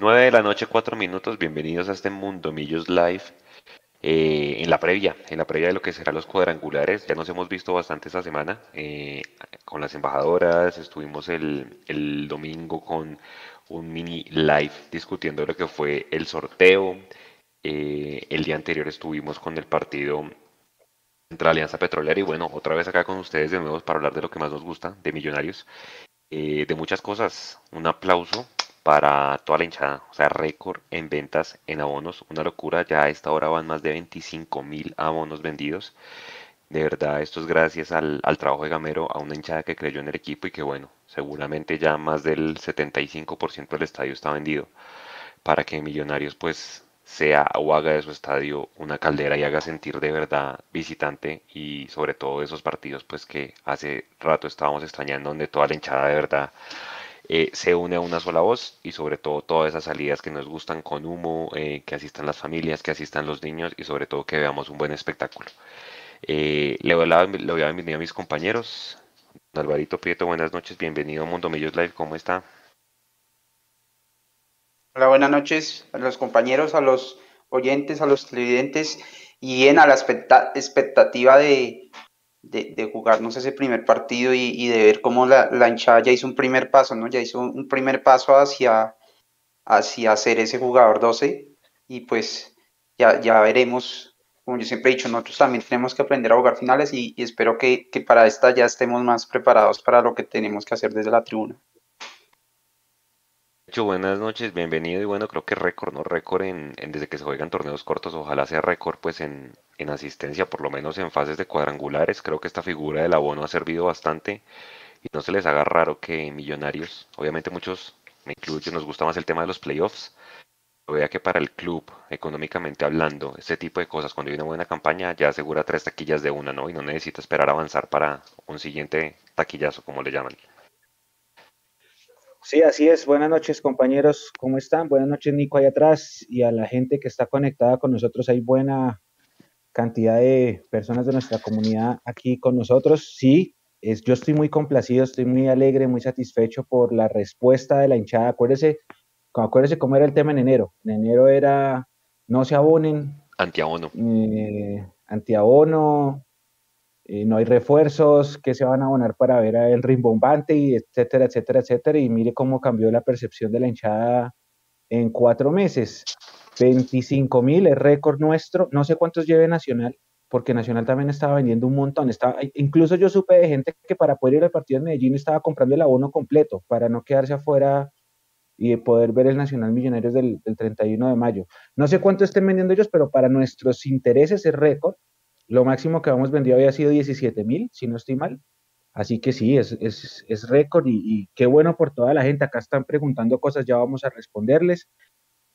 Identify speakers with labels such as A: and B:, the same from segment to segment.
A: 9 de la noche, 4 minutos. Bienvenidos a este Mundo Millos Live. Eh, en la previa, en la previa de lo que serán los cuadrangulares, ya nos hemos visto bastante esta semana eh, con las embajadoras. Estuvimos el, el domingo con un mini live discutiendo lo que fue el sorteo. Eh, el día anterior estuvimos con el partido entre Alianza Petrolera y bueno, otra vez acá con ustedes de nuevo para hablar de lo que más nos gusta, de Millonarios, eh, de muchas cosas. Un aplauso para toda la hinchada, o sea, récord en ventas en abonos, una locura, ya a esta hora van más de 25 mil abonos vendidos. De verdad, esto es gracias al, al, trabajo de Gamero, a una hinchada que creyó en el equipo y que bueno, seguramente ya más del 75% del estadio está vendido para que Millonarios pues sea o haga de su estadio una caldera y haga sentir de verdad visitante y sobre todo esos partidos pues que hace rato estábamos extrañando donde toda la hinchada de verdad eh, se une a una sola voz y sobre todo todas esas salidas que nos gustan con humo, eh, que asistan las familias, que asistan los niños y sobre todo que veamos un buen espectáculo. Eh, le, voy a, le voy a bienvenir a mis compañeros. Alvarito Prieto, buenas noches, bienvenido a Mundo Millos Live, ¿cómo está?
B: Hola, buenas noches a los compañeros, a los oyentes, a los televidentes y bien a la expectativa de, de, jugarnos ese primer partido y, de ver cómo la, la, hinchada ya hizo un primer paso, ¿no? Ya hizo un primer paso hacia, hacia ser ese jugador 12 y pues ya, ya veremos, como yo siempre he dicho, nosotros también tenemos que aprender a jugar finales y, y espero que, que para esta ya estemos más preparados para lo que tenemos que hacer desde la tribuna
A: buenas noches, bienvenido y bueno, creo que récord, ¿no? Récord en, desde que se juegan torneos cortos, ojalá sea récord pues en, en, asistencia, por lo menos en fases de cuadrangulares, creo que esta figura del abono ha servido bastante y no se les haga raro que Millonarios, obviamente muchos, me incluyo, nos gusta más el tema de los playoffs, pero vea que para el club, económicamente hablando, este tipo de cosas, cuando hay una buena campaña, ya asegura tres taquillas de una, ¿no? Y no necesita esperar avanzar para un siguiente taquillazo, como le llaman.
C: Sí, así es. Buenas noches, compañeros. ¿Cómo están? Buenas noches, Nico, ahí atrás y a la gente que está conectada con nosotros. Hay buena cantidad de personas de nuestra comunidad aquí con nosotros. Sí, es, yo estoy muy complacido, estoy muy alegre, muy satisfecho por la respuesta de la hinchada. Acuérdese, acuérdese cómo era el tema en enero. En enero era no se abonen.
A: Antiabono.
C: Eh, antiabono, eh, no hay refuerzos que se van a abonar para ver a el rimbombante, y etcétera, etcétera, etcétera. Y mire cómo cambió la percepción de la hinchada en cuatro meses. 25 mil es récord nuestro. No sé cuántos lleve Nacional, porque Nacional también estaba vendiendo un montón. Estaba, incluso yo supe de gente que para poder ir al partido de Medellín estaba comprando el abono completo para no quedarse afuera y poder ver el Nacional Millonarios del, del 31 de mayo. No sé cuánto estén vendiendo ellos, pero para nuestros intereses es récord lo máximo que habíamos vendido había sido 17 mil, si no estoy mal. Así que sí, es, es, es récord y, y, qué bueno por toda la gente. Acá están preguntando cosas, ya vamos a responderles.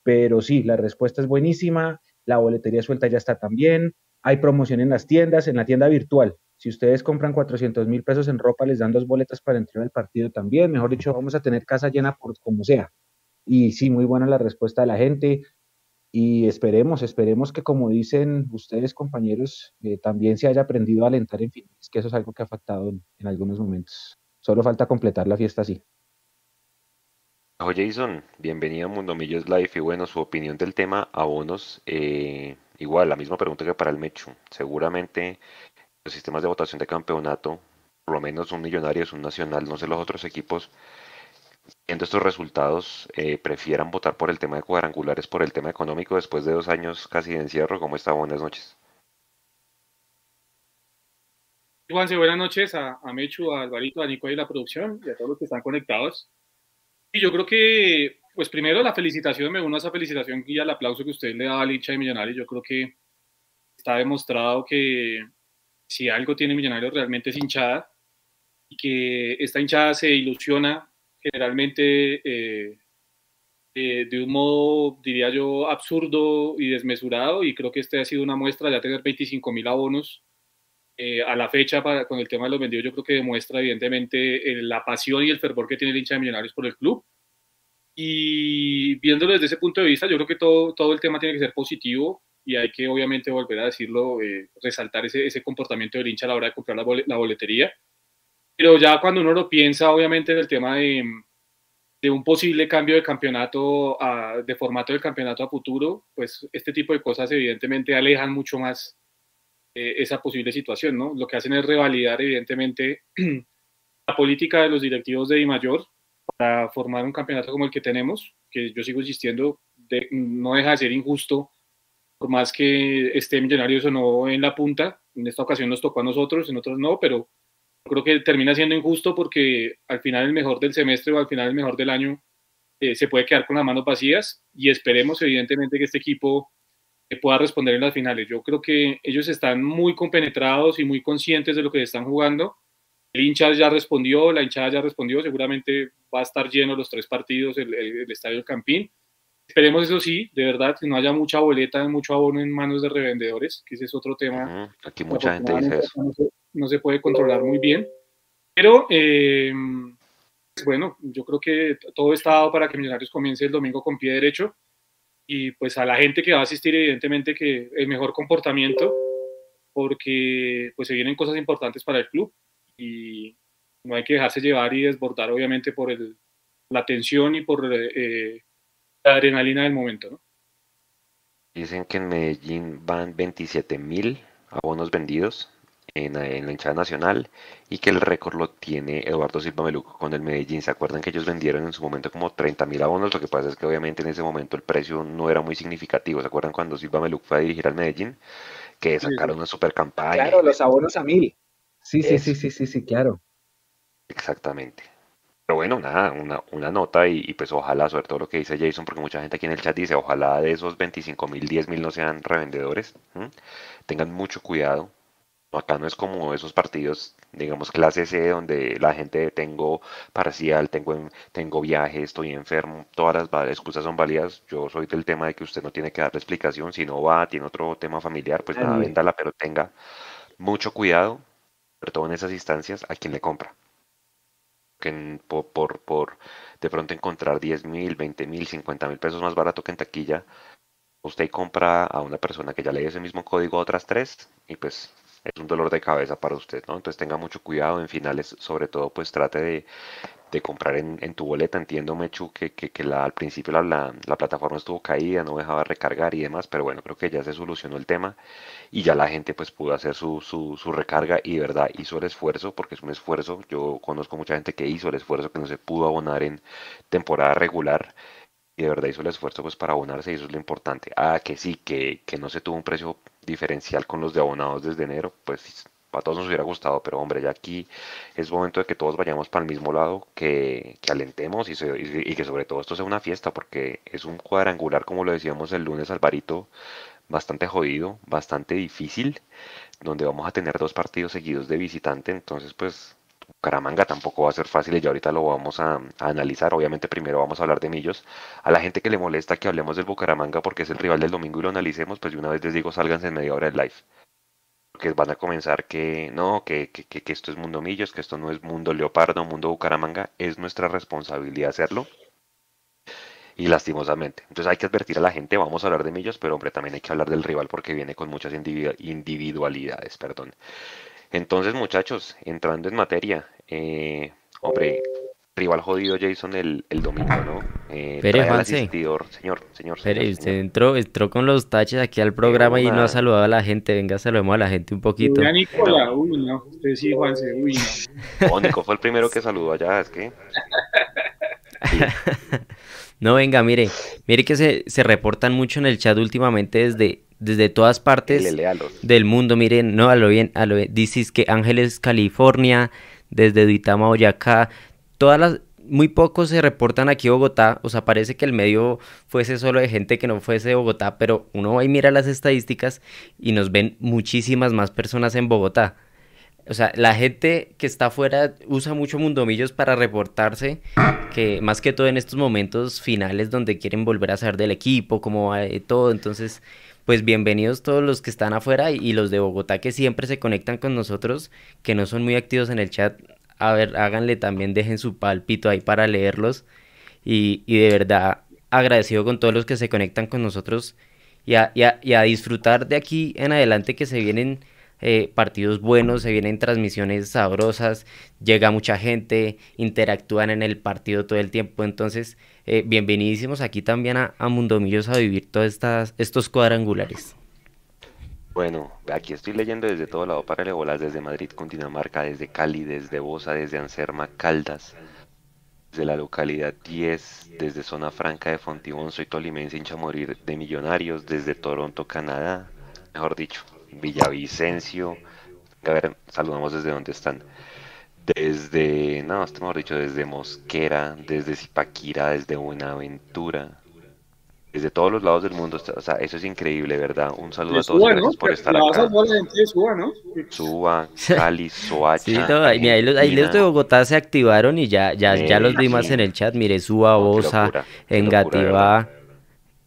C: Pero sí, la respuesta es buenísima. La boletería suelta ya está también. Hay promoción en las tiendas, en la tienda virtual. Si ustedes compran 400 mil pesos en ropa, les dan dos boletas para entrar al partido también. Mejor dicho, vamos a tener casa llena por como sea. Y sí, muy buena la respuesta de la gente y esperemos, esperemos que como dicen ustedes compañeros, eh, también se haya aprendido a alentar en finales, que eso es algo que ha faltado en, en algunos momentos. Solo falta completar la fiesta así.
A: Jason, bienvenido a Mundo Millos Live y bueno, su opinión del tema abonos, eh, igual, la misma pregunta que para el Mechu. Seguramente los sistemas de votación de campeonato, por lo menos un millonario es un nacional, no sé los otros equipos, viendo estos resultados, eh, prefieran votar por el tema de cuadrangulares, por el tema económico, después de dos años casi de encierro. ¿Cómo está? Buenas noches.
D: Juanse, buenas noches a, a, Mechu, a Alvarito, a Nico y la producción y a todos los que están conectados. Y yo creo que, pues primero la felicitación, me uno a esa felicitación y al aplauso que usted le da al hincha de Millonarios. Yo creo que está demostrado que si algo tiene Millonarios realmente es hinchada y que esta hinchada se ilusiona generalmente eh, eh, de un modo, diría yo, absurdo y desmesurado, y creo que este ha sido una muestra, ya tener 25 mil abonos eh, a la fecha para, con el tema de los vendidos, yo creo que demuestra evidentemente eh, la pasión y el fervor que tiene el hincha de Millonarios por el club. Y viéndolo desde ese punto de vista, yo creo que todo, todo el tema tiene que ser positivo y hay que obviamente volver a decirlo, eh, resaltar ese, ese, comportamiento del hincha a la hora de comprar la, la boletería pero ya cuando uno lo piensa, obviamente, en el tema de, de un posible cambio de campeonato, de formato del campeonato a futuro, pues este tipo de cosas evidentemente alejan mucho más eh, esa posible situación, ¿no? Lo que hacen es revalidar evidentemente la política de los directivos de Mayor para formar un campeonato como el que tenemos, que yo sigo insistiendo, no deja de ser injusto, por más que esté Millonarios o no en la punta, en esta ocasión nos tocó a nosotros, en otros no, pero creo que termina siendo injusto porque al final el mejor del semestre o al final el mejor del año eh, se puede quedar con las manos vacías y esperemos evidentemente que este equipo eh, pueda responder en las finales. Yo creo que ellos están muy compenetrados y muy conscientes de lo que están jugando. El hincha ya respondió, la hinchada ya respondió, seguramente va a estar lleno los tres partidos el, el, estadio del Campín. Esperemos eso sí, de verdad, que no haya mucha boleta, mucho abono en manos de revendedores, que ese es otro tema.
A: Aquí mucha gente dice eso
D: no se puede controlar muy bien. Pero eh, bueno, yo creo que todo está dado para que Millonarios comience el domingo con pie derecho. Y pues a la gente que va a asistir, evidentemente que el mejor comportamiento, porque pues se vienen cosas importantes para el club y no hay que dejarse llevar y desbordar obviamente por el, la tensión y por eh, la adrenalina del momento. ¿no?
A: Dicen que en Medellín van 27 mil abonos vendidos en, la hinchada nacional y que el récord lo tiene Eduardo Silva Meluco con el Medellín. ¿Se acuerdan que ellos vendieron en su momento como 30.000 abonos? Lo que pasa es que obviamente en ese momento el precio no era muy significativo. ¿Se acuerdan cuando Silva Meluco fue a dirigir al Medellín? Que sacaron una super campaña.
C: Claro, los abonos a mil. Sí, sí, sí, sí, sí, sí, claro.
A: Exactamente. Pero bueno, nada, una, una nota y, pues ojalá, sobre todo lo que dice Jason, porque mucha gente aquí en el chat dice, ojalá de esos 25 mil, 10 mil no sean revendedores. Tengan mucho cuidado, Acá no es como esos partidos, digamos, clase C, donde la gente tengo parcial, tengo, tengo viaje, estoy enfermo, todas las excusas son válidas. Yo soy del tema de que usted no tiene que darle explicación, si no va, tiene otro tema familiar, pues nada, véndala, pero tenga mucho cuidado, sobre todo en esas instancias, a quien le compra. Que por, por, de pronto encontrar 10 mil, 20 mil, 50 mil pesos más barato que en taquilla, usted compra a una persona que ya lee ese mismo código a otras tres y pues es un dolor de cabeza para usted, ¿no? Entonces tenga mucho cuidado en finales, sobre todo pues trate de, comprar en, tu boleta. Entiendo, Mechu, que, que, la, al principio la, la, plataforma estuvo caída, no dejaba recargar y demás, pero bueno, creo que ya se solucionó el tema y ya la gente pues pudo hacer su, su, su recarga y de verdad hizo el esfuerzo, porque es un esfuerzo. Yo conozco mucha gente que hizo el esfuerzo que no se pudo abonar en temporada regular y de verdad hizo el esfuerzo pues para abonarse y eso es lo importante. Ah, que sí, que, que no se tuvo un precio diferencial con los de abonados desde enero, pues a todos nos hubiera gustado, pero hombre, ya aquí es momento de que todos vayamos para el mismo lado, que, que alentemos y, que sobre todo esto sea una fiesta, porque es un cuadrangular, como lo decíamos el lunes, Alvarito, bastante jodido, bastante difícil, donde vamos a tener dos partidos seguidos de visitante, entonces pues Bucaramanga tampoco va a ser fácil y ya ahorita lo vamos a, analizar. Obviamente primero vamos a hablar de Millos. A la gente que le molesta que hablemos del Bucaramanga porque es el rival del domingo y lo analicemos, pues de una vez les digo, sálganse en media hora del live. Porque van a comenzar que no, que, que, que, esto es Mundo Millos, que esto no es Mundo Leopardo, Mundo Bucaramanga. Es nuestra responsabilidad hacerlo. Y lastimosamente. Entonces hay que advertir a la gente, vamos a hablar de Millos, pero hombre, también hay que hablar del rival porque viene con muchas individualidades, perdón. Entonces, muchachos, entrando en materia, eh, hombre, rival jodido Jason el, el domingo, ¿no?
E: Eh, Pere, Juanse.
A: Señor, señor, señor.
E: Pere, usted entró, entró con los taches aquí al programa y no ha saludado a la gente. Venga, saludemos a la gente un poquito.
D: Uy, Nicola, uy, no. Usted sí, Juanse, uy, no.
A: Oh, Nico fue el primero que saludó allá, es que...
E: no, venga, mire, mire que se, se reportan mucho en el chat últimamente desde desde todas partes del mundo. Miren, no, a lo bien, a lo bien. Dices que Ángeles, California, desde Duitama, Boyacá, todas las, muy pocos se reportan aquí a Bogotá, o sea, parece que el medio fuese solo de gente que no fuese de Bogotá, pero uno va y mira las estadísticas y nos ven muchísimas más personas en Bogotá. O sea, la gente que está afuera usa mucho Mundomillos para reportarse, que más que todo en estos momentos finales donde quieren volver a saber del equipo, cómo va todo, entonces pues bienvenidos todos los que están afuera y, los de Bogotá que siempre se conectan con nosotros, que no son muy activos en el chat. A ver, háganle también, dejen su palpito ahí para leerlos. Y, de verdad agradecido con todos los que se conectan con nosotros y a, y a, disfrutar de aquí en adelante que se vienen eh, partidos buenos, se vienen transmisiones sabrosas, llega mucha gente, interactúan en el partido todo el tiempo, entonces eh, bienvenidísimos aquí también a, a Mundomillos a vivir todos estos cuadrangulares.
A: Bueno, aquí estoy leyendo desde todo lado para bolas, desde Madrid, Cundinamarca, desde Cali, desde Bosa, desde Anserma, Caldas, desde la localidad 10, desde Zona Franca de Fontibón, soy tolimense, hincha morir de Millonarios, desde Toronto, Canadá, mejor dicho, Villavicencio, a ver, saludamos desde donde están. Desde, no, esto mejor dicho, desde Mosquera, desde Zipaquira, desde Buenaventura, desde todos los lados del mundo. O sea, eso es increíble, ¿verdad? Un saludo a todos
D: Suba, ¿no? por estar acá. Suba, ¿no?
A: Suba, Cali, Soacha.
E: Sí, ahí, los, de Bogotá se activaron y ya, ya, ya los vi más en el chat. Mire, Suba, Bosa, Engativá,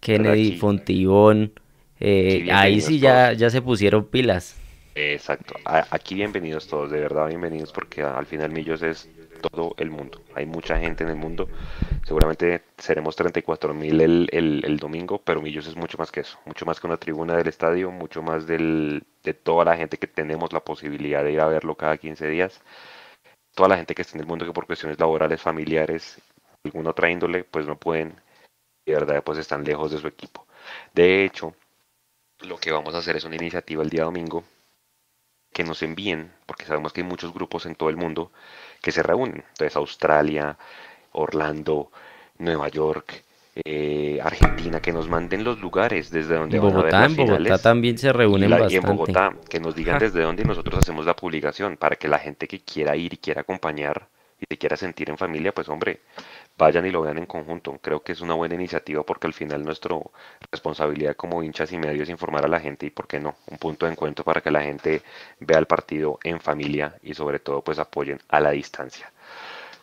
E: Kennedy, Fontibón. Eh, ahí sí ya, ya se pusieron pilas.
A: Exacto. Aquí bienvenidos todos, de verdad bienvenidos porque al final Millos es todo el mundo. Hay mucha gente en el mundo. Seguramente seremos 34 mil el, el, domingo, pero Millos es mucho más que eso. Mucho más que una tribuna del estadio, mucho más del, de toda la gente que tenemos la posibilidad de ir a verlo cada 15 días. Toda la gente que está en el mundo que por cuestiones laborales, familiares, alguna otra índole, pues no pueden, de verdad, pues están lejos de su equipo. De hecho, lo que vamos a hacer es una iniciativa el día domingo que nos envíen, porque sabemos que hay muchos grupos en todo el mundo que se reúnen. Entonces Australia, Orlando, Nueva York, eh, Argentina, que nos manden los lugares desde donde van a ver las
E: en Bogotá también se reúnen
A: y, en Bogotá, que nos digan desde dónde y nosotros hacemos la publicación para que la gente que quiera ir y quiera acompañar y se quiera sentir en familia, pues hombre, vayan y lo vean en conjunto. Creo que es una buena iniciativa porque al final nuestra responsabilidad como hinchas y medios es informar a la gente y, ¿por qué no? Un punto de encuentro para que la gente vea el partido en familia y sobre todo pues apoyen a la distancia.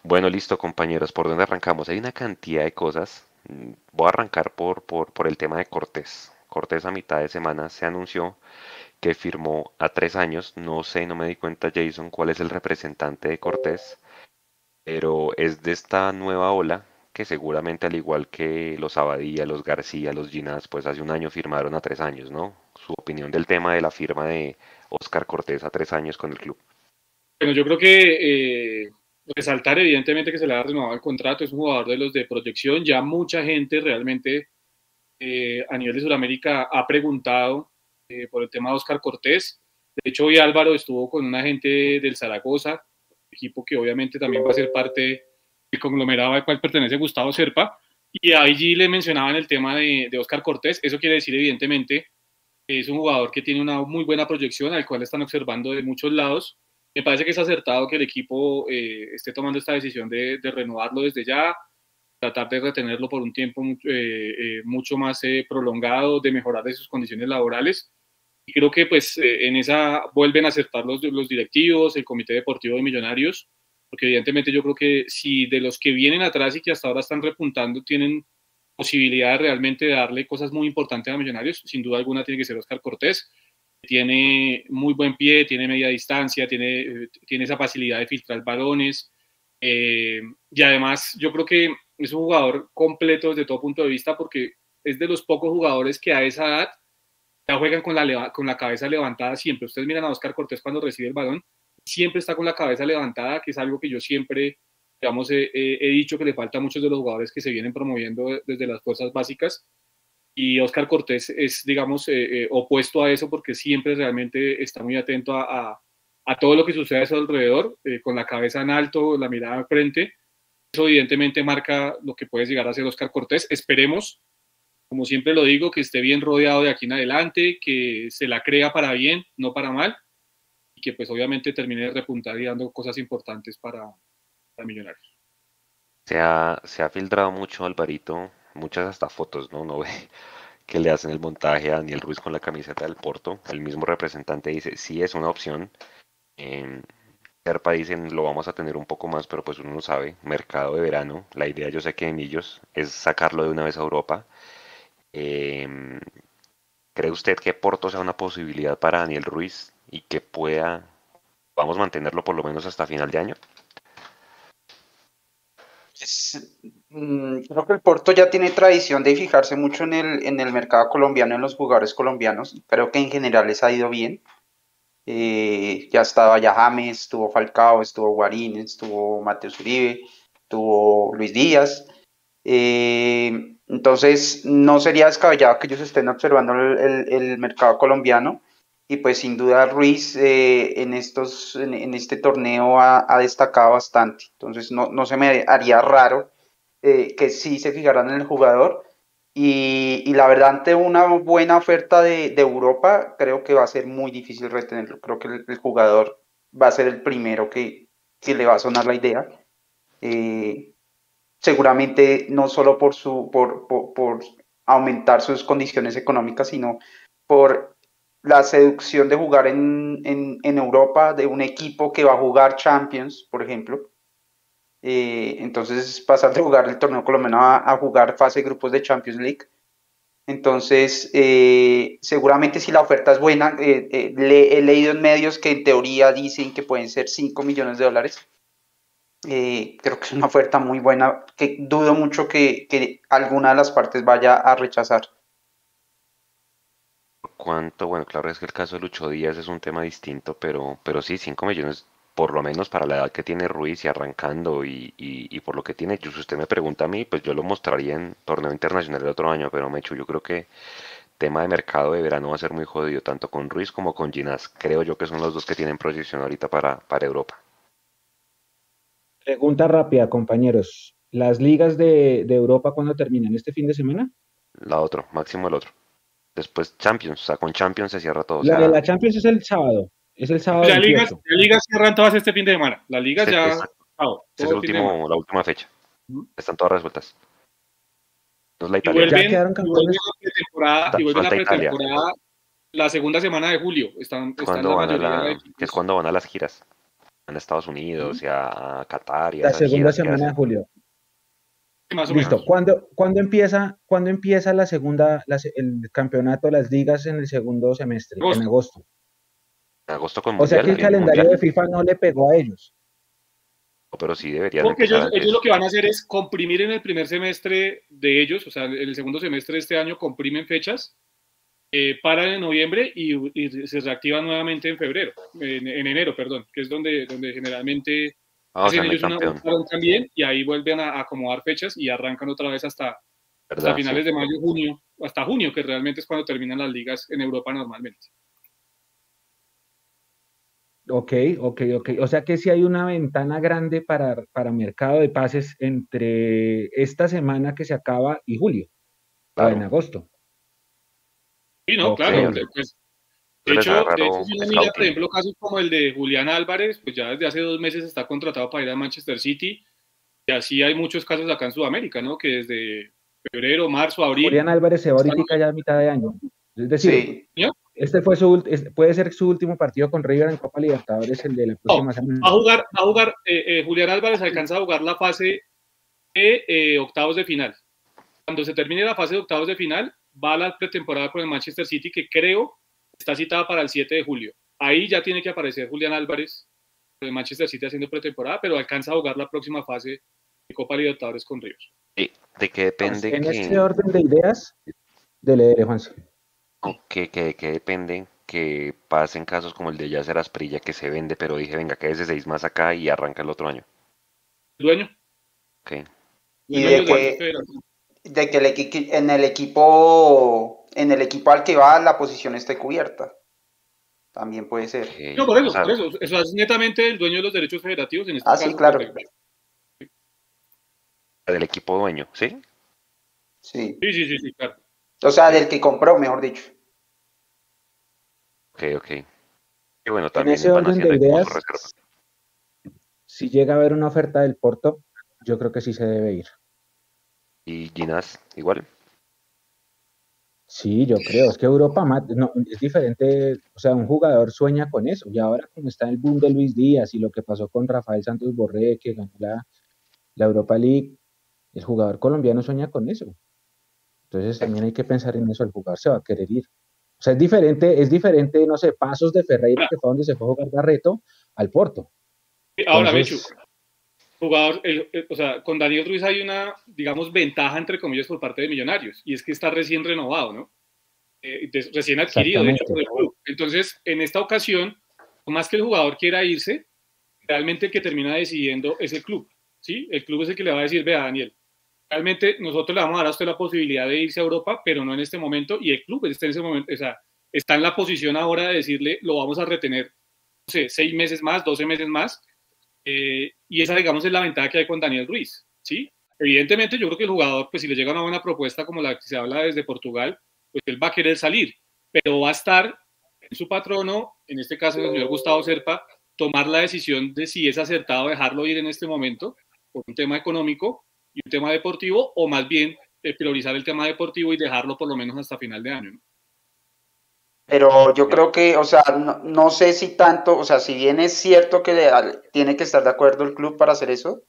A: Bueno, listo compañeros, ¿por dónde arrancamos? Hay una cantidad de cosas. Voy a arrancar por, por, por el tema de Cortés. Cortés a mitad de semana se anunció que firmó a tres años. No sé, no me di cuenta Jason cuál es el representante de Cortés pero es de esta nueva ola que seguramente al igual que los Abadía, los García, los Ginás, pues hace un año firmaron a tres años, ¿no? Su opinión del tema de la firma de Oscar Cortés a tres años con el club.
D: Bueno, yo creo que eh, resaltar evidentemente que se le ha renovado el contrato, es un jugador de los de proyección, ya mucha gente realmente eh, a nivel de Sudamérica ha preguntado eh, por el tema de Oscar Cortés. De hecho, hoy Álvaro estuvo con una gente del Zaragoza, equipo que obviamente también va a ser parte del conglomerado al cual pertenece Gustavo Serpa. Y allí le mencionaban el tema de, de Oscar Cortés. Eso quiere decir, evidentemente, que es un jugador que tiene una muy buena proyección, al cual están observando de muchos lados. Me parece que es acertado que el equipo eh, esté tomando esta decisión de, de, renovarlo desde ya, tratar de retenerlo por un tiempo eh, eh, mucho más prolongado, de mejorar de sus condiciones laborales y creo que pues eh, en esa vuelven a acertar los, los directivos, el Comité Deportivo de Millonarios, porque evidentemente yo creo que si de los que vienen atrás y que hasta ahora están repuntando tienen posibilidad realmente darle cosas muy importantes a Millonarios, sin duda alguna tiene que ser Oscar Cortés, tiene muy buen pie, tiene media distancia, tiene, eh, tiene esa facilidad de filtrar balones, eh, y además yo creo que es un jugador completo desde todo punto de vista porque es de los pocos jugadores que a esa edad ya juegan con la, con la cabeza levantada siempre. Ustedes miran a Oscar Cortés cuando recibe el balón, siempre está con la cabeza levantada, que es algo que yo siempre, digamos, he, dicho que le falta a muchos de los jugadores que se vienen promoviendo desde las fuerzas básicas. Y Oscar Cortés es, digamos, eh, eh, opuesto a eso porque siempre realmente está muy atento a, a, todo lo que sucede a su alrededor, eh, con la cabeza en alto, la mirada al frente. Eso evidentemente marca lo que puede llegar a ser Oscar Cortés. Esperemos como siempre lo digo, que esté bien rodeado de aquí en adelante, que se la crea para bien, no para mal, y que pues obviamente termine de repuntar y dando cosas importantes para, para Millonarios.
A: Se ha, se ha filtrado mucho, Alvarito, muchas hasta fotos, ¿no? No ve que le hacen el montaje a Daniel Ruiz con la camiseta del Porto. El mismo representante dice, sí es una opción. Eh, Serpa dicen, lo vamos a tener un poco más, pero pues uno no sabe. Mercado de verano. La idea, yo sé que en ellos es sacarlo de una vez a Europa Em, ¿Cree usted que Porto sea una posibilidad para Daniel Ruiz y que pueda, vamos a mantenerlo por lo menos hasta final de año?
B: Mm, creo que el Porto ya tiene tradición de fijarse mucho en el, en el mercado colombiano, en los jugadores colombianos. Creo que en general les ha ido bien. Eh, ya estaba ya James, estuvo Falcao, estuvo Guarín, estuvo Mateo Uribe, estuvo Luis Díaz. Eh, entonces, no sería descabellado que ellos estén observando el, mercado colombiano y pues sin duda Ruiz eh, en, estos, en, este torneo ha, destacado bastante. Entonces, no, no se me haría raro que sí se fijaran en el jugador y, la verdad, ante una buena oferta de, Europa, creo que va a ser muy difícil retenerlo. Creo que el, jugador va a ser el primero que, le va a sonar la idea. Eh, seguramente no solo por, su, por, por, aumentar sus condiciones económicas, sino por la seducción de jugar en, en Europa, de un equipo que va a jugar Champions, por ejemplo. Eh, entonces pasar de jugar el torneo colombiano a, jugar fase grupos de Champions League. Entonces, eh, seguramente si la oferta es buena, eh, he leído en medios que en teoría dicen que pueden ser 5 millones de dólares. Creo que es una oferta muy buena, que dudo mucho que, que alguna de las partes vaya a rechazar.
A: ¿Cuánto? Bueno, claro, es que el caso de Lucho Díaz es un tema distinto, pero, pero sí, 5 millones por lo menos para la edad que tiene Ruiz y arrancando y, y, por lo que tiene, si usted me pregunta a mí, pues yo lo mostraría en torneo internacional el otro año, pero Mecho, yo creo que tema de mercado de verano va a ser muy jodido, tanto con Ruiz como con Ginás. Creo yo que son los dos que tienen proyección ahorita para, para Europa.
C: Pregunta rápida, compañeros. ¿Las ligas de, de Europa cuándo terminan? ¿Este fin de semana?
A: La otro, máximo el otro. Después Champions, o sea, con Champions se cierra todo.
C: La de la Champions es el sábado. Es el sábado.
D: La liga, la liga cierran todas este fin de semana. La liga ya.
A: es último, la última fecha. Están todas resueltas.
D: No es la Italia. Y vuelven, ya y vuelven la pretemporada, y vuelven la pretemporada la segunda semana de julio. Están, están la
A: mayoría que es cuando van a las giras. En Estados Unidos y a Qatar. Y
C: la segunda semana de julio. Listo. ¿Cuándo, ¿Cuándo, empieza, ¿Cuándo empieza la segunda, el campeonato de las ligas en el segundo semestre? En agosto
A: agosto con
C: O sea que el calendario de FIFA no le pegó a ellos.
A: Pero sí debería.
D: Porque ellos, lo que van a hacer es comprimir en el primer semestre de ellos, o sea, en el segundo semestre de este año comprimen fechas, eh, paran en noviembre y, se reactivan nuevamente en febrero, en, enero, perdón, que es donde, donde generalmente ah, hacen ellos una, también y ahí vuelven a, acomodar fechas y arrancan otra vez hasta, hasta finales de mayo, junio, hasta junio, que realmente es cuando terminan las ligas en Europa normalmente.
C: Ok, ok, ok. O sea que si hay una ventana grande para, para mercado de pases entre esta semana que se acaba y julio, en agosto.
D: Sí, no, claro. Pues, de hecho, de hecho si mira, por ejemplo, casos como el de Julián Álvarez, pues ya desde hace dos meses está contratado para ir a Manchester City. Y así hay muchos casos acá en Sudamérica, ¿no? Que desde febrero, marzo, abril.
C: Julián Álvarez se va ahorita ya a mitad de año. Es decir, sí. Este fue su, puede ser su último partido con River en Copa Libertadores, el de la próxima semana.
D: Va a jugar, a jugar eh, eh, Julián Álvarez alcanza a jugar la fase de eh, octavos de final. Cuando se termine la fase de octavos de final, va a la pretemporada con el Manchester City, que creo está citada para el 7 de julio. Ahí ya tiene que aparecer Julián Álvarez con el Manchester City haciendo pretemporada, pero alcanza a jugar la próxima fase de Copa Libertadores con Ríos.
A: ¿De qué depende?
C: En este orden de ideas, de leer, Juanse
A: que, que, que depende que pasen casos como el de Yacer Asprilla que se vende, pero dije, venga, que de seis más acá y arranca el otro año.
D: ¿Dueño?
A: Ok.
B: Y de que, de que el en el equipo en el equipo al que va la posición esté cubierta. También puede ser.
D: No, por eso, por eso. Eso es netamente el dueño de los derechos federativos en este
B: ah, sí, claro.
A: Del equipo dueño, ¿sí?
B: Sí.
D: Sí, sí, sí, sí, claro.
B: O sea, del que compró, mejor dicho.
A: Ok, ok. Y bueno, también
C: en ese orden de ideas, si llega a haber una oferta del Porto, yo creo que sí se debe ir.
A: ¿Y Ginás igual?
C: Sí, yo creo. Es que Europa no, es diferente. O sea, un jugador sueña con eso. Y ahora, como está el boom de Luis Díaz y lo que pasó con Rafael Santos Borré, que ganó la, la Europa League, el jugador colombiano sueña con eso. Entonces también hay que pensar en eso. El jugador se va a querer ir. O sea, es diferente, es diferente, no sé, pasos de Ferreira, que fue donde se fue a jugar Barreto, al Porto.
D: Ahora, Entonces... jugador, o sea, con Daniel Ruiz hay una, digamos, ventaja, entre comillas, por parte de Millonarios, y es que está recién renovado, ¿no? Eh, recién adquirido, de hecho, por el club. Entonces, en esta ocasión, más que el jugador quiera irse, realmente el que termina decidiendo es el club, ¿sí? El club es el que le va a decir, vea, Daniel, realmente nosotros le vamos a dar a usted la posibilidad de irse a Europa, pero no en este momento, y el club está en ese momento, o sea, está en la posición ahora de decirle, lo vamos a retener, no sé, seis meses más, doce meses más, eh, y esa, digamos, es la ventaja que hay con Daniel Ruiz, ¿sí? Evidentemente, yo creo que el jugador, pues si le llega una buena propuesta como la que se habla desde Portugal, pues él va a querer salir, pero va a estar en su patrono, en este caso el señor Gustavo Serpa, tomar la decisión de si es acertado dejarlo ir en este momento por un tema económico y un tema deportivo, o más bien eh, priorizar el tema deportivo y dejarlo por lo menos hasta final de año.
B: Pero yo creo que, o sea, no, sé si tanto, o sea, si bien es cierto que tiene que estar de acuerdo el club para hacer eso,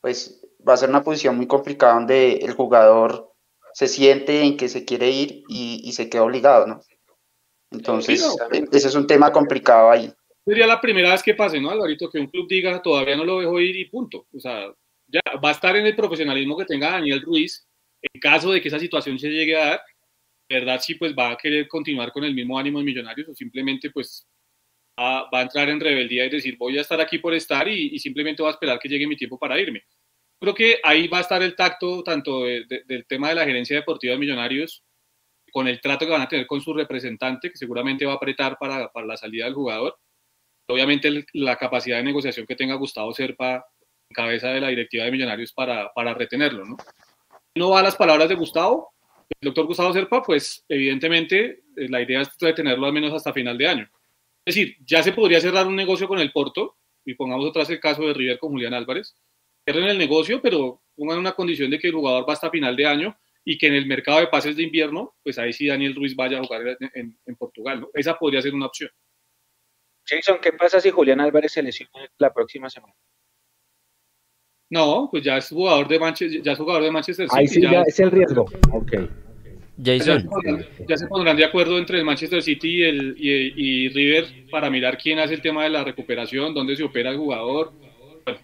B: pues va a ser una posición muy complicada donde el jugador se siente en que se quiere ir y, se queda obligado, ¿no? Entonces, ese es un tema complicado ahí.
D: Sería la primera vez que pase, ¿no, Alvarito? Que un club diga, todavía no lo dejo ir y punto. O sea, ya va a estar en el profesionalismo que tenga Daniel Ruiz, en caso de que esa situación se llegue a dar, ¿verdad? Sí, pues va a querer continuar con el mismo ánimo de Millonarios o simplemente pues va, a entrar en rebeldía y decir voy a estar aquí por estar y, simplemente voy a esperar que llegue mi tiempo para irme. Creo que ahí va a estar el tacto tanto del tema de la gerencia deportiva de Millonarios con el trato que van a tener con su representante, que seguramente va a apretar para, para la salida del jugador. Obviamente la capacidad de negociación que tenga Gustavo Serpa cabeza de la directiva de Millonarios para, para retenerlo, ¿no? No va a las palabras de Gustavo, el doctor Gustavo Serpa, pues evidentemente eh, la idea es detenerlo al menos hasta final de año. Es decir, ya se podría cerrar un negocio con el Porto, y pongamos vez el caso de River con Julián Álvarez, cierren el negocio, pero pongan una condición de que el jugador va hasta final de año y que en el mercado de pases de invierno, pues ahí sí Daniel Ruiz vaya a jugar en, Portugal. Esa podría ser una opción.
C: Jason, ¿qué pasa si Julián Álvarez se lesiona la próxima semana?
D: No, pues ya es jugador de Manchester, ya es jugador de Manchester
C: City. Ahí sí ya, es el riesgo. Ok.
E: Jason.
D: Ya, se pondrán de acuerdo entre el Manchester City y, el, y, River para mirar quién hace el tema de la recuperación, dónde se opera el jugador,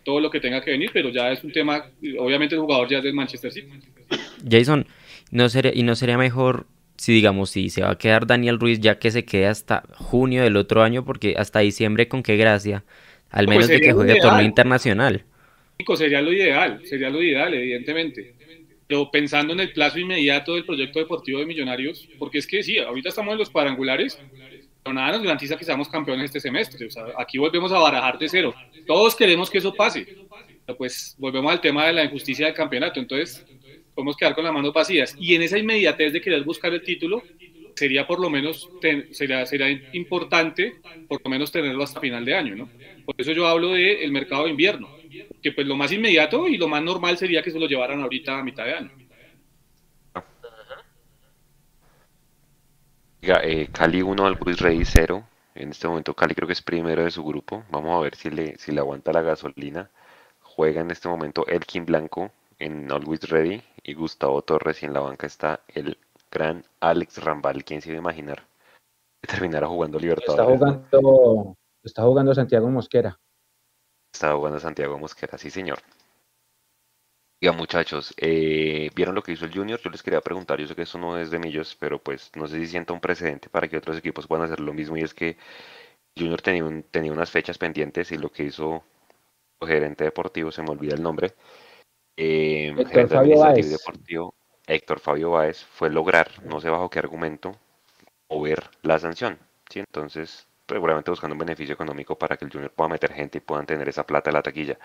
D: todo lo que tenga que venir, pero ya es un tema, obviamente el jugador ya es del Manchester City.
E: Jason, ¿no sería, ¿y no sería mejor si digamos si se va a quedar Daniel Ruiz ya que se quede hasta junio del otro año porque hasta diciembre con qué gracia, al pues menos de que juegue torneo internacional?
D: Sería lo ideal, sería lo ideal, evidentemente. Pero pensando en el plazo inmediato del proyecto deportivo de Millonarios, porque es que sí, ahorita estamos en los cuadrangulares, pero nada nos garantiza que seamos campeones este semestre. O sea, aquí volvemos a barajar de cero. Todos queremos que eso pase. Pues volvemos al tema de la injusticia del campeonato. Entonces, podemos quedar con las manos vacías. Y en esa inmediatez de querer buscar el título, sería por lo menos, sería, sería importante por lo menos tenerlo hasta final de año, ¿no? Por eso yo hablo del el mercado de invierno que pues lo más inmediato y lo más normal sería que se lo llevaran ahorita a mitad de año.
A: Eh, Cali 1 al Luis Rey 0. En este momento Cali creo que es primero de su grupo. Vamos a ver si le, si le aguanta la gasolina. Juega en este momento Elkin Blanco en Always Ready y Gustavo Torres y en la banca está el gran Alex Rambal. ¿Quién se iba a imaginar que terminara jugando Libertadores?
C: Está jugando, está jugando Santiago Mosquera.
A: Estaba jugando Santiago Mosquera, sí señor. Diga muchachos, eh, ¿vieron lo que hizo el Junior? Yo les quería preguntar, yo sé que eso no es de Millos, pero pues no sé si sienta un precedente para que otros equipos puedan hacer lo mismo y es que Junior tenía, tenía unas fechas pendientes y lo que hizo el gerente deportivo, se me olvida el nombre, eh,
C: Héctor Fabio
A: deportivo, Héctor Fabio Báez, fue lograr, no sé bajo qué argumento, mover la sanción, ¿sí? Entonces, seguramente buscando un beneficio económico para que el Junior pueda meter gente y puedan tener esa plata en la taquilla.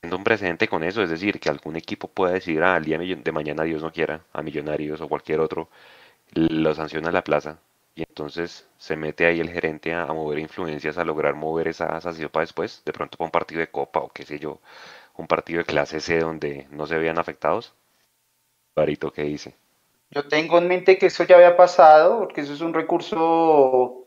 A: Siendo un precedente con eso, es decir, que algún equipo pueda decir ah, al día de mañana, Dios no quiera, a Millonarios o cualquier otro, lo sanciona la plaza y entonces se mete ahí el gerente a, mover influencias, a lograr mover esa sanción para después, de pronto para un partido de copa o qué sé yo, un partido de clase C donde no se vean afectados. Barito, ¿qué dice?
B: Yo tengo en mente que eso ya había pasado, porque eso es un recurso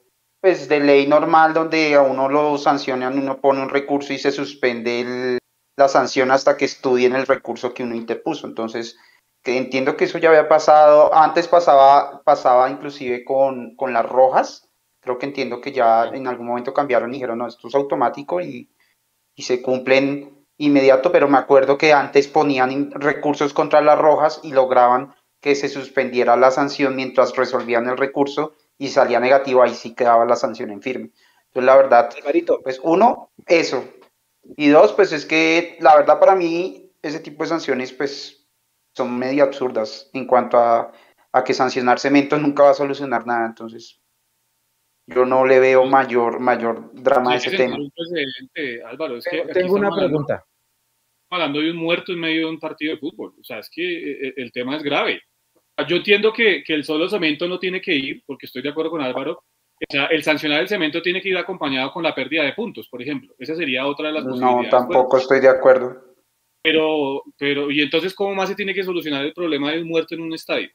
B: pues de ley normal donde a uno lo sancionan, uno pone un recurso y se suspende la sanción hasta que estudien el recurso que uno interpuso. Entonces, que entiendo que eso ya había pasado, antes pasaba, pasaba inclusive con, con las rojas, creo que entiendo que ya en algún momento cambiaron y dijeron, no, esto es automático y, y se cumplen inmediato, pero me acuerdo que antes ponían recursos contra las rojas y lograban que se suspendiera la sanción mientras resolvían el recurso y salía negativo, ahí sí quedaba la sanción en firme. Entonces, la verdad, pues uno, eso. Y dos, pues es que la verdad para mí ese tipo de sanciones pues son medio absurdas en cuanto a, a que sancionar cemento nunca va a solucionar nada. Entonces, yo no le veo mayor, mayor drama a ese tema.
D: Álvaro, es que
C: tengo una pregunta.
D: Hablando de un muerto en medio de un partido de fútbol. O sea, es que eh, eh, el tema es grave. Yo entiendo que, que el solo cemento no tiene que ir, porque estoy de acuerdo con Álvaro. O sea, el sancionar el cemento tiene que ir acompañado con la pérdida de puntos, por ejemplo. Esa sería otra de las
B: posibilidades. No, tampoco estoy de acuerdo.
D: Pero, pero, ¿y entonces cómo más se tiene que solucionar el problema de un muerto en un estadio?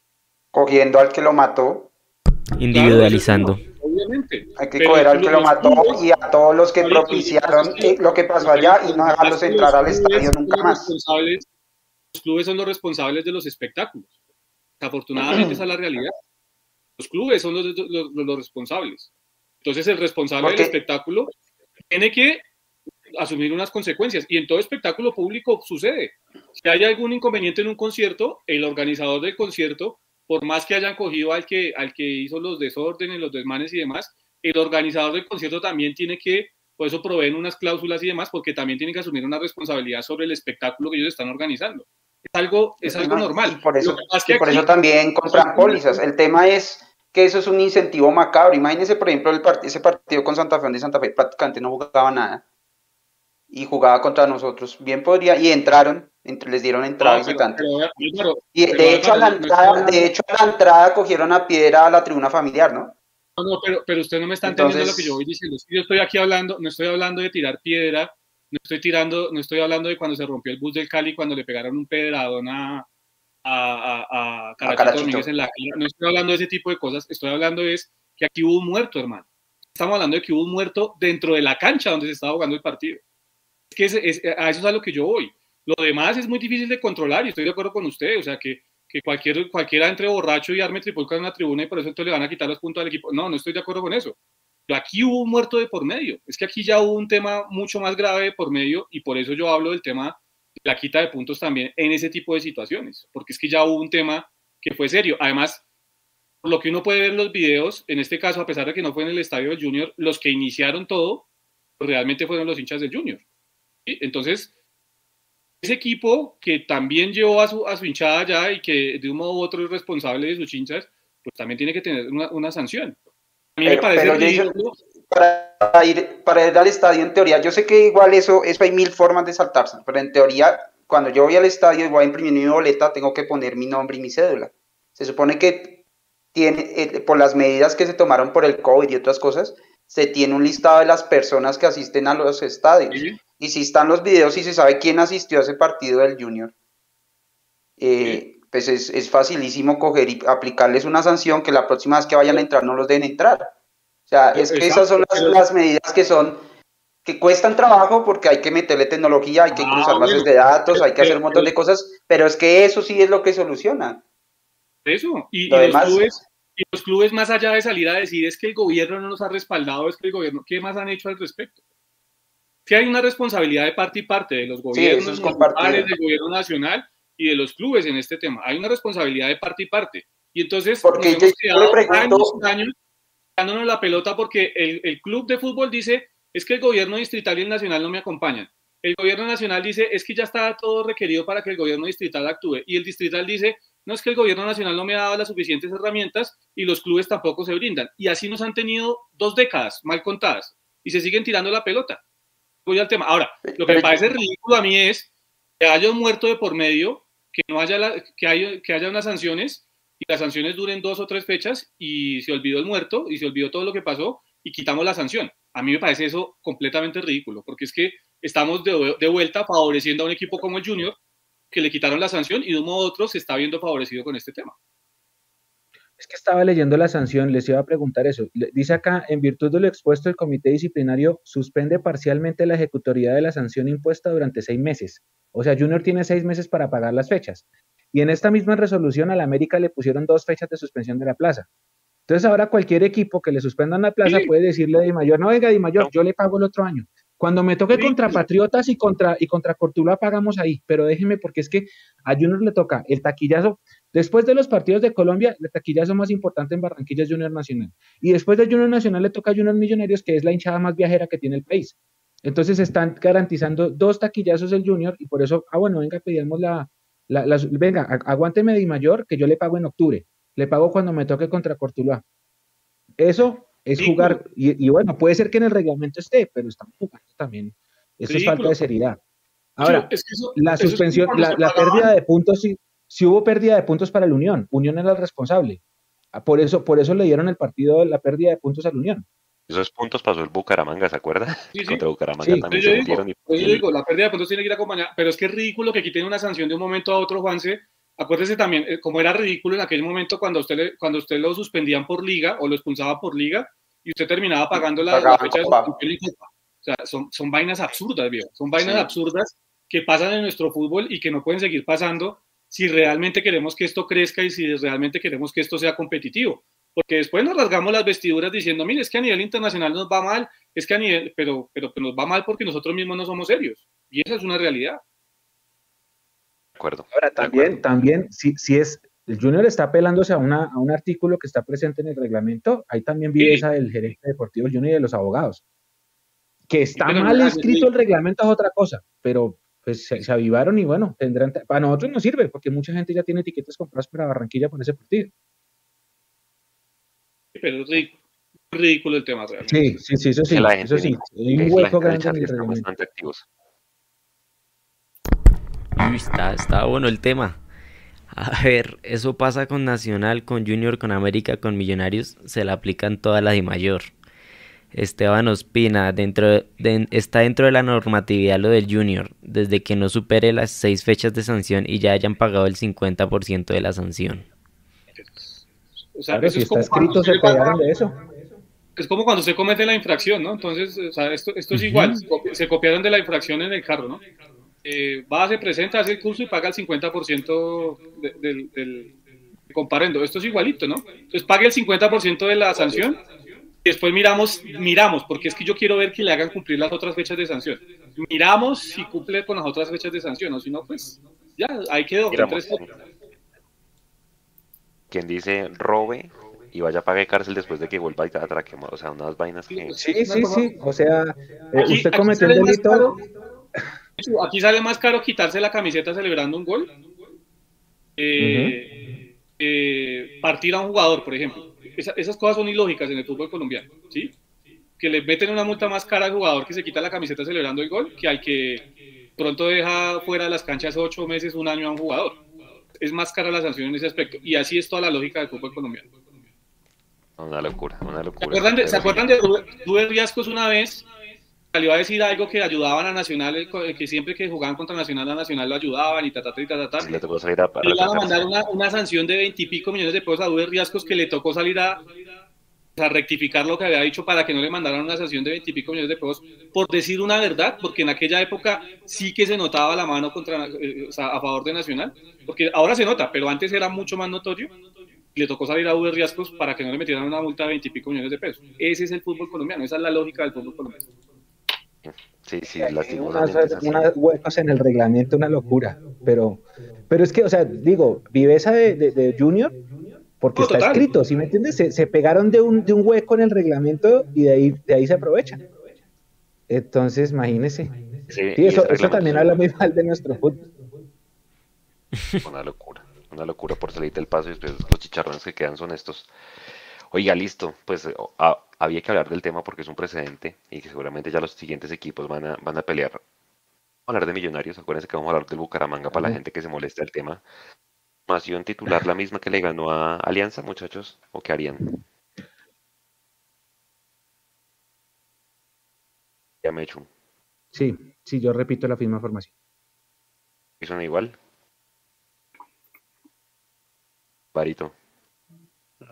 B: Cogiendo al que lo mató.
E: Individualizando.
B: obviamente. Hay que coger al que lo mató y a todos los que propiciaron lo que pasó allá y no dejarlos entrar al estadio nunca más.
D: Los clubes son los responsables de los espectáculos. Afortunadamente esa es la realidad. Los clubes son los, los, responsables. Entonces el responsable del espectáculo tiene que asumir unas consecuencias. Y en todo espectáculo público sucede. Si hay algún inconveniente en un concierto, el organizador del concierto, por más que hayan cogido al que, al que hizo los desórdenes, los desmanes y demás, el organizador del concierto también tiene que, por eso proveen unas cláusulas y demás, porque también tiene que asumir una responsabilidad sobre el espectáculo que ellos están organizando. Es algo, es algo normal.
B: por eso, por eso también compran pólizas. El tema es que eso es un incentivo macabro. Imagínense, por ejemplo, el ese partido con Santa Fe, de Santa Fe prácticamente no jugaba nada y jugaba contra nosotros. Bien podría, y entraron, les dieron entrada y de hecho, a la entrada, de hecho, a la entrada cogieron a piedra a la tribuna familiar, ¿no?
D: No, no, pero, pero usted no me está entendiendo lo que yo voy diciendo. yo estoy aquí hablando, no estoy hablando de tirar piedra, no estoy tirando, no estoy hablando de cuando se rompió el bus del Cali, cuando le pegaron un pedradón a, a, a, Carachito en la No estoy hablando de ese tipo de cosas, estoy hablando es que aquí hubo un muerto, hermano. Estamos hablando de que hubo un muerto dentro de la cancha donde se estaba jugando el partido que es, a eso es a lo que yo voy. Lo demás es muy difícil de controlar y estoy de acuerdo con usted. O sea, que, que cualquier, cualquiera entre borracho y arme tripulca en una tribuna y por eso entonces le van a quitar los puntos al equipo. No, no estoy de acuerdo con eso. Pero aquí hubo un muerto de por medio. Es que aquí ya hubo un tema mucho más grave de por medio y por eso yo hablo del tema de la quita de puntos también en ese tipo de situaciones. Porque es que ya hubo un tema que fue serio. Además, por lo que uno puede ver en los videos, en este caso, a pesar de que no fue en el estadio del Junior, los que iniciaron todo realmente fueron los hinchas del Junior. Entonces, ese equipo que también llevó a su, a su hinchada ya y que de un modo u otro es responsable de sus hinchas, pues también tiene que tener una, sanción. Me parece
B: para, ir, para ir al estadio, en teoría, yo sé que igual eso, eso hay mil formas de saltarse, pero en teoría, cuando yo voy al estadio y voy a imprimir mi boleta, tengo que poner mi nombre y mi cédula. Se supone que tiene, eh, por las medidas que se tomaron por el COVID y otras cosas, se tiene un listado de las personas que asisten a los estadios. Y si están los videos y se sabe quién asistió a ese partido del Junior, eh, pues es, facilísimo coger y aplicarles una sanción que la próxima vez que vayan a entrar no los deben entrar. O sea, es que esas son las, medidas que son que cuestan trabajo porque hay que meterle tecnología, hay que ah, cruzar bases de datos, hay que hacer un montón de cosas, pero es que eso sí es lo que soluciona.
D: Eso, y, los clubes, y los clubes, más allá de salir a decir es que el gobierno no nos ha respaldado, es que el gobierno, ¿qué más han hecho al respecto? Que hay una responsabilidad de parte y parte de los gobiernos del gobierno nacional y de los clubes en este tema. Hay una responsabilidad de parte y parte. Y entonces
B: porque nos hemos quedado
D: años, años dándonos la pelota porque el, el club de fútbol dice es que el gobierno distrital y el nacional no me acompañan. El gobierno nacional dice es que ya está todo requerido para que el gobierno distrital actúe. Y el distrital dice no es que el gobierno nacional no me ha dado las suficientes herramientas y los clubes tampoco se brindan. Y así nos han tenido dos décadas mal contadas y se siguen tirando la pelota. Voy al tema. Ahora, lo que me parece ridículo a mí es que haya un muerto de por medio, que no haya, que, haya, que haya unas sanciones y las sanciones duren dos o tres fechas y se olvidó el muerto y se olvidó todo lo que pasó y quitamos la sanción. A mí me parece eso completamente ridículo, porque es que estamos de, de vuelta favoreciendo a un equipo como el Junior que le quitaron la sanción y de un modo u otro se está viendo favorecido con este tema.
C: Es que estaba leyendo la sanción, les iba a preguntar eso. Dice acá, en virtud de lo expuesto, el comité disciplinario suspende parcialmente la ejecutoria de la sanción impuesta durante seis meses. O sea, Junior tiene seis meses para pagar las fechas. Y en esta misma resolución a la América le pusieron dos fechas de suspensión de la plaza. Entonces ahora cualquier equipo que le suspendan la plaza puede decirle a Di Mayor, no venga Di Mayor, yo le pago el otro año. Cuando me toque contra Patriotas y contra, y contra Cortuluá pagamos ahí, pero déjeme porque es que a Junior le toca el taquillazo. Después de los partidos de Colombia, la taquillazo más importante en Barranquilla es Junior Nacional. Y después de Junior Nacional le toca a Junior Millonarios, que es la hinchada más viajera que tiene el país. Entonces están garantizando dos taquillazos el Junior y por eso, ah, bueno, venga, pedimos la, la, venga, aguánteme de mayor que yo le pago en octubre. Le pago cuando me toque contra Cortuluá. Eso es jugar, y, bueno, puede ser que en el reglamento esté, pero estamos jugando también. Eso es falta de seriedad. Ahora, la suspensión, la, pérdida de puntos, si, si hubo pérdida de puntos para la Unión, Unión era el responsable. Ah, por eso, por eso le dieron el partido la pérdida de puntos a la Unión.
A: Esos puntos pasó el Bucaramanga, ¿se acuerda? Sí, Contra Bucaramanga también se
D: metieron. y... yo digo, la pérdida de puntos tiene que ir acompañada, pero es que es ridículo que quiten una sanción de un momento a otro, Juanse. Acuérdese también, eh, como era ridículo en aquel momento cuando usted, cuando usted lo suspendían por liga o lo expulsaba por liga y usted terminaba pagando la, fecha de O sea, son, son vainas absurdas, viejo. Son vainas absurdas que pasan en nuestro fútbol y que no pueden seguir pasando si realmente queremos que esto crezca y si realmente queremos que esto sea competitivo. Porque después nos rasgamos las vestiduras diciendo, mire, es que a nivel internacional nos va mal, es que a nivel, pero, pero nos va mal porque nosotros mismos no somos serios. Y esa es una realidad.
A: De acuerdo.
C: Ahora, también, también si, si es, el Junior está apelándose a, una, a un artículo que está presente en el reglamento, ahí también vi esa del gerente deportivo Junior y de los abogados. Que está mal escrito el reglamento es otra cosa, pero pues se, avivaron y bueno, tendrán, para nosotros no sirve porque mucha gente ya tiene etiquetas compradas para Barranquilla por ese partido.
D: Pero es ridículo, el tema realmente.
C: Sí, sí, sí, eso sí, eso sí, hay un hueco grande en el bastante activos.
E: Uy, está, está bueno el tema. A ver, eso pasa con Nacional, con Junior, con América, con Millonarios, se la aplican todas las de mayor. Esteban Ospina, dentro está dentro de la normatividad lo del Junior, desde que no supere las seis fechas de sanción y ya hayan pagado el 50% de la sanción.
C: O sea, si está escrito, se pegaron de eso.
D: Es como cuando se comete la infracción, ¿no? Entonces, o sea, esto, esto es igual, se copiaron de la infracción en el carro, ¿no? Eh, va, se presenta, hace el curso y paga el 50% del, del, comparendo. Esto es igualito, ¿no? Entonces pague el 50% de la sanción después miramos, miramos, porque es que yo quiero ver que le hagan cumplir las otras fechas de sanción. Miramos si cumple con las otras fechas de sanción, o si no, pues ya, ahí quedó.
A: Quien dice robe y vaya a pagar cárcel después de que vuelva a atraquemos, o sea, unas vainas que...
C: Sí, sí, sí, o sea, eh, usted cometió el delito...
D: aquí sale más caro quitarse la camiseta celebrando un gol. Eh, eh, partir a un jugador, por ejemplo esas cosas son ilógicas en el fútbol colombiano, ¿sí? Que le meten una multa más cara al jugador que se quita la camiseta celebrando el gol que al que pronto deja fuera de las canchas ocho meses, un año a un jugador. Es más cara la sanción en ese aspecto. Y así es toda la lógica del fútbol colombiano.
A: Una locura, una locura.
D: ¿Se acuerdan de, ¿se Riascos una vez? Salió a decir algo que ayudaban a Nacional, que siempre que jugaban contra Nacional, a Nacional lo ayudaban y ta, ta, ta, ta, ta.
A: le tocó salir a,
D: le a mandar una, una, sanción de veintipico millones de pesos a Uber Riascos que le tocó salir a, a, rectificar lo que había dicho para que no le mandaran una sanción de veintipico millones de pesos por decir una verdad, porque en aquella época sí que se notaba la mano contra, eh, o sea, a favor de Nacional, porque ahora se nota, pero antes era mucho más notorio. Le tocó salir a Uber Riascos para que no le metieran una multa de veintipico millones de pesos. Ese es el fútbol colombiano, esa es la lógica del fútbol colombiano.
A: Sí, sí,
C: unas, unas huecos en el reglamento, una locura. Pero, pero es que, o sea, digo, viveza de, de, Junior, porque está escrito, ¿sí me entiendes? Se, se, pegaron de un, de un hueco en el reglamento y de ahí, de ahí se aprovechan. Entonces, imagínese. Sí, eso, eso también habla muy mal de nuestro fútbol.
A: Una locura, una locura por salir del paso y después los chicharrones que quedan son estos. Oiga, listo, pues había que hablar del tema porque es un precedente y que seguramente ya los siguientes equipos van a, van a pelear. Vamos a hablar de millonarios, acuérdense que vamos a hablar del Bucaramanga para la gente que se molesta el tema. ¿Formación titular la misma que le ganó a Alianza, muchachos? ¿O qué harían? Ya me he hecho.
C: Sí, sí, yo repito la misma formación.
A: ¿Y son igual? Barito.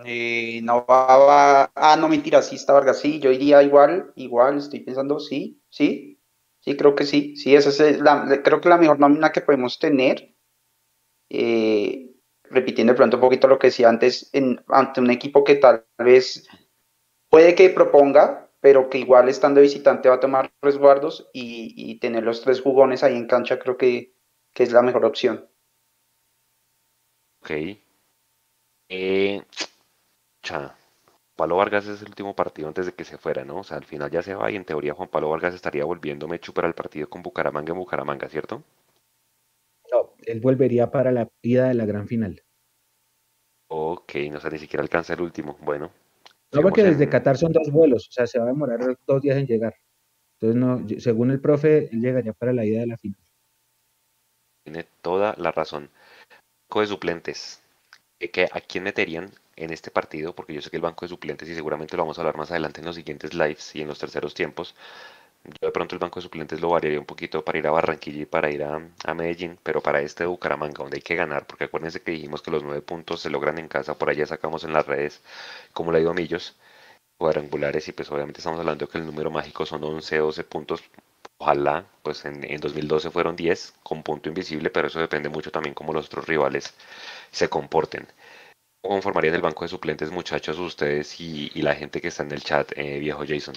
B: Eh, no va, ah, no, mentira, sí está Vargas, sí, yo iría igual, igual, estoy pensando, sí, sí, sí, creo que sí, sí, esa es la, creo que la mejor nómina que podemos tener, eh, repitiendo de pronto un poquito lo que decía antes, en, ante un equipo que tal vez puede que proponga, pero que igual estando visitante va a tomar resguardos y, y tener los tres jugones ahí en cancha creo que, que es la mejor opción.
A: Ok, Eh, cha, Pablo Vargas es el último partido antes de que se fuera, ¿no? O sea, al final ya se va y en teoría Juan Pablo Vargas estaría volviendo Mechu para el partido con Bucaramanga en Bucaramanga, ¿cierto?
C: No, él volvería para la ida de la gran final.
A: Ok, no sé, ni siquiera alcanza el último. Bueno.
C: No, porque desde Qatar son dos vuelos, o sea, se va a demorar dos días en llegar. Entonces, no, según el profe, él llegaría para la ida de la final.
A: Tiene toda la razón. Banco de suplentes. ¿A quién meterían en este partido? Porque yo sé que el banco de suplentes, y seguramente lo vamos a hablar más adelante en los siguientes lives y en los terceros tiempos, yo de pronto el banco de suplentes lo variaría un poquito para ir a Barranquilla y para ir a, Medellín, pero para este de Bucaramanga, donde hay que ganar, porque acuérdense que dijimos que los nueve puntos se logran en casa, por allá sacamos en las redes, como le digo a Millos, cuadrangulares, y pues obviamente estamos hablando que el número mágico son 11, 12 puntos, ojalá, pues en, 2012 fueron 10 con punto invisible, pero eso depende mucho también cómo los otros rivales se comporten. ¿Cómo formarían el banco de suplentes, muchachos, ustedes y, la gente que está en el chat, eh, viejo Jason?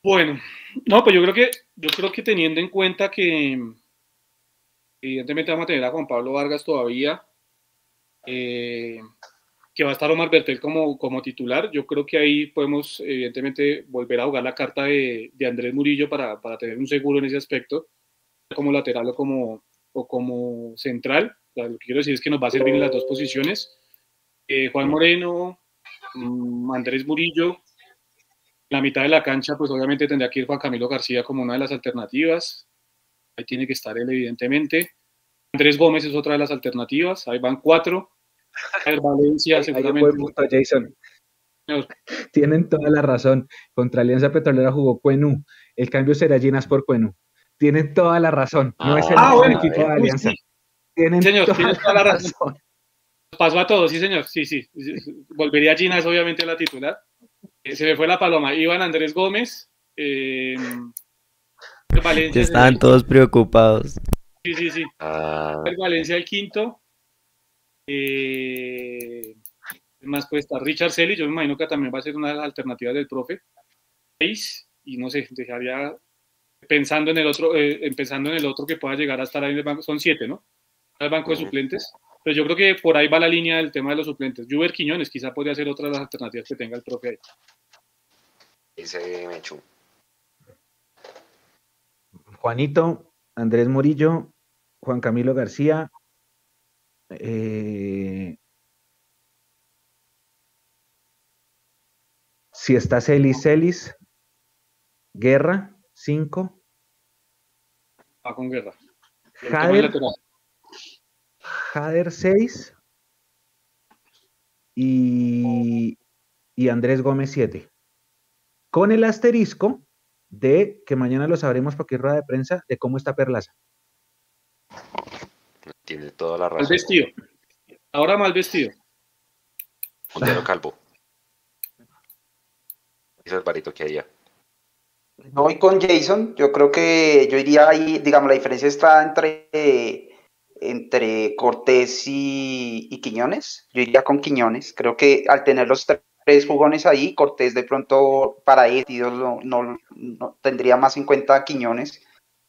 D: Bueno, no, pues yo creo que, yo creo que teniendo en cuenta que evidentemente vamos a tener a Juan Pablo Vargas todavía, eh, que va a estar Omar Bertel como, como titular, yo creo que ahí podemos evidentemente volver a jugar la carta de, Andrés Murillo para, tener un seguro en ese aspecto, como lateral o como, o como central. Lo que quiero decir es que nos va a servir en las dos posiciones. Eh, Juan Moreno, mm, Andrés Murillo, la mitad de la cancha, pues obviamente tendría que ir Juan Camilo García como una de las alternativas. Ahí tiene que estar él, evidentemente. Andrés Gómez es otra de las alternativas. Ahí van cuatro.
C: Valencia, seguramente. Jason. Tienen toda la razón. Contra Alianza Petrolera jugó Cuenú. El cambio será Ginas por Cuenú. Tienen toda la razón. No es el
D: ah, equipo de Alianza. Tienen señor, toda, toda la razón. Pasó a todos, sí, señor. Sí, sí. Volvería Ginas, obviamente, a la titular. Eh, se me fue la paloma. Iván Andrés Gómez. Eh,
E: Valencia. Estaban todos preocupados.
D: Sí, sí, sí. Ah. Valencia el quinto. Eh, más puede estar Richard Selly. Yo me imagino que también va a ser una de las alternativas del profe. Seis. Y no sé, dejaría pensando en el otro, eh, pensando en el otro que pueda llegar a estar ahí en el banco. Son siete, ¿no? El banco de suplentes. Pero yo creo que por ahí va la línea del tema de los suplentes. Juber Quiñones quizá podría ser otra de las alternativas que tenga el profe ahí.
A: Dice Mechu.
C: Juanito, Andrés Morillo, Juan Camilo García, eh, si está Celis Celis, Guerra, 5.
D: Va con Guerra.
C: Jader 6 y, y Andrés Gómez 7. Con el asterisco de que mañana lo sabremos porque es rueda de prensa de cómo está Perlaza.
A: Tiene toda la razón.
D: Mal vestido. Ahora mal vestido.
A: Montero Calvo. Ese es barito que haya.
B: No voy con Jason. Yo creo que yo iría ahí, digamos, la diferencia está entre entre Cortés y, Quiñones. Yo iría con Quiñones. Creo que al tener los tres jugones ahí, Cortés de pronto para él no, no, tendría más en cuenta a Quiñones,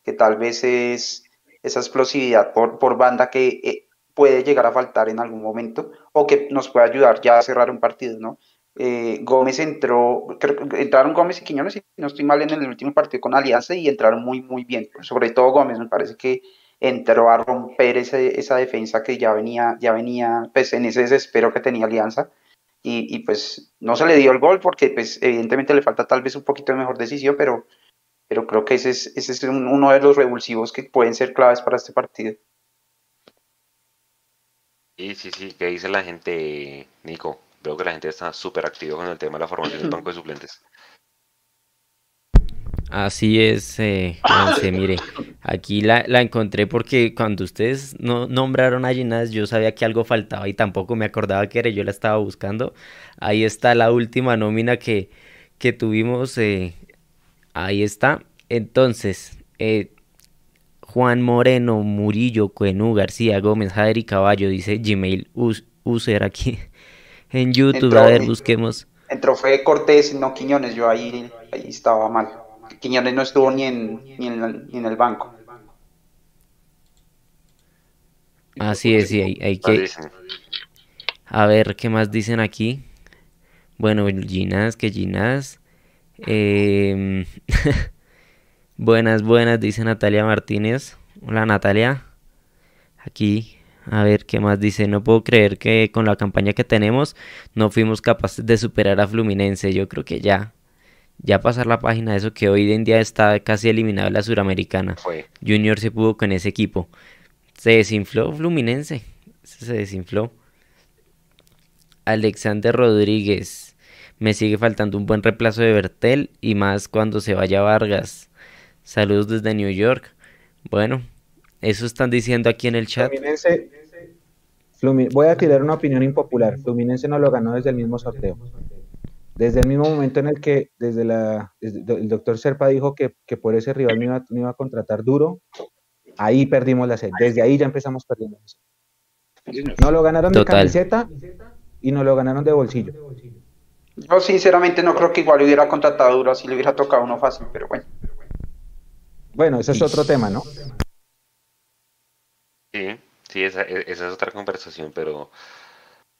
B: que tal vez es esa explosividad por, banda que eh, puede llegar a faltar en algún momento o que nos puede ayudar ya a cerrar un partido, ¿no? Eh, Gómez entró, entraron Gómez y Quiñones, y no estoy mal en el último partido con Alianza y entraron muy, muy bien. Sobre todo Gómez, me parece que entró a romper ese, esa defensa que ya venía, ya venía pues, en ese desespero que tenía Alianza. Y, y, pues no se le dio el gol porque pues evidentemente le falta tal vez un poquito de mejor decisión, pero, pero creo que ese es, ese es uno de los revulsivos que pueden ser claves para este partido.
A: Sí, sí, sí, ¿qué dice la gente, Nico? Veo que la gente está súper activa con el tema de la formación del banco de suplentes.
E: Así es, eh, mire, aquí la, encontré porque cuando ustedes no nombraron a Ginás, yo sabía que algo faltaba y tampoco me acordaba que era, yo la estaba buscando. Ahí está la última nómina que, que tuvimos, eh, ahí está. Entonces, eh, Juan Moreno, Murillo, Cuenú, García, Gómez, Jader y Caballo, dice Gmail user aquí en YouTube. a ver, busquemos.
B: Entró fue Cortés, no Quiñones, yo ahí, ahí estaba mal. Quiñones no estuvo ni en, ni en, el banco.
E: Así es, sí, hay, que, A ver, ¿qué más dicen aquí? Bueno, Ginás, que Ginás. Em, buenas, buenas, dice Natalia Martínez. Hola Natalia. Aquí, a ver qué más dice. No puedo creer que con la campaña que tenemos no fuimos capaces de superar a Fluminense. Yo creo que ya, ya pasar la página de eso que hoy en día está casi eliminada la suramericana. Junior se pudo con ese equipo. Se desinfló Fluminense. Se desinfló. Alexander Rodríguez. Me sigue faltando un buen reemplazo de Bertel y más cuando se vaya Vargas. Saludos desde New York. Bueno, eso están diciendo aquí en el chat.
C: Fluminense, voy a tirar una opinión impopular. Fluminense no lo ganó desde el mismo sorteo. Desde el mismo momento en el que desde la, el doctor Serpa dijo que, por ese rival me iba, iba, a contratar duro, ahí perdimos la sed. Desde ahí ya empezamos perdiendo No lo ganaron de camiseta y no lo ganaron de bolsillo.
B: Yo sinceramente no creo que igual hubiera contratado duro si le hubiera tocado uno fácil, pero bueno.
C: Bueno, ese es otro tema, ¿no?
A: Sí, sí, esa, e, esa es otra conversación, pero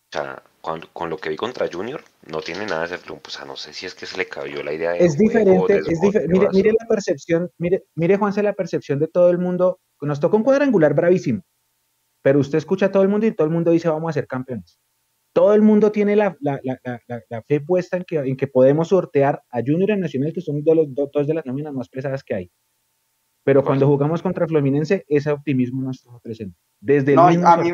A: o sea, con, lo que vi contra Junior, no tiene nada de ese flum. O sea, no sé si es que se le cabió la idea de.
C: Es diferente, es diferente. Mire, mire, la percepción, mire, mire, Juanse, la percepción de todo el mundo. Nos tocó un cuadrangular bravísimo, pero usted escucha a todo el mundo y todo el mundo dice vamos a ser campeones todo el mundo tiene la, fe puesta en que, en que podemos sortear a Junior y Nacional, que son dos, dos de las nóminas más pesadas que hay. Pero cuando jugamos contra Fluminense, ese optimismo no está presente. Desde el mismo
B: a, mí,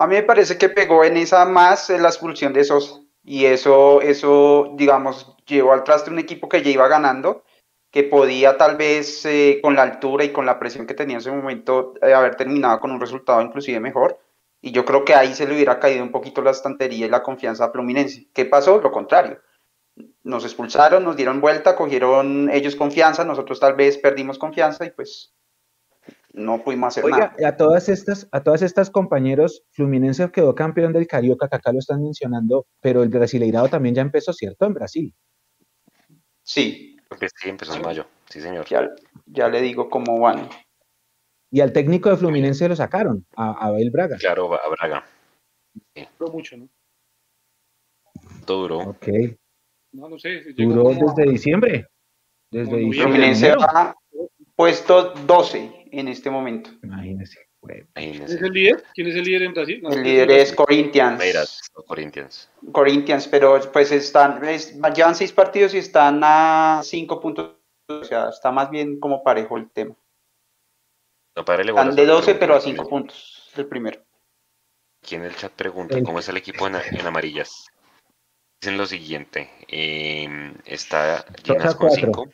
B: a mí me parece que pegó en esa más la expulsión de esos Y eso, eso, digamos, llevó al traste un equipo que ya iba ganando, que podía tal vez eh, con la altura y con la presión que tenía en ese momento eh, haber terminado con un resultado inclusive mejor y yo creo que ahí se le hubiera caído un poquito la estantería y la confianza a Fluminense. ¿Qué pasó? Lo contrario. Nos expulsaron, nos dieron vuelta, cogieron ellos confianza, nosotros tal vez perdimos confianza y pues no pudimos hacer Oiga,
C: nada. A todas estas, a todas estas compañeros, Fluminense quedó campeón del Carioca, que acá lo están mencionando, pero el Brasileirado también ya empezó, ¿cierto? En Brasil.
B: Sí.
A: Sí, empezó en mayo, sí señor.
B: Ya, ya le digo cómo van.
C: Y al técnico de Fluminense lo sacaron, a Abel Braga.
A: Claro, a Braga.
D: Duró mucho, ¿no?
A: Todo duró.
C: Ok.
D: No, no sé.
C: Duró desde diciembre. Desde diciembre.
B: Fluminense va puesto 12 en este momento.
C: Imagínese.
D: ¿Quién es el líder? ¿Quién es el líder en Brasil?
B: el líder es Corinthians.
A: Corinthians.
B: Corinthians, pero pues están, llevan seis partidos y están a cinco puntos. O sea, está más bien como parejo el tema. Están de 12, pero a 5 puntos, el primero.
A: Aquí en el chat pregunta cómo es el equipo en, amarillas. Dicen lo siguiente: em, está Ginas con 5,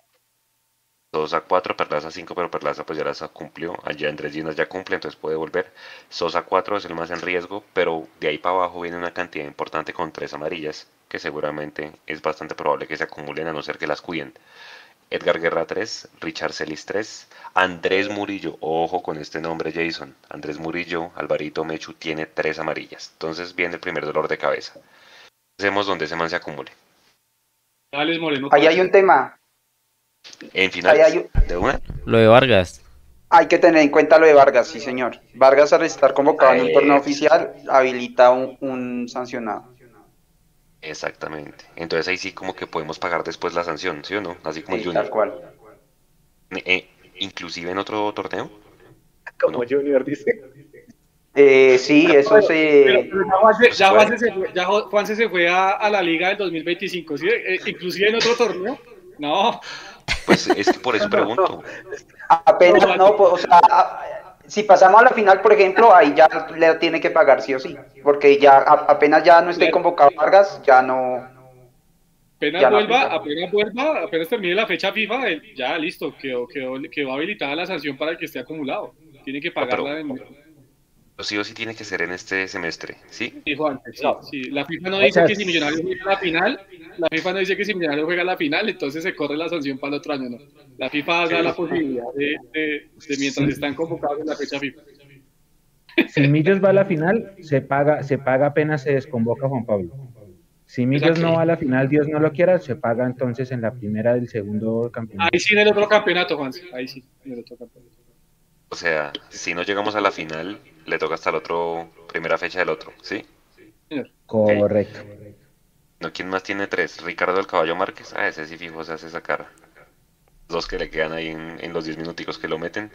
A: 2 a 4, Perlaza 5, pero Perlaza pues ya las cumplió. Allá Andrés Ginas ya cumple, entonces puede volver. Sosa 4 es el más en riesgo, pero de ahí para abajo viene una cantidad importante con 3 amarillas, que seguramente es bastante probable que se acumulen a no ser que las cuiden. Edgar Guerra 3, Richard Celis 3, Andrés Murillo, ojo con este nombre Jason, Andrés Murillo, Alvarito Mechu tiene tres amarillas, entonces viene el primer dolor de cabeza. Hacemos donde ese man se acumule.
B: Ahí hay un tema.
A: En final, ¿de una?
E: Lo de Vargas.
B: Hay que tener en cuenta lo de Vargas, sí señor. Vargas al estar convocado en un torneo oficial habilita un sancionado.
A: Exactamente. Entonces ahí sí como que podemos pagar después la sanción, ¿sí o no? Así como
B: Junior. Tal cual.
A: Eh, inclusive en otro torneo.
C: Como Junior dice.
B: Eh, sí, eso se...
D: Ya, Juanse, se fue, a, la liga del 2025, ¿sí? Eh, inclusive en otro torneo. No.
A: Pues es que por eso pregunto.
B: Apenas, no, pues, o sea, si pasamos a la final, por ejemplo, ahí ya le tiene que pagar sí o sí, porque ya apenas ya no esté convocado Vargas, ya no.
D: Apenas vuelva, apenas vuelva, apenas termine la fecha FIFA, ya listo, quedó, quedó, habilitada la sanción para el que esté acumulado. Tiene que pagarla en
A: sí o sí tiene que ser en este semestre, ¿sí?
D: Sí, Juan, sí, La FIFA no dice que si Millonarios juega la final, la FIFA no dice que si Millonarios juega la final, entonces se corre la sanción para el otro año, ¿no? La FIFA da la posibilidad de, de, mientras están convocados en la fecha FIFA.
C: Si Millos va a la final, se paga, se paga apenas se desconvoca Juan Pablo. Si Millos no va a la final, Dios no lo quiera, se paga entonces en la primera del segundo campeonato.
D: Ahí sí en el otro campeonato, Juan. Ahí sí, en el otro campeonato.
A: O sea, si no llegamos a la final, le toca hasta la otro primera fecha del otro, ¿sí?
C: Correcto.
A: No, ¿quién más tiene tres? Ricardo el Caballo Márquez. Ah, ese sí fijo se hace sacar. Dos que le quedan ahí en, los diez minuticos que lo meten.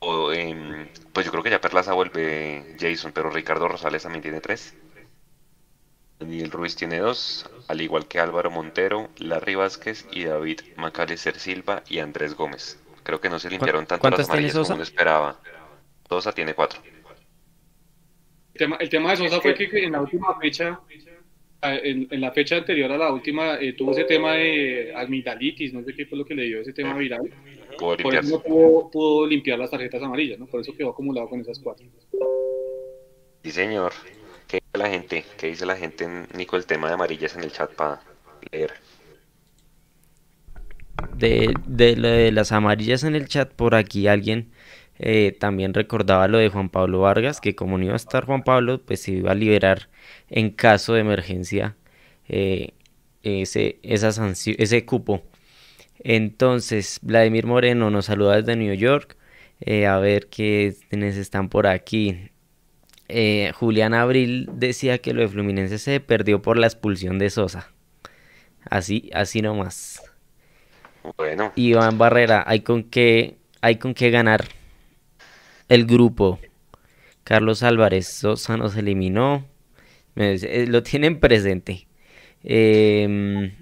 A: O, em, pues yo creo que ya Perlaza vuelve Jason, pero Ricardo Rosales también tiene tres. Daniel Ruiz tiene dos, al igual que Álvaro Montero, Larry Vázquez y David Macalister Silva y Andrés Gómez. Creo que no se limpiaron tanto las amarillas como uno esperaba. Sosa tiene cuatro.
D: El tema, de Sosa fue que en la última fecha, en, la fecha anterior a la última, eh, tuvo ese tema de amigdalitis, no sé qué fue lo que le dio ese tema viral. Por eso no pudo, limpiar las tarjetas amarillas, ¿no? Por eso quedó acumulado con esas cuatro.
A: Sí, señor. ¿Qué dice la gente? ¿Qué dice la gente, Nico, el tema de amarillas en el chat para leer?
E: De, de, de las amarillas en el chat, por aquí alguien eh, también recordaba lo de Juan Pablo Vargas, que como no iba a estar Juan Pablo, pues se iba a liberar en caso de emergencia eh, ese, ese cupo. Entonces, Vladimir Moreno nos saluda desde New York. Eh, a ver quiénes están por aquí. Julián Abril decía que lo de Fluminense se perdió por la expulsión de Sosa. Así, así nomás.
A: Bueno.
E: Iván Barrera, hay con qué, hay con qué ganar el grupo. Carlos Álvarez Sosa nos eliminó. Eh, lo tienen presente. Eh,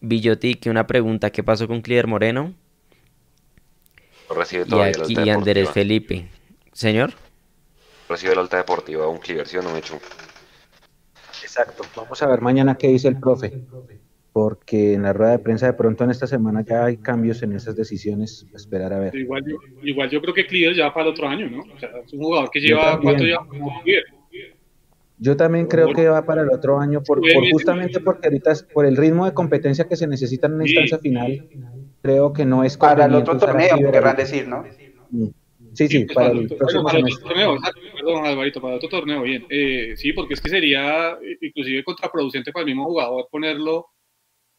E: que una pregunta. ¿Qué pasó con Cliver Moreno?
A: Recibe
E: y aquí y Andrés Felipe. Señor.
A: Recibe la alta deportiva, un Cliver, ¿sí o no me hecho?
C: Exacto. Vamos a ver mañana qué dice el profe porque en la rueda de prensa de pronto en esta semana ya hay cambios en esas decisiones, esperar a ver.
D: Igual yo, igual yo creo que Cleaver ya va para el otro año, ¿no? O sea, es un jugador que lleva, ¿cuánto lleva
C: Yo también creo que va para el otro año, por, justamente porque ahorita por el ritmo de competencia que se necesita en una instancia final, creo que no es
B: para el otro torneo, querrán decir, ¿no?
C: Mm. Sí, sí, para, el próximo
D: para otro torneo, perdón, Alvarito, para otro torneo, bien. Eh, sí, porque es que sería inclusive contraproducente para el mismo jugador ponerlo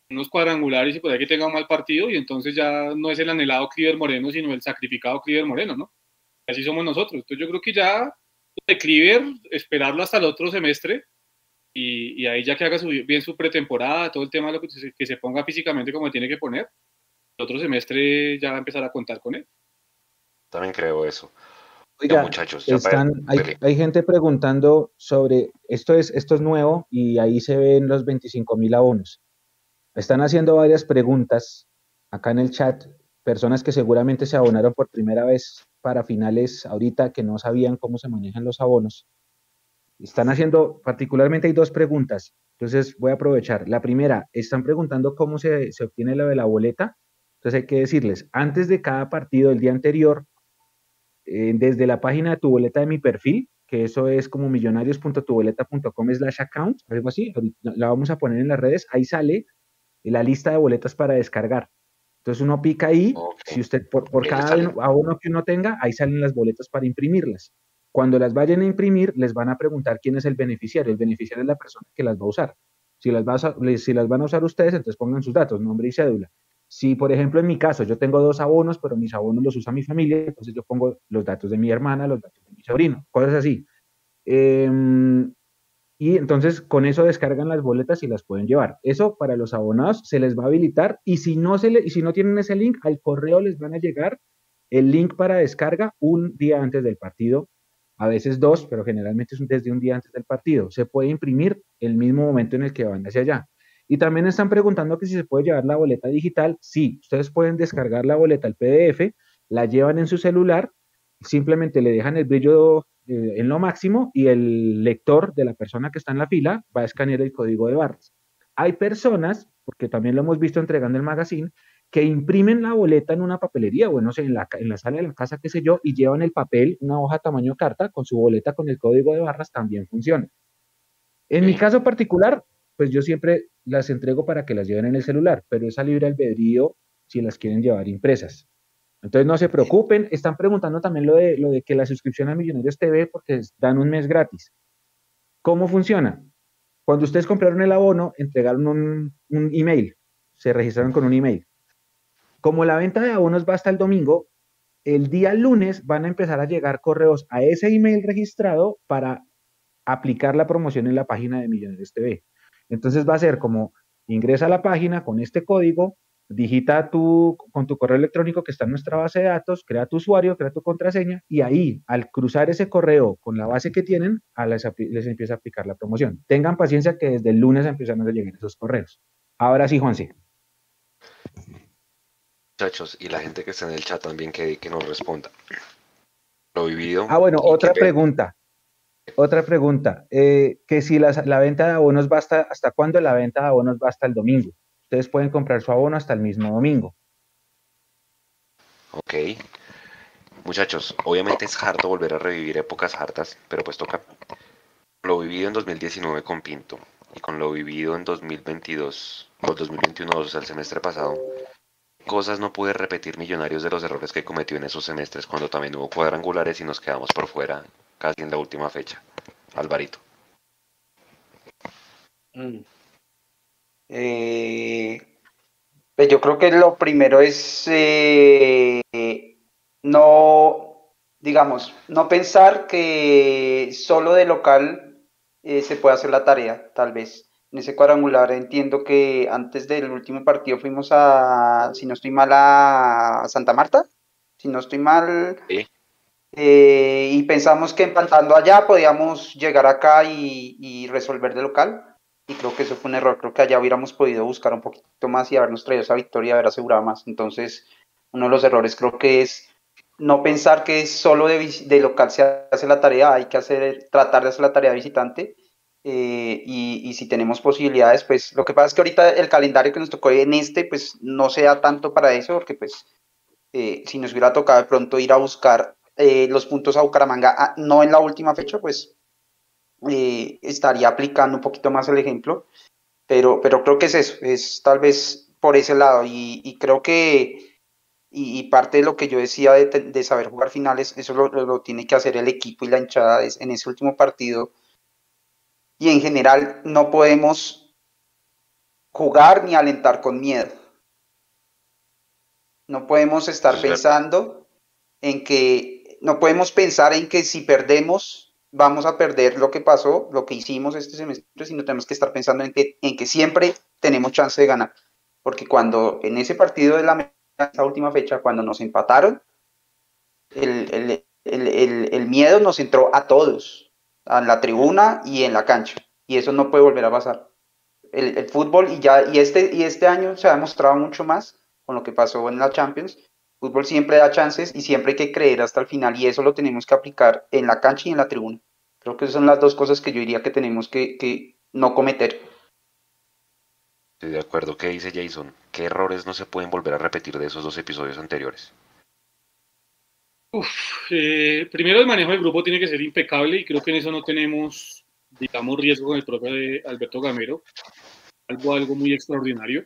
D: unos cuadrangulares y puede que tenga un mal partido y entonces ya no es el anhelado Cliver Moreno, sino el sacrificado Cliver Moreno, ¿no? Así somos nosotros. Entonces yo creo que ya de Cliver, esperarlo hasta el otro semestre y, ahí ya que haga bien su pretemporada, todo el tema de lo que se, que se ponga físicamente como tiene que poner, el otro semestre ya va a empezar a contar con él.
A: También creo eso.
C: Oiga, muchachos, hay, hay, gente preguntando sobre, esto es, esto es nuevo y ahí se ven los 25 mil abonos. Están haciendo varias preguntas acá en el chat, personas que seguramente se abonaron por primera vez para finales ahorita que no sabían cómo se manejan los abonos. Están haciendo, particularmente hay dos preguntas, entonces voy a aprovechar. La primera, están preguntando cómo se, obtiene lo de la boleta. Entonces hay que decirles, antes de cada partido, el día anterior, eh, desde la página de tu boleta de mi perfil, que eso es como millonarios.tuboleta.com slash account, algo así, la vamos a poner en las redes, ahí sale la lista de boletas para descargar. Entonces uno pica ahí, si usted por, cada uno, que uno tenga, ahí salen las boletas para imprimirlas. Cuando las vayan a imprimir, les van a preguntar quién es el beneficiario. El beneficiario es la persona que las va a usar. Si las, si las van a usar ustedes, entonces pongan sus datos, nombre y cédula. Si, por ejemplo, en mi caso, yo tengo dos abonos, pero mis abonos los usa mi familia, entonces yo pongo los datos de mi hermana, los datos de mi sobrino, cosas así. Eh, y entonces con eso descargan las boletas y las pueden llevar. Eso para los abonados se les va a habilitar y si no, se le, y si no tienen ese link, al correo les van a llegar el link para descarga un día antes del partido, a veces dos, pero generalmente es desde un día antes del partido. Se puede imprimir el mismo momento en el que van hacia allá. Y también están preguntando que si se puede llevar la boleta digital. Sí, ustedes pueden descargar la boleta al PDF, la llevan en su celular, simplemente le dejan el brillo eh, en lo máximo y el lector de la persona que está en la fila va a escanear el código de barras. Hay personas, porque también lo hemos visto entregando el magazine, que imprimen la boleta en una papelería o no sé, en la, en la sala de la casa, qué sé yo, y llevan el papel, una hoja tamaño carta, con su boleta con el código de barras, también funciona. En mi caso particular, pues yo siempre las entrego para que las lleven en el celular, pero esa libre albedrío si las quieren llevar impresas. Entonces no se preocupen, están preguntando también lo de, lo de que la suscripción a Millonarios TV porque dan un mes gratis. ¿Cómo funciona? Cuando ustedes compraron el abono, entregaron un, un email, se registraron con un email. Como la venta de abonos va hasta el domingo, el día lunes van a empezar a llegar correos a ese email registrado para aplicar la promoción en la página de Millonarios TV. Entonces va a ser como ingresa a la página con este código, digita tu, con tu correo electrónico que está en nuestra base de datos, crea tu usuario, crea tu contraseña y ahí, al cruzar ese correo con la base que tienen, a les, les, empieza a aplicar la promoción. Tengan paciencia que desde el lunes empiezan a llegar esos correos. Ahora sí, Juanse.
A: Muchachos, y la gente que está en el chat también que, que nos responda. Lo vivido.
C: Ah, bueno, otra pregunta. Otra pregunta. Eh, que si la, la, venta de abonos va hasta, ¿hasta cuándo la venta de abonos va hasta el domingo? Ustedes pueden comprar su abono hasta el mismo domingo.
A: Ok. Muchachos, obviamente es harto volver a revivir épocas hartas, pero pues toca. Lo vivido en 2019 con Pinto y con lo vivido en 2022 o 2021, o sea, el semestre pasado, cosas no pude repetir millonarios de los errores que cometió en esos semestres cuando también hubo cuadrangulares y nos quedamos por fuera casi en la última fecha. Alvarito.
B: Mm. Eh, pues yo creo que lo primero es eh, no, digamos, no pensar que solo de local eh, se puede hacer la tarea, tal vez. En ese cuadrangular entiendo que antes del último partido fuimos a, si no estoy mal, a Santa Marta, si no estoy mal. y pensamos que empantando allá podíamos llegar acá y, y resolver de local y creo que eso fue un error. Creo que allá hubiéramos podido buscar un poquito más y habernos traído esa victoria, haber asegurado más. Entonces, uno de los errores creo que es no pensar que solo de, local se hace la tarea, hay que hacer, tratar de hacer la tarea de visitante. Eh, y, si tenemos posibilidades, pues lo que pasa es que ahorita el calendario que nos tocó en este, pues no sea tanto para eso, porque pues eh, si nos hubiera tocado de pronto ir a buscar eh, los puntos a Bucaramanga, ah, no en la última fecha, pues eh, estaría aplicando un poquito más el ejemplo, pero, pero creo que es eso, es tal vez por ese lado y, creo que y, parte de lo que yo decía de, saber jugar finales, eso lo, tiene que hacer el equipo y la hinchada en ese último partido y en general no podemos jugar ni alentar con miedo. No podemos estar pensando en que, no podemos pensar en que si perdemos vamos a perder lo que pasó, lo que hicimos este semestre, sino tenemos que estar pensando en que, en que siempre tenemos chance de ganar. Porque cuando en ese partido de la esa última fecha, cuando nos empataron, el, miedo nos entró a todos, a la tribuna y en la cancha. Y eso no puede volver a pasar. El, fútbol, y ya, y este, y este año se ha demostrado mucho más con lo que pasó en la Champions, Fútbol siempre da chances y siempre hay que creer hasta el final y eso lo tenemos que aplicar en la cancha y en la tribuna. Creo que esas son las dos cosas que yo diría que tenemos que, no cometer.
A: Estoy de acuerdo. ¿Qué dice Jason? ¿Qué errores no se pueden volver a repetir de esos dos episodios anteriores?
D: Eh, primero el manejo del grupo tiene que ser impecable y creo que en eso no tenemos, digamos, riesgo con el propio de Alberto Gamero. Algo, algo muy extraordinario.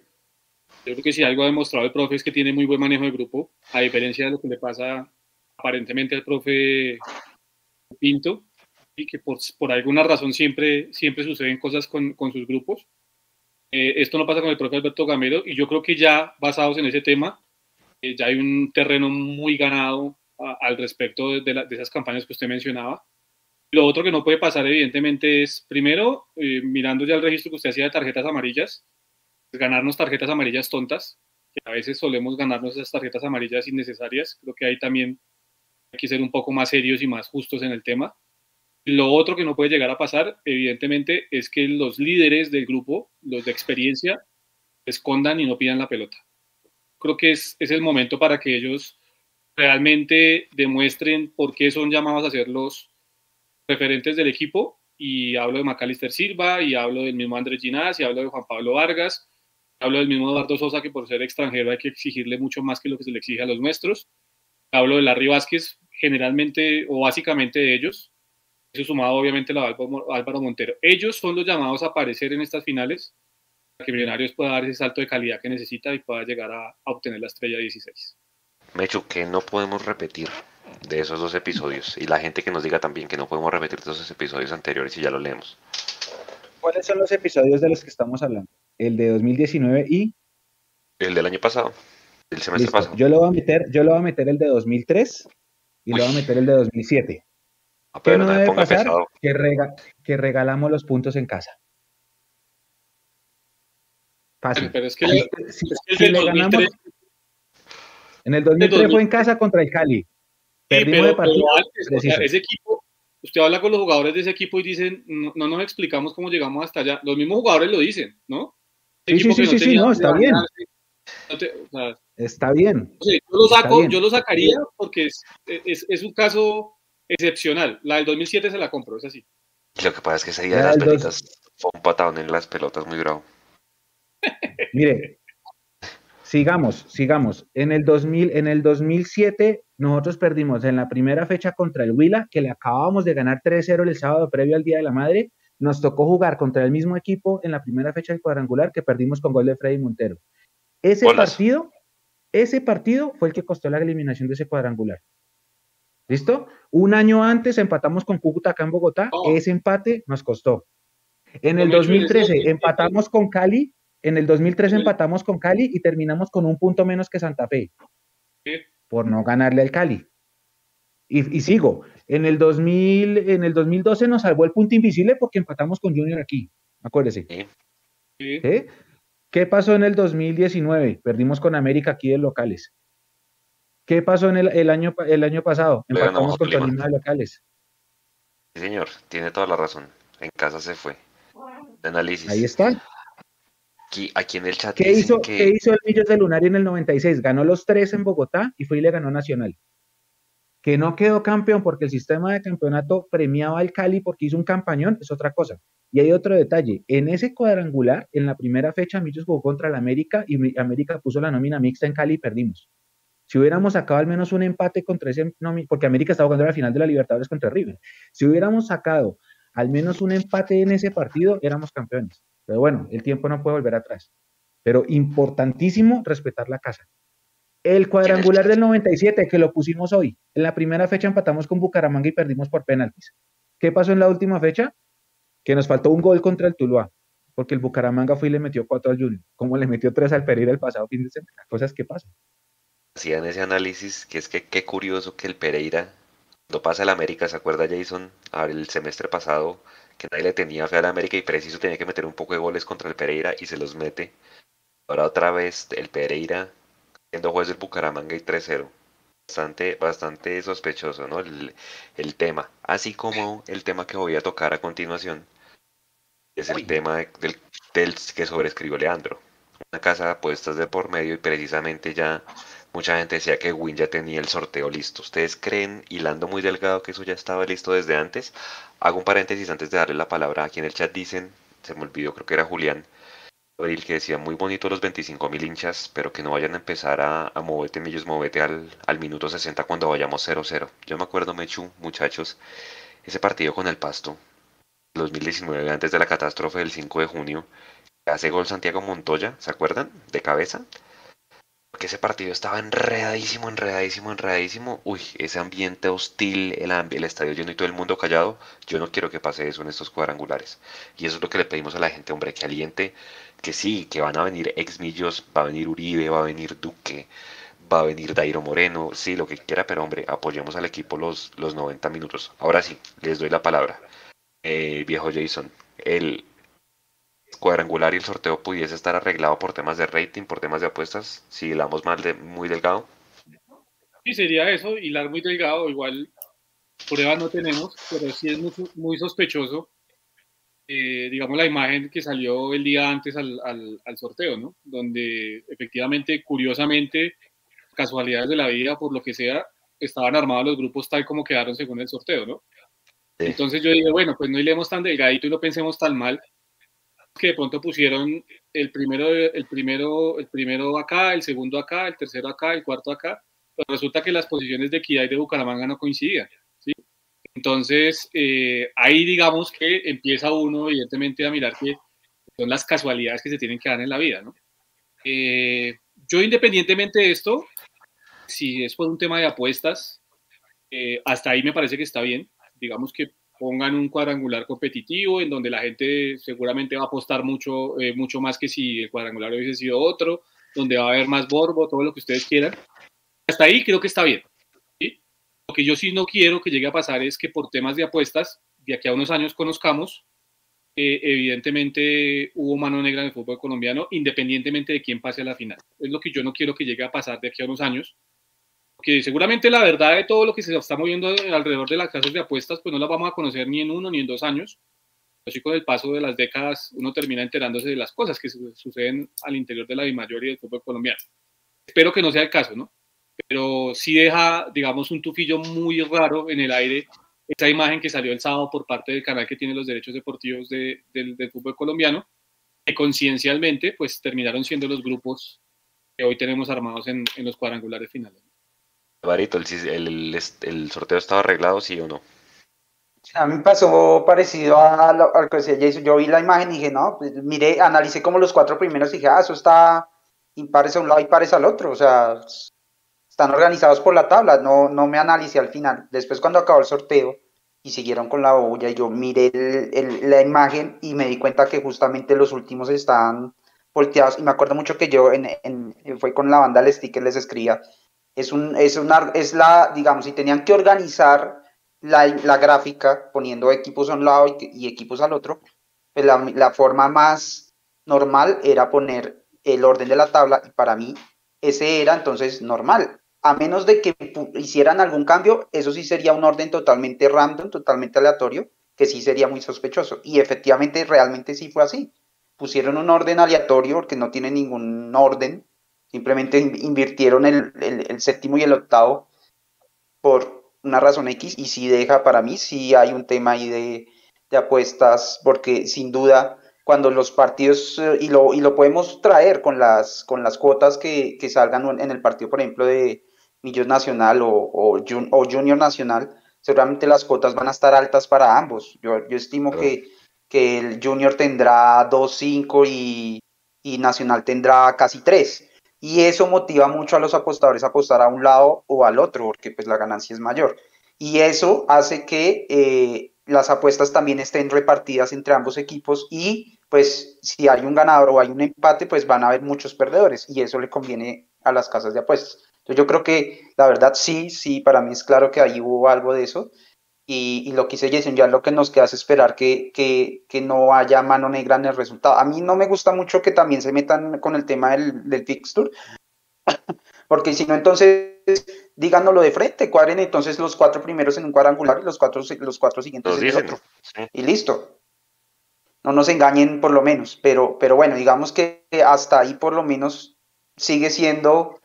D: Yo creo que si algo ha demostrado el profe es que tiene muy buen manejo de grupo, a diferencia de lo que le pasa aparentemente al profe Pinto, y que por, por alguna razón siempre, siempre suceden cosas con, con sus grupos. Eh, esto no pasa con el profe Alberto Gamero, y yo creo que ya basados en ese tema, eh, ya hay un terreno muy ganado al respecto de, de, esas campañas que usted mencionaba. Lo otro que no puede pasar, evidentemente, es, primero, eh, mirando ya el registro que usted hacía de tarjetas amarillas, ganarnos tarjetas amarillas tontas, que a veces solemos ganarnos esas tarjetas amarillas innecesarias. Creo que ahí también hay que ser un poco más serios y más justos en el tema. Lo otro que no puede llegar a pasar, evidentemente, es que los líderes del grupo, los de experiencia, escondan y no pidan la pelota. Creo que es, es el momento para que ellos realmente demuestren por qué son llamados a ser los referentes del equipo. Y hablo de Macalister Silva, y hablo del mismo Andrés Ginás, y hablo de Juan Pablo Vargas, Hablo del mismo Eduardo Sosa, que por ser extranjero hay que exigirle mucho más que lo que se le exige a los nuestros. Hablo de Larry Vázquez, generalmente o básicamente de ellos. Eso sumado obviamente a Álvaro Montero. Ellos son los llamados a aparecer en estas finales para que Millonarios pueda dar ese salto de calidad que necesita y pueda llegar a, obtener la estrella 16.
A: Mecho, que no podemos repetir de esos dos episodios y la gente que nos diga también que no podemos repetir de esos episodios anteriores y ya lo leemos.
C: ¿Cuáles son los episodios de los que estamos hablando? El de 2019 y...
A: El del año pasado, el semestre pasado.
C: Yo lo voy a meter, yo lo voy a meter el de 2003 y lo voy a meter el de 2007. ¿Qué no, debe pasar? Que, que regalamos los puntos en casa. Fácil. Pero es que, en el 2003 fue en casa contra el Cali.
D: Perdimos de partido. ese equipo, usted habla con los jugadores de ese equipo y dicen, no, nos explicamos cómo llegamos hasta allá. Los mismos jugadores lo dicen, ¿no?
C: Sí, sí, sí, sí, no, está bien. está bien.
D: yo, lo saco, yo lo sacaría porque es, es, es, un caso excepcional. La del 2007 se la compro, es así.
A: Lo que pasa es que ese día de las pelotas fue un patadón en las pelotas muy bravo.
C: Mire, sigamos, sigamos. En el, 2000, en el 2007 nosotros perdimos en la primera fecha contra el Huila, que le acabábamos de ganar 3-0 el sábado previo al Día de la Madre. Nos tocó jugar contra el mismo equipo en la primera fecha del cuadrangular que perdimos con gol de Freddy Montero. Ese partido, ese partido fue el que costó la eliminación de ese cuadrangular. ¿Listo? Un año antes empatamos con Cúcuta acá en Bogotá. Oh. Ese empate nos costó. En el 2013 empatamos con Cali en el 2003 empatamos con Cali y terminamos con un punto menos que Santa Fe. Por no ganarle al Cali. Y, sigo. En el, 2000, en el 2012 nos salvó el punto invisible porque empatamos con Junior aquí. Acuérdese. ¿Qué pasó en el 2019? Perdimos con América aquí de locales. ¿Qué pasó en el, año, el año pasado? Empatamos con Tolima de locales.
A: Sí, señor, tiene toda la razón. En casa se fue. análisis.
C: Ahí está.
A: Aquí, en el chat.
C: ¿Qué, hizo, ¿Qué hizo el Millos de Lunar en el 96? Ganó los tres en Bogotá y fue y le ganó Nacional. Que no quedó campeón porque el sistema de campeonato premiaba al Cali porque hizo un campañón, es otra cosa. Y hay otro detalle. En ese cuadrangular, en la primera fecha, Millos jugó contra el América y América puso la nómina mixta en Cali y perdimos. Si hubiéramos sacado al menos un empate contra ese, porque América estaba jugando la final de la Libertadores contra River. Si hubiéramos sacado al menos un empate en ese partido, éramos campeones. Pero bueno, el tiempo no puede volver atrás. Pero importantísimo respetar la casa. El cuadrangular del 97, que lo pusimos hoy. En la primera fecha empatamos con Bucaramanga y perdimos por penaltis. ¿Qué pasó en la última fecha? Que nos faltó un gol contra el Tuluá, porque el Bucaramanga fue y le metió cuatro al Junior, como le metió tres al Pereira el pasado fin de semana. Cosas que pasan.
A: Hacían ese análisis que es que qué curioso que el Pereira, cuando pasa el América, ¿se acuerda Jason? El semestre pasado que nadie le tenía fe al América y preciso tenía que meter un poco de goles contra el Pereira y se los mete. Ahora otra vez el Pereira siendo juez del Bucaramanga y 3-0. Bastante, bastante sospechoso, ¿no? El, el, tema. Así como el tema que voy a tocar a continuación es el tema del, del que sobrescribió Leandro. Una casa de apuestas de por medio y precisamente ya Mucha gente decía que Win ya tenía el sorteo listo. ¿Ustedes creen, hilando muy delgado, que eso ya estaba listo desde antes? Hago un paréntesis antes de darle la palabra. Aquí en el chat dicen, se me olvidó, creo que era Julián, el que decía muy bonito los 25 mil hinchas, pero que no vayan a empezar a, a moverte millos, movete al, al minuto 60 cuando vayamos 0-0. Yo me acuerdo, Mechu, muchachos, ese partido con el Pasto, 2019, antes de la catástrofe del 5 de junio, hace gol Santiago Montoya, ¿se acuerdan? De cabeza porque ese partido estaba enredadísimo, enredadísimo, enredadísimo. Uy, ese ambiente hostil, el, el estadio lleno y todo el mundo callado. Yo no quiero que pase eso en estos cuadrangulares. Y eso es lo que le pedimos a la gente, hombre, que aliente, que sí, que van a venir exmillos, va a venir Uribe, va a venir Duque, va a venir Dairo Moreno, sí, lo que quiera, pero hombre, apoyemos al equipo los, los 90 minutos. Ahora sí, les doy la palabra. Eh, viejo Jason, el, cuadrangular y el sorteo pudiese estar arreglado por temas de rating, por temas de apuestas, si hilamos mal de muy delgado.
D: Sí, sería eso, hilar muy delgado, igual pruebas no tenemos, pero sí es muy, sospechoso, eh, digamos, la imagen que salió el día antes al, al, sorteo, ¿no? Donde efectivamente, curiosamente, casualidades de la vida, por lo que sea, estaban armados los grupos tal como quedaron según el sorteo, ¿no? Entonces yo dije, bueno, pues no hilemos tan delgadito y no pensemos tan mal, que de pronto pusieron el primero, el primero, el primero acá, el segundo acá, el tercero acá, el cuarto acá, pero resulta que las posiciones de equidad y de Bucaramanga no coincidían. ¿sí? Entonces, eh, ahí digamos que empieza uno, evidentemente, a mirar que son las casualidades que se tienen que dar en la vida. ¿no? Eh, yo, independientemente de esto, si es por un tema de apuestas, eh, hasta ahí me parece que está bien. Digamos que pongan un cuadrangular competitivo en donde la gente seguramente va a apostar mucho, eh, mucho más que si el cuadrangular hubiese sido otro, donde va a haber más borbo, todo lo que ustedes quieran. Hasta ahí creo que está bien. Lo que yo sí no quiero que llegue a pasar es que por temas de apuestas, de aquí a unos años conozcamos, eh, evidentemente hubo mano negra en el fútbol colombiano, independientemente de quién pase a la final. Es lo que yo no quiero que llegue a pasar de aquí a unos años, que seguramente la verdad de todo lo que se está moviendo alrededor de las casas de apuestas, pues no la vamos a conocer ni en uno ni en dos años. Así con el paso de las décadas uno termina enterándose de las cosas que suceden al interior de la Dimayor y del fútbol colombiano. Espero que no sea el caso, ¿no? Pero sí deja, digamos, un tufillo muy raro en el aire esa imagen que salió el sábado por parte del canal que tiene los derechos deportivos del, fútbol colombiano, que conciencialmente pues terminaron siendo los grupos que hoy tenemos armados en, los cuadrangulares finales.
A: Barito, el, el, sorteo estaba arreglado, sí o no?
B: A mí me pasó parecido a lo, que decía Jason. Yo vi la imagen y dije, no, pues, mire, analicé como los cuatro primeros y dije, ah, eso está impares a un lado y pares al otro. O sea, están organizados por la tabla. No, no me analicé al final. Después, cuando acabó el sorteo y siguieron con la olla, yo miré la imagen y me di cuenta que justamente los últimos estaban volteados. Y me acuerdo mucho que yo en, fue con la banda del sticker les escribía. Es, un, es, una, es la, digamos, si tenían que organizar la, la gráfica poniendo equipos a un lado y, equipos al otro, pues la, la, forma más normal era poner el orden de la tabla y para mí ese era entonces normal. A menos de que hicieran algún cambio, eso sí sería un orden totalmente random, totalmente aleatorio, que sí sería muy sospechoso. Y efectivamente, realmente sí fue así. Pusieron un orden aleatorio porque no tiene ningún orden, simplemente invirtieron el, el, el séptimo y el octavo por una razón X y si deja para mí, si hay un tema ahí de, apuestas, porque sin duda cuando los partidos, eh, y, lo, y lo podemos traer con las, con las cuotas que, salgan en el partido, por ejemplo, de Millos Nacional o, o, Junior Nacional, seguramente las cuotas van a estar altas para ambos. Yo, yo estimo que, que el Junior tendrá 2.5 y, y Nacional tendrá casi 3 y eso motiva mucho a los apostadores a apostar a un lado o al otro, porque pues la ganancia es mayor. Y eso hace que eh, las apuestas también estén repartidas entre ambos equipos y pues si hay un ganador o hay un empate, pues van a haber muchos perdedores y eso le conviene a las casas de apuestas. Entonces yo creo que la verdad sí, sí, para mí es claro que ahí hubo algo de eso y, lo que dice Jason, ya lo que nos queda es esperar que, que, que, no haya mano negra en el resultado. A mí no me gusta mucho que también se metan con el tema del, del fixture, porque si no, entonces díganoslo de frente, cuadren entonces los cuatro primeros en un cuadrangular y los cuatro, los cuatro siguientes en otro. Y listo. No nos engañen por lo menos, pero, pero bueno, digamos que hasta ahí por lo menos sigue siendo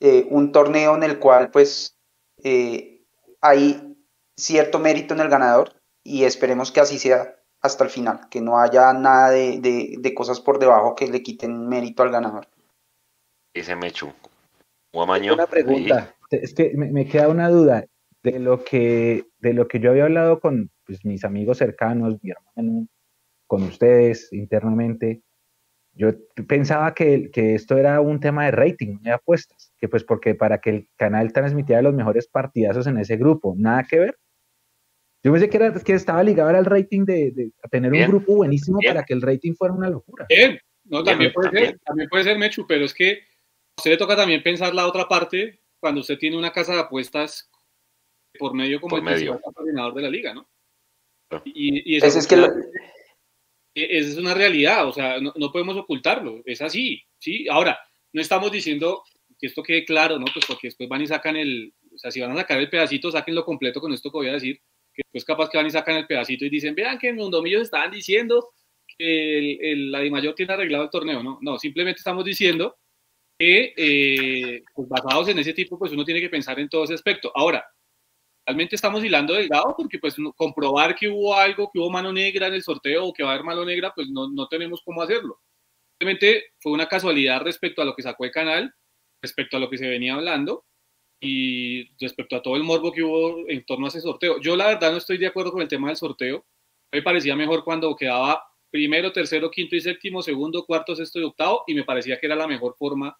B: eh, un torneo en el cual pues eh, hay cierto mérito en el ganador y esperemos que así sea hasta el final, que no haya nada de, cosas por debajo que le quiten mérito al ganador.
A: Dice Mechu.
C: Una pregunta, es que me, queda una duda de lo que de lo que yo había hablado con pues, mis amigos cercanos, mi hermano, con ustedes internamente. Yo pensaba que, que, esto era un tema de rating, de apuestas, que pues porque para que el canal transmitiera los mejores partidazos en ese grupo, nada que ver. Yo pensé que, era, que estaba ligado al rating de, tener un grupo buenísimo para que el rating fuera una locura.
D: Bien, no, también, puede ser, también puede ser, Mechu, pero es que a usted le toca también pensar la otra parte cuando usted tiene una casa de apuestas por medio como el medio. coordinador de la liga, ¿no? Y, eso es, que e, es una realidad, o sea, no, no, podemos ocultarlo, es así, ¿sí? Ahora, no estamos diciendo que esto quede claro, ¿no? Pues porque después van y sacan el, o sea, si van a sacar el pedacito, saquenlo completo con esto que voy a decir, que después capaz que van y sacan el pedacito y dicen, vean que en Mundomillos estaban diciendo que el, la Mayor tiene arreglado el torneo, ¿no? No, simplemente estamos diciendo que eh, pues basados en ese tipo, pues uno tiene que pensar en todo ese aspecto. Ahora, realmente estamos hilando delgado porque pues comprobar que hubo algo, que hubo mano negra en el sorteo o que va a haber mano negra, pues no, no tenemos cómo hacerlo. Simplemente fue una casualidad respecto a lo que sacó el canal, respecto a lo que se venía hablando, y respecto a todo el morbo que hubo en torno a ese sorteo, yo la verdad no estoy de acuerdo con el tema del sorteo. Me parecía mejor cuando quedaba primero, tercero, quinto y séptimo, segundo, cuarto, sexto y octavo, y me parecía que era la mejor forma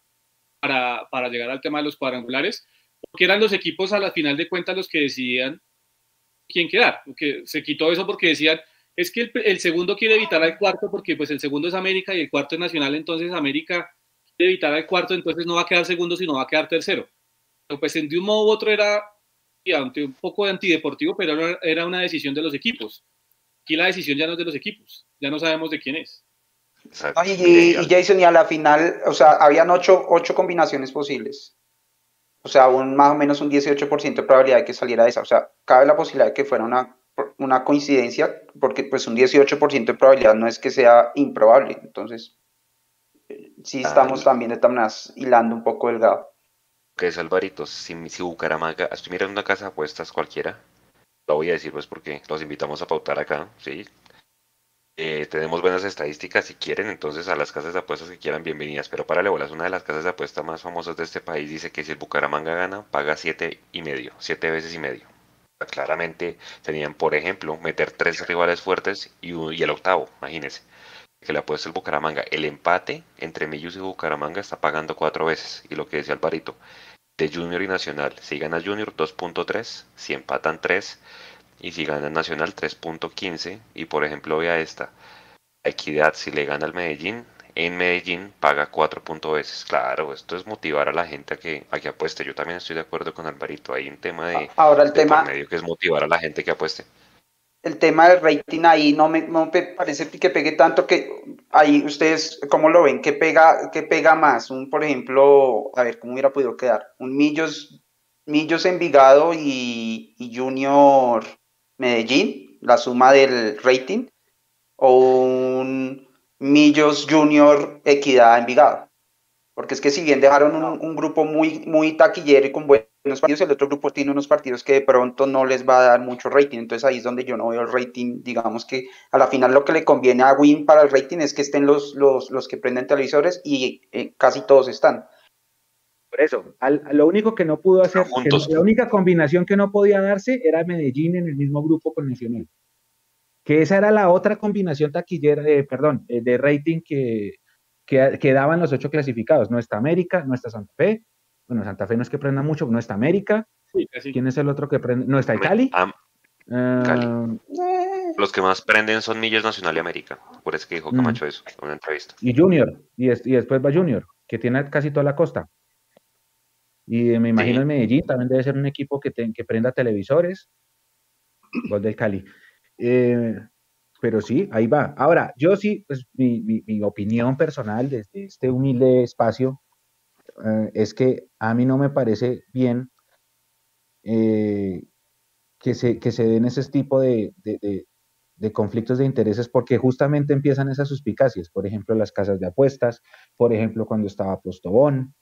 D: para, para llegar al tema de los cuadrangulares, porque eran los equipos a la final de cuentas los que decidían quién quedar. Porque se quitó eso porque decían, es que el, segundo quiere evitar al cuarto porque pues el segundo es América y el cuarto es Nacional, entonces América quiere evitar al cuarto, entonces no va a quedar segundo, sino va a quedar tercero pues de un modo u otro era un poco de antideportivo, pero era una decisión de los equipos. Aquí la decisión ya no es de los equipos, ya no sabemos de quién es.
B: y, Jason, y a la final, o sea, habían ocho, ocho combinaciones posibles. O sea, un, más o menos un 18% de probabilidad de que saliera esa. O sea, cabe la posibilidad de que fuera una, una coincidencia, porque pues un 18% de probabilidad no es que sea improbable. Entonces, eh, sí estamos también de todas hilando un poco el gado
A: que es Alvarito, si, si Bucaramanga, estoy una casa de apuestas cualquiera, lo voy a decir pues porque los invitamos a pautar acá, ¿sí? Eh, tenemos buenas estadísticas si quieren, entonces a las casas de apuestas que quieran, bienvenidas. Pero para bolas, una de las casas de apuestas más famosas de este país dice que si el Bucaramanga gana, paga siete y medio, siete veces y medio. Claramente tenían, por ejemplo, meter tres rivales fuertes y, y el octavo, imagínense que le apuesta el Bucaramanga. El empate entre Millos y Bucaramanga está pagando cuatro veces. Y lo que decía Alvarito, de Junior y Nacional. Si gana Junior 2.3, si empatan 3 y si gana Nacional 3.15 y por ejemplo vea esta, Equidad si le gana al Medellín, en Medellín paga 4 veces. Claro, esto es motivar a la gente a que, a que apueste. Yo también estoy de acuerdo con Alvarito. Hay un tema de,
B: Ahora el tema
A: medio que es motivar a la gente que apueste
B: el tema del rating ahí no me, parece que pegue tanto que ahí ustedes, ¿cómo lo ven? ¿Qué pega, qué pega más? Un, por ejemplo, a ver, ¿cómo hubiera podido quedar? Un Millos, Millos Envigado y, y Junior Medellín, la suma del rating, o un Millos Junior Equidad Envigado. Porque es que si bien dejaron un, un grupo muy, muy taquillero y con buen unos partidos, el otro grupo tiene unos partidos que de pronto no les va a dar mucho rating. Entonces ahí es donde yo no veo el rating. Digamos que a la final lo que le conviene a Win para el rating es que estén los, los, los que prenden televisores y eh, casi todos están.
C: Por eso, lo único que no pudo hacer, la única combinación que no podía darse era Medellín en el mismo grupo con Nacional. Que esa era la otra combinación taquillera, eh, perdón, eh, de rating que, que, que daban los ocho clasificados. No está América, no está Santa Fe, bueno, Santa Fe no es que prenda mucho, no está América. ¿Quién es el otro que prende? No está el Cali. Ah,
A: Los que más prenden son Millos Nacional y América. Por eso que dijo mm. Camacho eso en una entrevista.
C: Y Junior. Y, después va Junior, que tiene casi toda la costa. Y me imagino el Medellín también debe ser un equipo que, que prenda televisores. Gol del Cali. Eh, pero sí, ahí va. Ahora, yo sí, pues mi, mi opinión personal desde este humilde espacio eh, es que a mí no me parece bien eh, que, se, que se den ese tipo de, conflictos de intereses porque justamente empiezan esas suspicacias, por ejemplo, las casas de apuestas, por ejemplo, cuando estaba Postobón,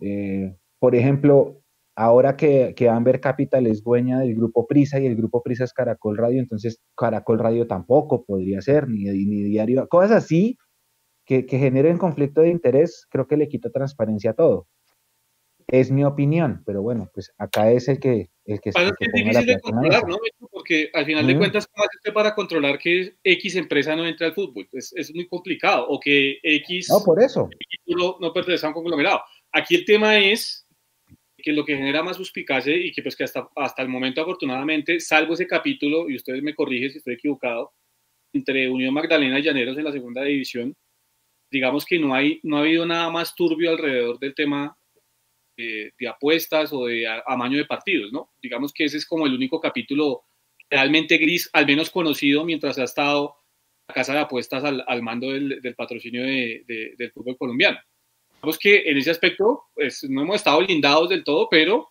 C: eh, por ejemplo, ahora que, que, Amber Capital es dueña del grupo Prisa y el grupo Prisa es Caracol Radio, entonces Caracol Radio tampoco podría ser, ni, ni diario, cosas así que, generen conflicto de interés, creo que le quita transparencia a todo. Es mi opinión, pero bueno, pues acá es el que... El que,
D: es difícil de controlar, ¿no? Porque al final de cuentas, ¿cómo hace usted para controlar que X empresa no entre al fútbol? Es, es muy complicado. O que X...
C: No, por eso.
D: No, no pertenece a un conglomerado. Aquí el tema es que lo que genera más suspicacia y que pues que hasta, hasta el momento afortunadamente, salvo ese capítulo, y ustedes me corrigen si estoy equivocado, entre Unión Magdalena y Llaneros en la segunda división, digamos que no, hay, no ha habido nada más turbio alrededor del tema de, apuestas o de amaño de partidos, ¿no? Digamos que ese es como el único capítulo realmente gris, al menos conocido mientras ha estado la casa de apuestas al, mando del, patrocinio del fútbol colombiano. Digamos que en ese aspecto pues, no hemos estado blindados del todo, pero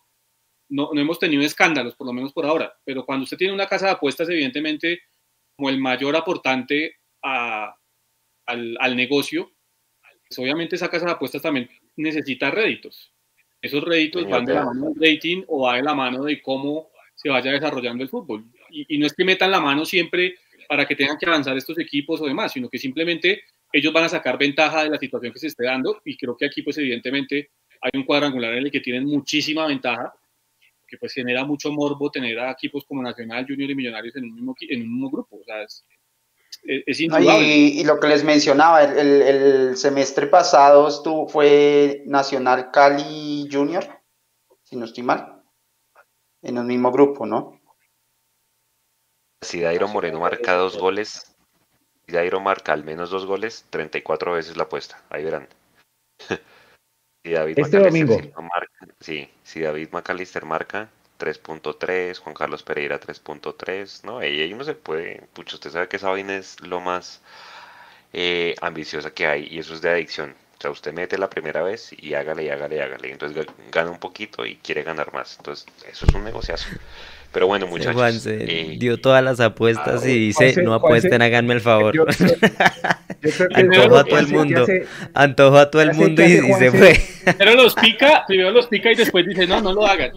D: no, no, hemos tenido escándalos, por lo menos por ahora. Pero cuando usted tiene una casa de apuestas, evidentemente, como el mayor aportante a, al, negocio, pues obviamente esa casa de apuestas también necesita réditos. Esos réditos van de la mano del rating o van de la mano de cómo se vaya desarrollando el fútbol. Y, no es que metan la mano siempre para que tengan que avanzar estos equipos o demás, sino que simplemente ellos van a sacar ventaja de la situación que se esté dando y creo que aquí pues evidentemente hay un cuadrangular en el que tienen muchísima ventaja, que pues genera mucho morbo tener a equipos como Nacional, Junior y Millonarios en un mismo, en un mismo grupo. O sea, es, es
B: y, lo que les mencionaba, el, semestre pasado estuvo, fue Nacional Cali Junior, si no estoy mal, en el mismo grupo, ¿no?
A: Si Dairo Moreno marca dos goles, si Dairo marca al menos dos goles, 34 veces la apuesta, ahí verán.
C: si David este domingo.
A: sí, si David McAllister marca, 3.3, Juan Carlos Pereira 3.3, ¿no? Y ahí uno se puede, pucho, usted sabe que esa vaina es lo más eh, ambiciosa que hay y eso es de adicción. O sea, usted mete la primera vez y hágale, y hágale, y hágale. Entonces gana un poquito y quiere ganar más. Entonces, eso es un negociazo. Pero bueno, muchachos.
E: Juan se eh, dio todas las apuestas y dice, no apuesten, háganme el favor. Antojo a todo el mundo. Antojo a todo el mundo y, se fue.
D: Pero los pica, primero los pica y después dice, no, no lo hagan.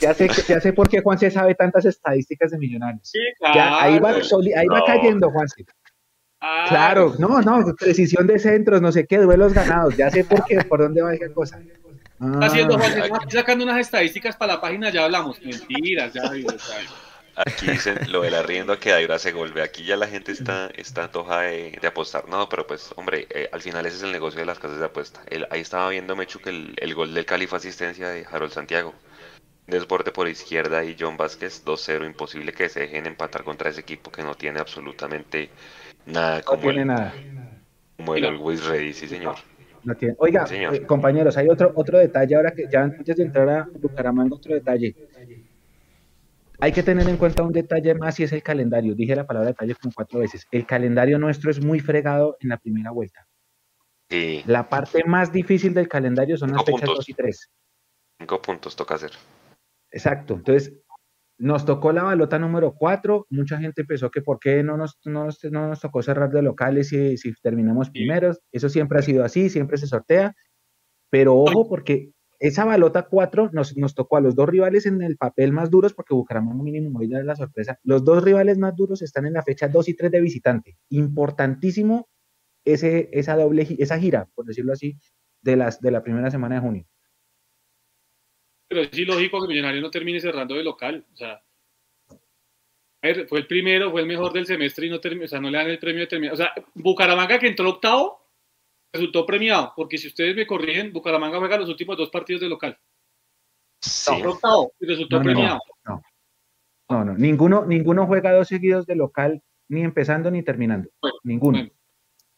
C: Ya, sé, ya sé por qué Juan se sabe tantas estadísticas de millonarios. Sí, claro. ahí va, ahí va cayendo, Juan. Ah, claro, no, no, precisión de centros, no sé qué, duelos ganados, ya sé por qué, por dónde va esa cosa.
D: Está haciendo ah, sacando unas estadísticas para la página, ya hablamos, mentiras, ya
A: Aquí dicen lo del arriendo a que Daira se golpe. Aquí ya la gente está, está antoja de, apostar. No, pero pues, hombre, eh, al final ese es el negocio de las casas de apuesta. ahí estaba viendo Mechu que el, el, gol del Califa asistencia de Harold Santiago. Desborde por izquierda y John Vázquez 2-0. Imposible que se dejen empatar contra ese equipo que no tiene absolutamente Nada como
C: no tiene
A: el,
C: nada.
A: Como el Always Ready, sí, señor.
C: No tiene. Oiga, eh, compañeros, hay otro, otro detalle ahora que ya antes de entrar a Bucaramanga, otro detalle. Hay que tener en cuenta un detalle más y es el calendario. Dije la palabra detalle como cuatro veces. El calendario nuestro es muy fregado en la primera vuelta. Sí. La parte más difícil del calendario son las fechas 2 y 3.
A: Cinco puntos toca hacer.
C: Exacto. Entonces, nos tocó la balota número 4, mucha gente pensó que por qué no nos, no nos, tocó cerrar de locales si, si terminamos primeros, eso siempre ha sido así, siempre se sortea, pero ojo porque esa balota 4 nos, nos tocó a los dos rivales en el papel más duros, porque Bucaramanga mínimo hoy es la sorpresa, los dos rivales más duros están en la fecha 2 y 3 de visitante, importantísimo ese, esa doble, esa gira, por decirlo así, de, las, de la primera semana de junio.
D: Pero es ilógico que Millonario no termine cerrando de local. O sea, fue el primero, fue el mejor del semestre y no, o sea, no le dan el premio de terminar. O sea, Bucaramanga que entró octavo resultó premiado, porque si ustedes me corrigen, Bucaramanga juega los últimos dos partidos de local. Sí. octavo y resultó premiado.
C: No, no, no, Ninguno, ninguno juega dos seguidos de local, ni empezando ni terminando. ninguno.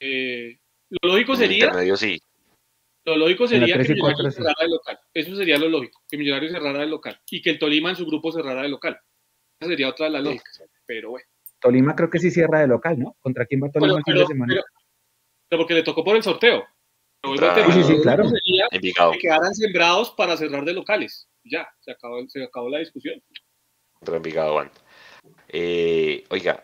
D: Eh, lo lógico sería.
A: sí.
D: Lo lógico sería que Millonarios cerrara de local. Eso sería lo lógico, que Millonarios cerrara de local. Y que el Tolima en su grupo cerrara de local. Esa sería otra de las lógicas. Pero bueno.
C: Tolima creo que sí cierra de local, ¿no? ¿Contra quién va Tolima el fin de semana?
D: Pero, porque le tocó por el sorteo.
C: sí, sí, claro.
D: Sería que quedaran sembrados para cerrar de locales. Ya, se acabó, se acabó la discusión.
A: Contra Envigado van. Eh, oiga,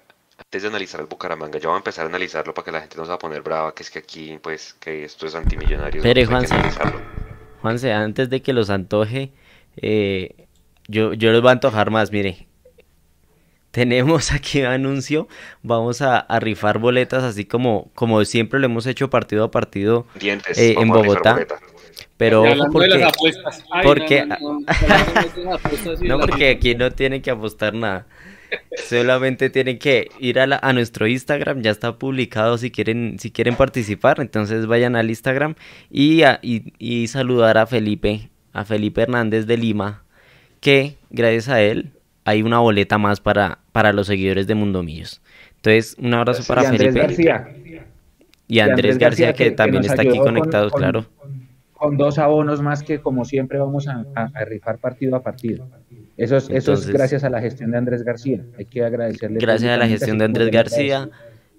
A: antes de analizar el Bucaramanga, yo voy a empezar a analizarlo para que la gente no se va a poner brava, que es que aquí, pues, que esto es antimillonario.
E: Pero, Juanse, Juanse, antes de que los antoje, eh, yo, yo los voy a antojar más, mire. Tenemos aquí un anuncio, vamos a, rifar boletas así como, como siempre lo hemos hecho partido a partido eh, en Bogotá. Pero porque, porque, no, porque aquí no tienen que apostar nada. Solamente tienen que ir a, a, nuestro Instagram, ya está publicado si quieren, si quieren participar, entonces vayan al Instagram y, y, saludar a Felipe, a Felipe Hernández de Lima, que gracias a él hay una boleta más para, para los seguidores de Mundo Millos. Entonces, un abrazo para y Andrés Felipe. García. Y Andrés, García, que, también está aquí conectado, claro.
C: Con dos abonos más que como siempre vamos a rifar partido a partido. Eso es, eso es gracias a la gestión de Andrés García. Hay que agradecerle.
E: Gracias a la gestión de Andrés García,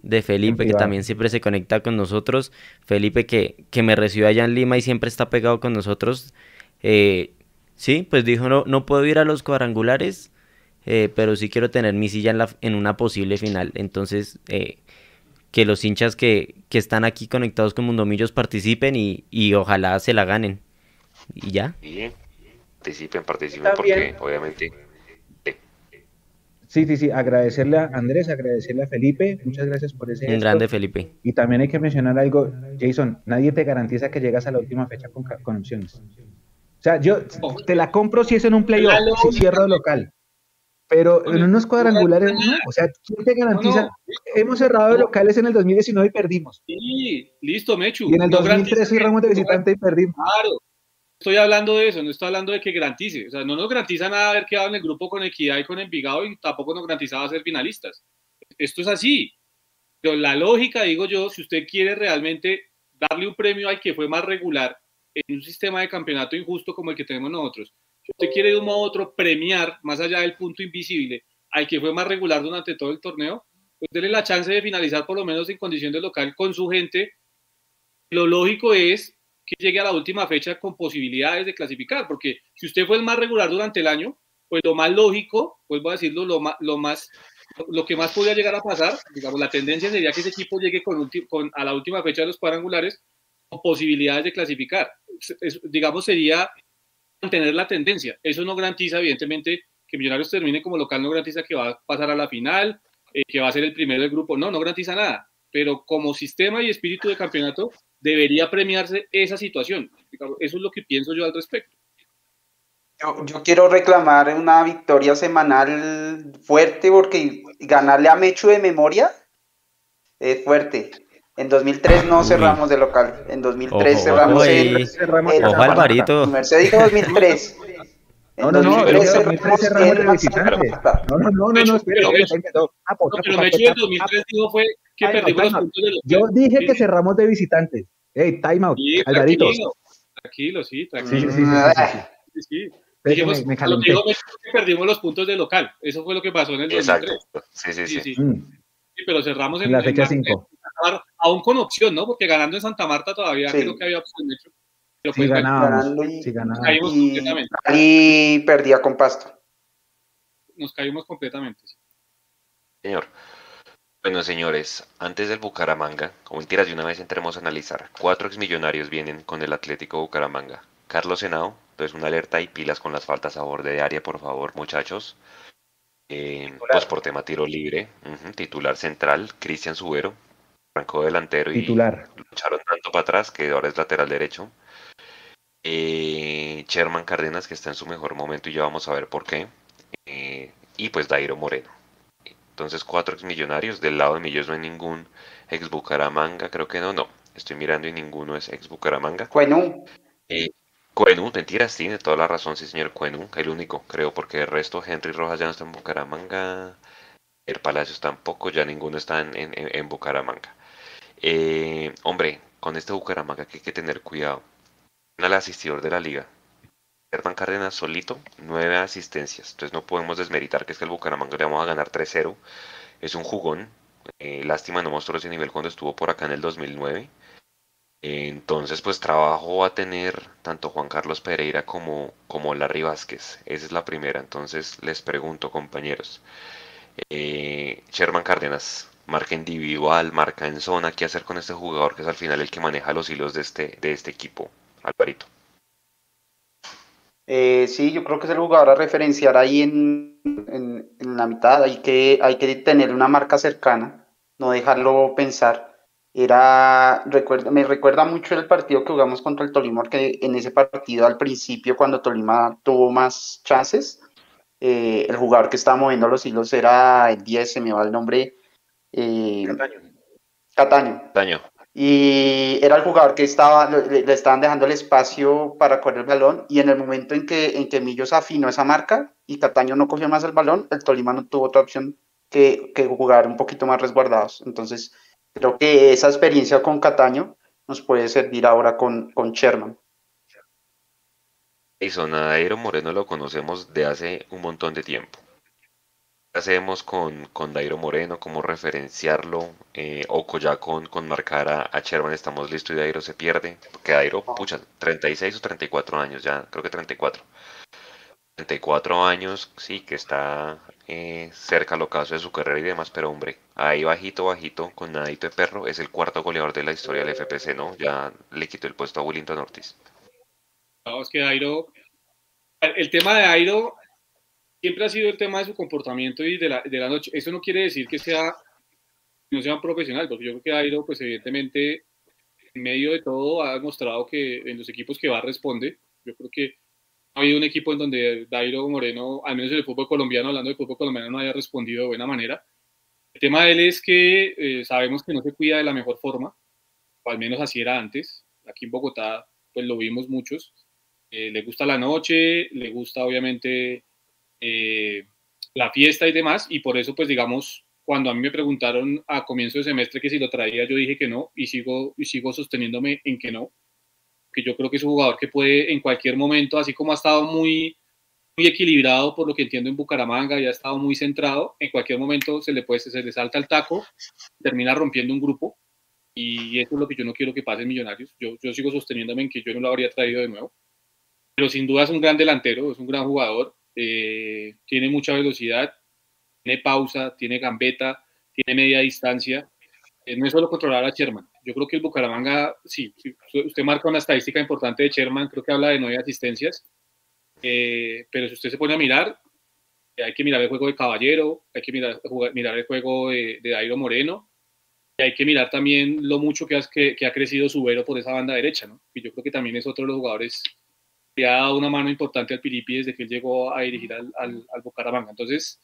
E: de Felipe, que también siempre se conecta con nosotros. Felipe, que, que me recibió allá en Lima y siempre está pegado con nosotros. Eh, sí, pues dijo, no, no puedo ir a los cuadrangulares, eh, pero sí quiero tener mi silla en, la, en una posible final. Entonces, eh, que los hinchas que, que, están aquí conectados con Mundomillos participen y, y ojalá se la ganen. Y ya
A: participen, participen, porque obviamente...
C: Sí, sí, sí, agradecerle a Andrés, agradecerle a Felipe, muchas gracias por ese.
E: Un grande Felipe.
C: Y también hay que mencionar algo, Jason, nadie te garantiza que llegas a la última fecha con, con opciones. O sea, yo te la compro si es en un playoff, si cierro local. Pero en unos cuadrangulares, no. O sea, ¿quién te garantiza? Hemos cerrado de locales en el 2019 y perdimos.
D: Sí, listo, Mechu.
C: Y en el 2003 cerramos de visitante y perdimos.
D: Claro, estoy hablando de eso, no estoy hablando de que garantice. O sea, no nos garantiza nada haber quedado en el grupo con Equidad y con Envigado y tampoco nos garantizaba ser finalistas. Esto es así. Pero la lógica, digo yo, si usted quiere realmente darle un premio al que fue más regular en un sistema de campeonato injusto como el que tenemos nosotros, Si usted quiere de un modo u otro premiar, más allá del punto invisible, al que fue más regular durante todo el torneo, pues déle la chance de finalizar por lo menos en condición de local con su gente. Lo lógico es que llegue a la última fecha con posibilidades de clasificar, porque si usted fue el más regular durante el año, pues lo más lógico, vuelvo a decirlo, lo más, lo más lo que más podría llegar a pasar, digamos, la tendencia sería que ese equipo llegue con, con a la última fecha de los cuadrangulares con posibilidades de clasificar. digamos, sería mantener la tendencia. Eso no garantiza, evidentemente, que Millonarios termine como local, no garantiza que va a pasar a la final, eh, que va a ser el primero del grupo. No, no garantiza nada. Pero como sistema y espíritu de campeonato, debería premiarse esa situación. Eso es lo que pienso yo al respecto.
B: Yo, quiero reclamar una victoria semanal fuerte porque ganarle a Mechu de memoria es fuerte. En 2003 no cerramos de local. En 2003 cerramos el,
E: Ojo, Alvarito.
B: Mercedes dijo 2003.
C: No, no, no, el 2003 cerramos de visitante. No, no, no, no, no, espera,
D: pero Mechu en 2003 dijo fue que perdimos los.
C: Yo dije que cerramos de visitantes. Hey, time out, Alvarito.
D: Tranquilo, sí, tranquilo. Sí, sí, sí. sí, sí. Dijimos, me, perdimos los puntos de local. Eso fue lo que pasó en el 2003. Exacto. Sí, sí, sí. sí. Mm. sí pero cerramos en,
C: la fecha 5.
D: Aún con opción, ¿no? Porque ganando en Santa Marta todavía creo que había opción. De hecho.
C: Pero pues, sí, ganábamos.
B: Y, sí. Caímos y, completamente. y perdía con Pasto.
D: Nos caímos completamente.
A: Señor. Bueno, señores, antes del Bucaramanga, como mentiras de una vez entremos a analizar, cuatro exmillonarios vienen con el Atlético Bucaramanga. Carlos Senao, entonces, una alerta y pilas con las faltas a borde de área, por favor, muchachos. Eh, pues por tema tiro libre, titular central, Cristian Subero, arrancó delantero y
C: titular.
A: lucharon tanto para atrás que ahora es lateral derecho. Eh, Sherman Cárdenas, que está en su mejor momento y ya vamos a ver por qué. Eh, y pues Dairo Moreno. Entonces, cuatro ex millonarios. Del lado de Millos no hay ningún ex Bucaramanga, creo que no, no. Estoy mirando y ninguno es ex Bucaramanga.
B: Bueno.
A: Eh, Cuenu, mentiras, tiene toda la razón, sí, señor Cuenu, el único, creo, porque el resto, Henry Rojas ya no está en Bucaramanga, el Palacios tampoco, ya ninguno está en, Bucaramanga. Eh, hombre, con este Bucaramanga que hay que tener cuidado. El asistidor de la liga, Hernán Cárdenas solito, nueve asistencias. Entonces no podemos desmeritar que es que el Bucaramanga le vamos a ganar 3-0. Es un jugón. Eh, lástima no mostró ese nivel cuando estuvo por acá en el 2009. Entonces, pues trabajo va a tener tanto Juan Carlos Pereira como, como Larry Vázquez. Esa es la primera. Entonces, les pregunto, compañeros. Eh, Cárdenas, marca individual, marca en zona. ¿Qué hacer con este jugador que es al final el que maneja los hilos de este, de este equipo? Alvarito.
B: Eh, sí, yo creo que es el jugador a referenciar ahí en, en la mitad. Hay que, hay que tener una marca cercana, no dejarlo pensar era, recuerda, me recuerda mucho el partido que jugamos contra el Tolima, porque en ese partido al principio, cuando Tolima tuvo más chances, eh, el jugador que estaba moviendo los hilos era el 10, se me va el nombre. Eh, Cataño. Cataño.
A: Cataño.
B: Y era el jugador que estaba, le, estaban dejando el espacio para correr el balón, y en el momento en que, en que Millos afinó esa marca y Cataño no cogió más el balón, el Tolima no tuvo otra opción que, que jugar un poquito más resguardados. Entonces, Creo que esa experiencia con Cataño nos puede servir ahora con, con Sherman.
A: Eso, Nadairo Moreno lo conocemos de hace un montón de tiempo. ¿Qué hacemos con, con Dairo Moreno? ¿Cómo referenciarlo? Eh, o ya con, con marcar a, a, Sherman estamos listos y Dairo se pierde. Porque Dairo, pucha, 36 o 34 años ya, creo que 34. 34 años, sí, que está eh, cerca al ocaso de su carrera y demás, pero hombre, ahí bajito, bajito, con nadito de perro, es el cuarto goleador de la historia del FPC, ¿no? Ya le quitó el puesto a Willington Ortiz.
D: Vamos que Airo, el tema de Airo siempre ha sido el tema de su comportamiento y de la, de la noche. Eso no quiere decir que sea no sea un profesional, porque yo creo que Airo, pues evidentemente, en medio de todo, ha demostrado que en los equipos que va responde. Yo creo que ha habido un equipo en donde Dairo Moreno, al menos en el fútbol colombiano, hablando de fútbol colombiano, no haya respondido de buena manera. El tema de él es que eh, sabemos que no se cuida de la mejor forma, o al menos así era antes. Aquí en Bogotá, pues lo vimos muchos. Eh, le gusta la noche, le gusta obviamente eh, la fiesta y demás, y por eso, pues digamos, cuando a mí me preguntaron a comienzo de semestre que si lo traía, yo dije que no, y sigo, y sigo sosteniéndome en que no que yo creo que es un jugador que puede en cualquier momento, así como ha estado muy, muy equilibrado por lo que entiendo en Bucaramanga y ha estado muy centrado. En cualquier momento se le puede, se le salta el taco, termina rompiendo un grupo y eso es lo que yo no quiero que pase en Millonarios. Yo, yo sigo sosteniéndome en que yo no lo habría traído de nuevo. Pero sin duda es un gran delantero, es un gran jugador, eh, tiene mucha velocidad, tiene pausa, tiene gambeta, tiene media distancia. Eh, no es solo controlar a Sherman. Yo creo que el Bucaramanga, sí, usted marca una estadística importante de Sherman, creo que habla de nueve asistencias eh, pero si usted se pone a mirar, hay que mirar el juego de Caballero, hay que mirar, mirar el juego de, de Dairo Moreno, y hay que mirar también lo mucho que ha, que, ha crecido Subero por esa banda derecha, ¿no? Y yo creo que también es otro de los jugadores que ha dado una mano importante al Piripi desde que él llegó a dirigir al, al, al Bucaramanga. Entonces,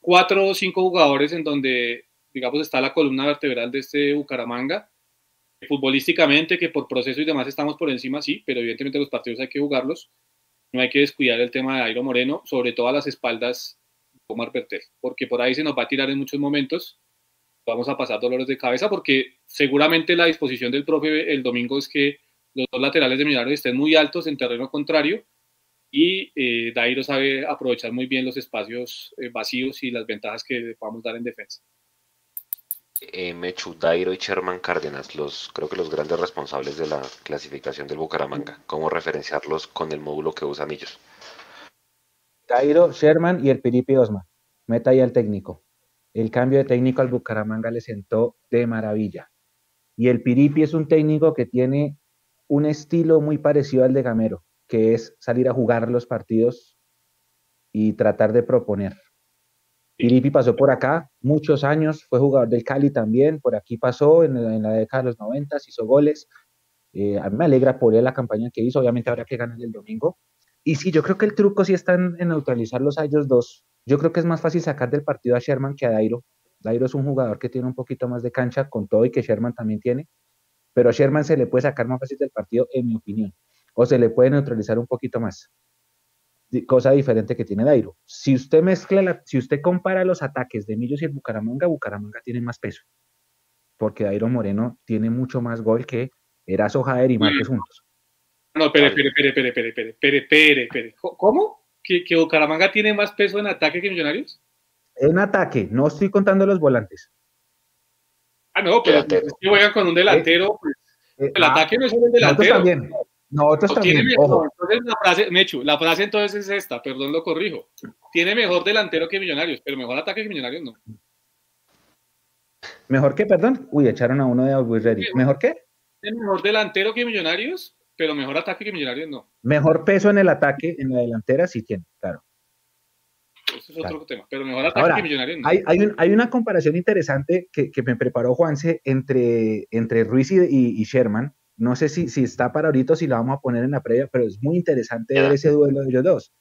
D: cuatro o cinco jugadores en donde, digamos, está la columna vertebral de este Bucaramanga. Futbolísticamente, que por proceso y demás estamos por encima, sí, pero evidentemente los partidos hay que jugarlos no hay que descuidar el tema de Airo Moreno, sobre todo a las espaldas de Omar Pertel, porque por ahí se nos va a tirar en muchos momentos. Vamos a pasar dolores de cabeza porque seguramente la disposición del profe el domingo es que los dos laterales de Millonarios estén muy altos en terreno contrario y eh, Dairo sabe aprovechar muy bien los espacios eh, vacíos y las ventajas que le podamos dar en defensa
A: eh, Mechu, Dairo y Sherman Cárdenas, los, creo que los grandes responsables de la clasificación del Bucaramanga. ¿Cómo referenciarlos con el módulo que usan ellos?
C: Dairo, Sherman y el Piripi Osma. Meta ahí al técnico. El cambio de técnico al Bucaramanga le sentó de maravilla. Y el Piripi es un técnico que tiene un estilo muy parecido al de Gamero, que es salir a jugar los partidos y tratar de proponer. Piripi pasó por acá muchos años, fue jugador del Cali también, por aquí pasó en, la década de los 90, hizo goles. Eh, a mí me alegra por él la campaña que hizo, obviamente habrá que ganar el domingo. Y sí, yo creo que el truco sí está en, neutralizarlos a ellos dos. Yo creo que es más fácil sacar del partido a Sherman que a Dairo. Dairo es un jugador que tiene un poquito más de cancha, con todo y que Sherman también tiene. Pero a Sherman se le puede sacar más fácil del partido, en mi opinión. O se le puede neutralizar un poquito más cosa diferente que tiene Dairo. Si usted mezcla, si usted compara los ataques de Millos y el Bucaramanga, Bucaramanga tiene más peso, porque Dairo Moreno tiene mucho más gol que Eraso Jader y Márquez juntos.
D: No, espere, espere, espere, espere, espere, espere, espere, espere. ¿Cómo? ¿Que, ¿Que, Bucaramanga tiene más peso en ataque que Millonarios?
C: En ataque, no estoy contando los volantes.
D: Ah, no, pero si juegan con un delantero, pues, eh, el ah, ataque no es un delantero.
C: También. Nosotros también.
D: Entonces la frase, Mechu, la frase entonces es esta, perdón, lo corrijo. Tiene mejor delantero que Millonarios, pero mejor ataque que Millonarios no.
C: ¿Mejor qué, perdón? Uy, echaron a uno de Always Ready. ¿Mejor qué?
D: Tiene mejor delantero que Millonarios, pero mejor ataque que Millonarios no.
C: Mejor peso en el ataque, en la delantera sí tiene.
D: Eso es otro tema, pero mejor ataque que Millonarios no.
C: Hay, hay, una comparación interesante que, que, me preparó Juanse entre, entre Ruiz y, y Sherman no sé si, si está para ahorita o si la vamos a poner en la previa, pero es muy interesante ver ese duelo de ellos dos.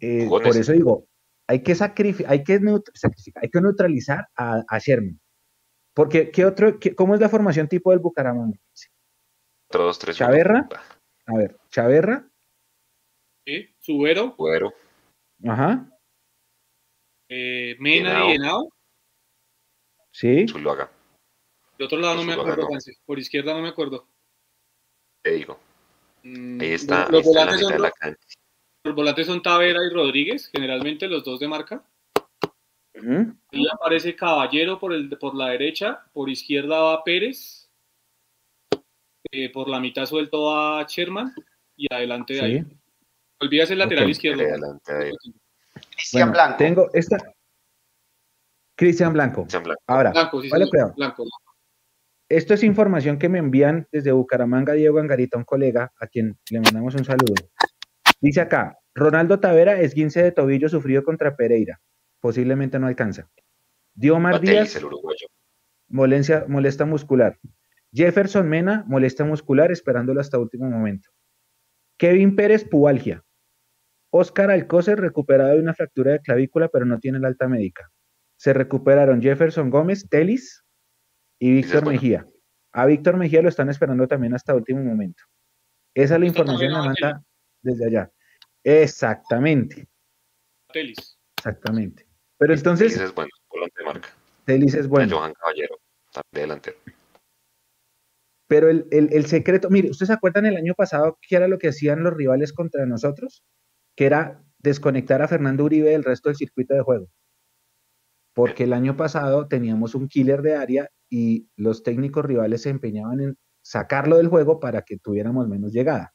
C: Eh, por eso digo, hay que, sacrificar, hay que, hay que neutralizar a, a, Sherman. Porque, ¿qué otro, ¿cómo es la formación tipo del Bucaramanga?
A: Todos tres.
C: Chaverra. A ver, Chaverra.
D: Sí, Subero.
A: Subero.
C: Ajá.
D: Eh, Mena y Henao.
C: Sí.
A: Zuluaga.
D: De otro lado no me acuerdo, Por izquierda no me acuerdo.
A: Te digo. Mm, ahí está.
D: Los, volantes son, los volantes son Tavera y Rodríguez, generalmente los dos de marca. Ahí aparece Caballero por, el, por la derecha, por izquierda va Pérez, eh, por la mitad suelto a Sherman y adelante de ahí. Olvidas el lateral izquierdo.
B: Cristian Blanco.
C: Tengo esta. Cristian Blanco. Ahora,
D: Blanco, sí, Blanco.
C: Esto es información que me envían desde Bucaramanga Diego Angarita, un colega a quien le mandamos un saludo. Dice acá, Ronaldo Tavera es 15 de tobillo sufrido contra Pereira. Posiblemente no alcanza. Diomar Díaz, molestia, molesta muscular. Jefferson Mena, molesta muscular, esperándolo hasta último momento. Kevin Pérez, pubalgia. Oscar Alcócer, recuperado de una fractura de clavícula, pero no tiene la alta médica. Se recuperaron Jefferson Gómez, Telis, y Víctor Mejía. A Víctor Mejía lo están esperando también hasta último momento. Esa es la información que manda desde allá. Exactamente.
D: Telis.
C: Exactamente. Pero entonces.
A: Telis es bueno, volante de marca.
C: Telis es bueno.
A: Johan Caballero, también delantero.
C: Pero el, el, el, secreto, mire, ¿ustedes se acuerdan el año pasado qué era lo que hacían los rivales contra nosotros? Que era desconectar a Fernando Uribe del resto del circuito de juego. Porque el año pasado teníamos un killer de área y los técnicos rivales se empeñaban en sacarlo del juego para que tuviéramos menos llegada.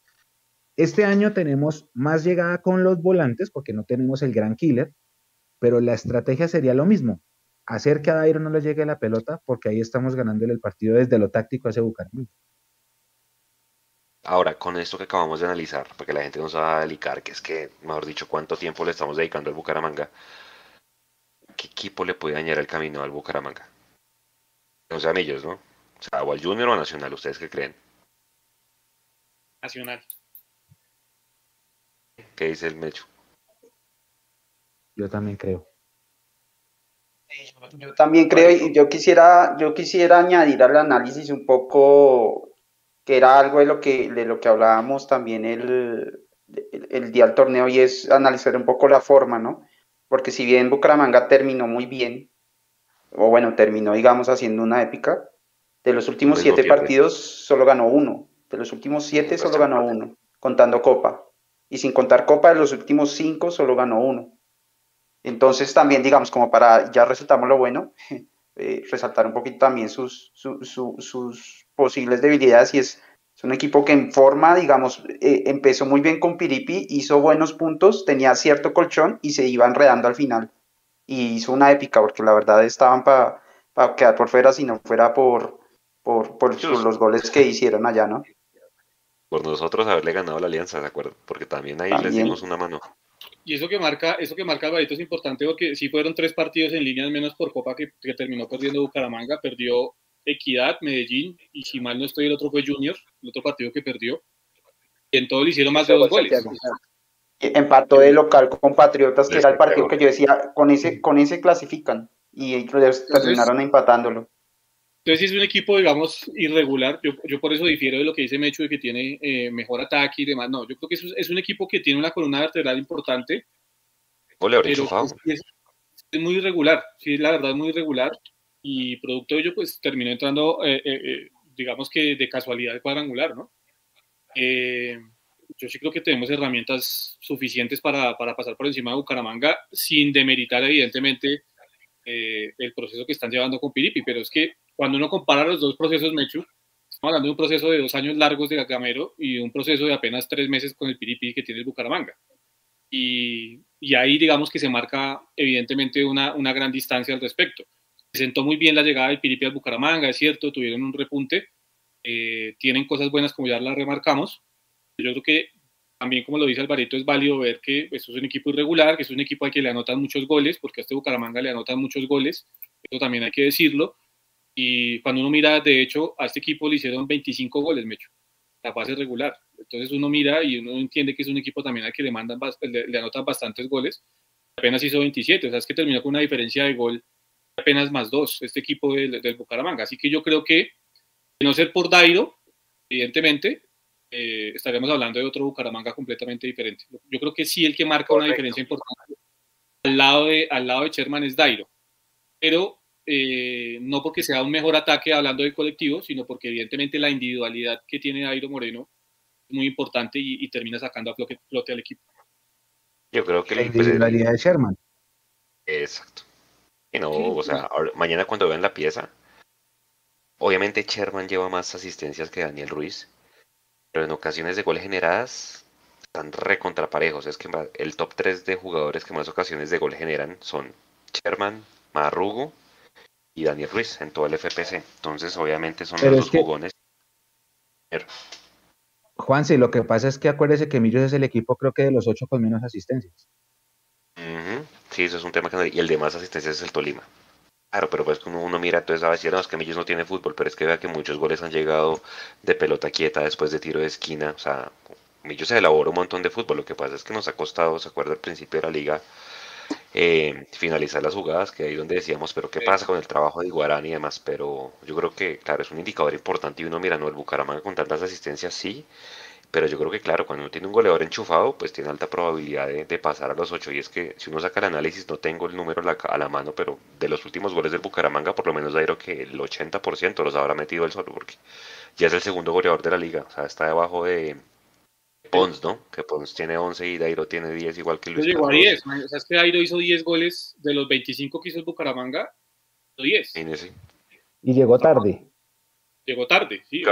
C: Este año tenemos más llegada con los volantes porque no tenemos el gran killer, pero la estrategia sería lo mismo, hacer que a Dairo no le llegue la pelota porque ahí estamos ganándole el partido desde lo táctico a ese Bucaramanga.
A: Ahora, con esto que acabamos de analizar, porque la gente nos va a dedicar, que es que, mejor dicho, cuánto tiempo le estamos dedicando al Bucaramanga, ¿qué equipo le puede dañar el camino al Bucaramanga? O sea, ellos, ¿no? O sea, o al Junior o al Nacional, ¿ustedes qué creen?
D: Nacional.
A: ¿Qué dice el Mecho?
C: Yo también creo.
B: Yo también creo, y yo quisiera, yo quisiera añadir al análisis un poco que era algo de lo que, de lo que hablábamos también el, el, día del torneo y es analizar un poco la forma, ¿no? Porque si bien Bucaramanga terminó muy bien, o bueno, terminó, digamos, haciendo una épica, de los últimos siete partidos solo ganó uno, de los últimos siete solo ganó uno, contando Copa, y sin contar Copa, de los últimos cinco solo ganó uno. Entonces también, digamos, como para ya resaltamos lo bueno, eh, resaltar un poquito también sus, sus posibles debilidades y es, es, un equipo que en forma, digamos, eh, empezó muy bien con Piripi, hizo buenos puntos, tenía cierto colchón y se iba enredando al final. Y hizo una épica porque la verdad estaban para quedar por fuera si no fuera por, por, por los goles que hicieron allá, ¿no?
A: Por nosotros haberle ganado la alianza, ¿de acuerdo? Porque también ahí les dimos una mano.
D: Y eso que marca, eso que marca Alvarito es importante porque sí fueron tres partidos en línea, al menos por Copa, que, que terminó perdiendo Bucaramanga, perdió Equidad, Medellín, y si mal no estoy, el otro fue Junior, el otro partido que perdió. Y en todo le hicieron más de dos goles.
B: Empató de local con Patriotas, que era el partido que yo decía, con ese, con ese clasifican. Y ellos terminaron empatándolo.
D: Entonces es un equipo, digamos, irregular. Yo, yo, por eso difiero de lo que dice Mecho, de que tiene eh, mejor ataque y demás. No, yo creo que es, es, un equipo que tiene una columna vertebral importante.
A: pero es,
D: es, muy irregular, sí, la verdad, muy irregular y producto de ello, pues terminó entrando, eh, eh, eh, digamos que de casualidad cuadrangular, ¿no? yo sí creo que tenemos herramientas suficientes para, para, pasar por encima de Bucaramanga, sin demeritar, evidentemente, el proceso que están llevando con Piripi, pero es que cuando uno compara los dos procesos, Mechu, estamos hablando de un proceso de dos años largos de Gamero y un proceso de apenas tres meses con el Piripi que tiene el Bucaramanga. Y, y ahí, digamos que se marca, evidentemente, una, una gran distancia al respecto presentó muy bien la llegada de Piripi al Bucaramanga, es cierto, tuvieron un repunte, eh, tienen cosas buenas como ya las remarcamos. Yo creo que también, como lo dice Alvarito, es válido ver que esto es un equipo irregular, que es un equipo al que le anotan muchos goles, porque a este Bucaramanga le anotan muchos goles, eso también hay que decirlo. Y cuando uno mira, de hecho, a este equipo le hicieron 25 goles, Mecho, la fase regular. Entonces uno mira y uno entiende que es un equipo también al que le, mandan, le, le anotan bastantes goles. Apenas hizo 27, o sea, es que terminó con una diferencia de gol apenas más dos, este equipo del, Bucaramanga. Así que yo creo que, de no ser por Dairo, evidentemente, eh, estaríamos hablando de otro Bucaramanga completamente diferente. Yo creo que sí el que marca una diferencia importante al lado de, al lado de Sherman es Dairo. Pero eh, no porque sea un mejor ataque hablando del colectivo, sino porque evidentemente la individualidad que tiene Dairo Moreno es muy importante y, termina sacando a flote, flote, al equipo.
A: Yo creo que
C: la individualidad de Sherman.
A: Exacto. Y no, o sea, mañana cuando vean la pieza, obviamente Sherman lleva más asistencias que Daniel Ruiz, pero en ocasiones de goles generadas están recontraparejos. Es que el top 3 de jugadores que más ocasiones de gol generan son Sherman, Marrugo y Daniel Ruiz en todo el FPC. Entonces, obviamente son los dos jugones.
C: Juan, sí, lo que pasa es que acuérdese que Millos es el equipo, creo que de los ocho con menos asistencias.
A: Sí, eso es un tema que no... Y el de más asistencias es el Tolima. Claro, pero pues como uno mira, entonces a decir, no, es que Millos no tiene fútbol, pero es que vea que muchos goles han llegado de pelota quieta después de tiro de esquina. O sea, Millos se elabora un montón de fútbol. Lo que pasa es que nos ha costado, se acuerda al principio de la liga, eh, finalizar las jugadas, que ahí donde decíamos, pero qué pasa con el trabajo de Iguarán y demás. Pero yo creo que, claro, es un indicador importante y uno mira, no, el Bucaramanga con tantas asistencias sí, pero yo creo que, claro, cuando uno tiene un goleador enchufado, pues tiene alta probabilidad de, pasar a los 8. Y es que si uno saca el análisis, no tengo el número a la, mano, pero de los últimos goles del Bucaramanga, por lo menos creo que el 80% los habrá metido él solo, porque ya es el segundo goleador de la liga. O sea, está debajo de Pons, ¿no? Que Pons tiene 11 y Dairo tiene 10, igual que Luis.
D: Llegó a 10. O sea, es que Dairo hizo 10 goles de los 25 que hizo el Bucaramanga. 10.
C: Y llegó tarde.
D: Llegó tarde, sí.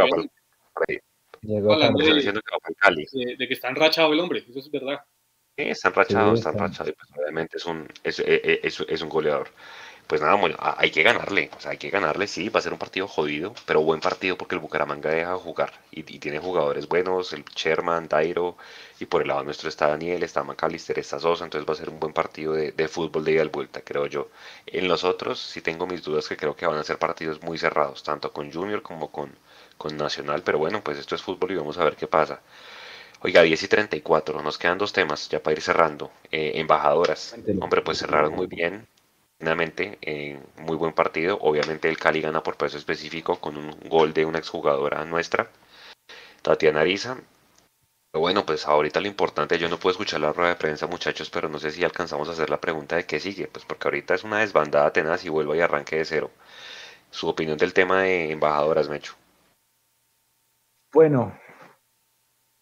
C: Llegó.
D: De, de, que está enrachado el hombre, eso es verdad.
A: Sí, está enrachado, está enrachado. Pues, obviamente es un, es, es, es un goleador pues nada, bueno, hay que ganarle, o sea, hay que ganarle, sí, va a ser un partido jodido, pero buen partido porque el Bucaramanga deja jugar y, tiene jugadores buenos, el Sherman, Dairo, y por el lado nuestro está Daniel, está McAllister, está Sosa, entonces va a ser un buen partido de, fútbol de ida al vuelta, creo yo. En los otros sí tengo mis dudas que creo que van a ser partidos muy cerrados, tanto con Junior como con, con Nacional, pero bueno, pues esto es fútbol y vamos a ver qué pasa. Oiga, 10 y 34, nos quedan dos temas ya para ir cerrando. Eh, embajadoras, hombre, pues cerraron muy bien, eh, muy buen partido. Obviamente el Cali gana por peso específico con un gol de una exjugadora nuestra, Tatiana Ariza. Pero bueno, pues ahorita lo importante, yo no puedo escuchar la rueda de prensa, muchachos, pero no sé si alcanzamos a hacer la pregunta de qué sigue, pues porque ahorita es una desbandada tenaz y vuelvo y arranque de cero. Su opinión del tema de embajadoras, Mecho.
C: Bueno,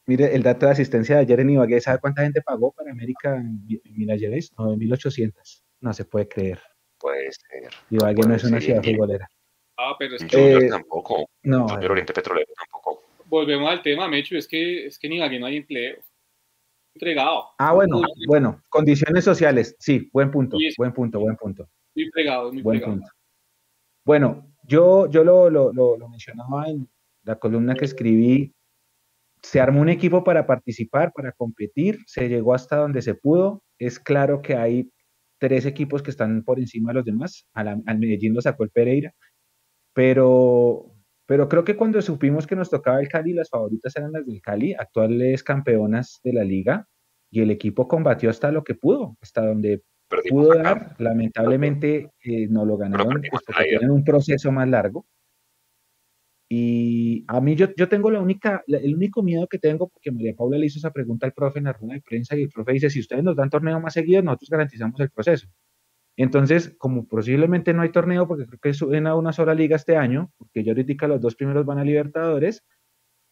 C: mire, el dato de asistencia de ayer en Ibagué, ¿sabe cuánta gente pagó para América en Miralles? 9.800. No se puede creer.
A: Puede ser.
C: Ibagué no, es una ciudad futbolera.
D: Ah, pero es
A: que... Eh, tampoco. No. Junior Oriente Petrolero tampoco.
D: Volvemos al tema, Mecho, es que, es que en Ibagué no hay empleo. Entregado.
C: Ah, bueno, bueno, condiciones sociales, sí, buen punto, buen punto, buen punto.
D: Muy entregado, muy buen punto.
C: Bueno, yo, yo lo, lo, lo mencionaba en la columna que escribí se armó un equipo para participar, para competir, se llegó hasta donde se pudo. Es claro que hay tres equipos que están por encima de los demás. Al, Medellín lo sacó el Pereira. Pero, pero creo que cuando supimos que nos tocaba el Cali, las favoritas eran las del Cali, actuales campeonas de la liga, y el equipo combatió hasta lo que pudo, hasta donde pudo dar. Lamentablemente eh, no lo ganaron porque tienen un proceso más largo. Y a mí yo, yo tengo la única, el único miedo que tengo, porque María Paula le hizo esa pregunta al profe en la rueda de prensa y el profe dice, si ustedes nos dan torneo más seguido, nosotros garantizamos el proceso. Entonces, como posiblemente no hay torneo, porque creo que suena una sola liga este año, porque yo ahorita los dos primeros van a Libertadores,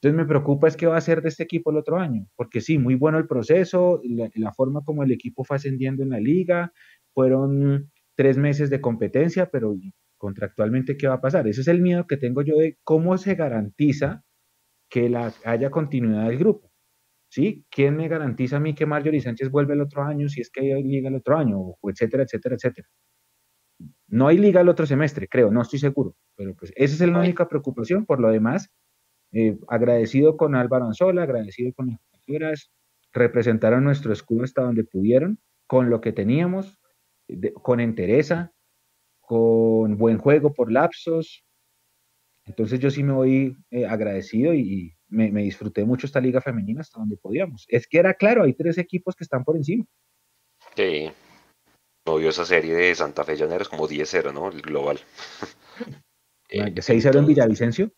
C: entonces me preocupa es qué va a hacer de este equipo el otro año, porque sí, muy bueno el proceso, la, la forma como el equipo fue ascendiendo en la liga, fueron tres meses de competencia, pero contractualmente qué va a pasar. Ese es el miedo que tengo yo de cómo se garantiza que la, haya continuidad del grupo. ¿Sí? ¿Quién me garantiza a mí que Marjorie Sánchez vuelve el otro año si es que hay liga el otro año? O etcétera, etcétera, etcétera. No hay liga el otro semestre, creo, no estoy seguro. Pero pues esa es la única preocupación. Por lo demás, eh, agradecido con Álvaro Anzola, agradecido con las culturas, representaron nuestro escudo hasta donde pudieron, con lo que teníamos, con entereza, con buen juego por lapsos. Entonces yo sí me voy eh, agradecido y, me, disfruté mucho esta liga femenina hasta donde podíamos. Es que era claro, hay tres equipos que están por encima.
A: Sí. No vio esa serie de Santa Fe Llaneros como 10-0, ¿no? El global.
C: 6-0 en Villavicencio.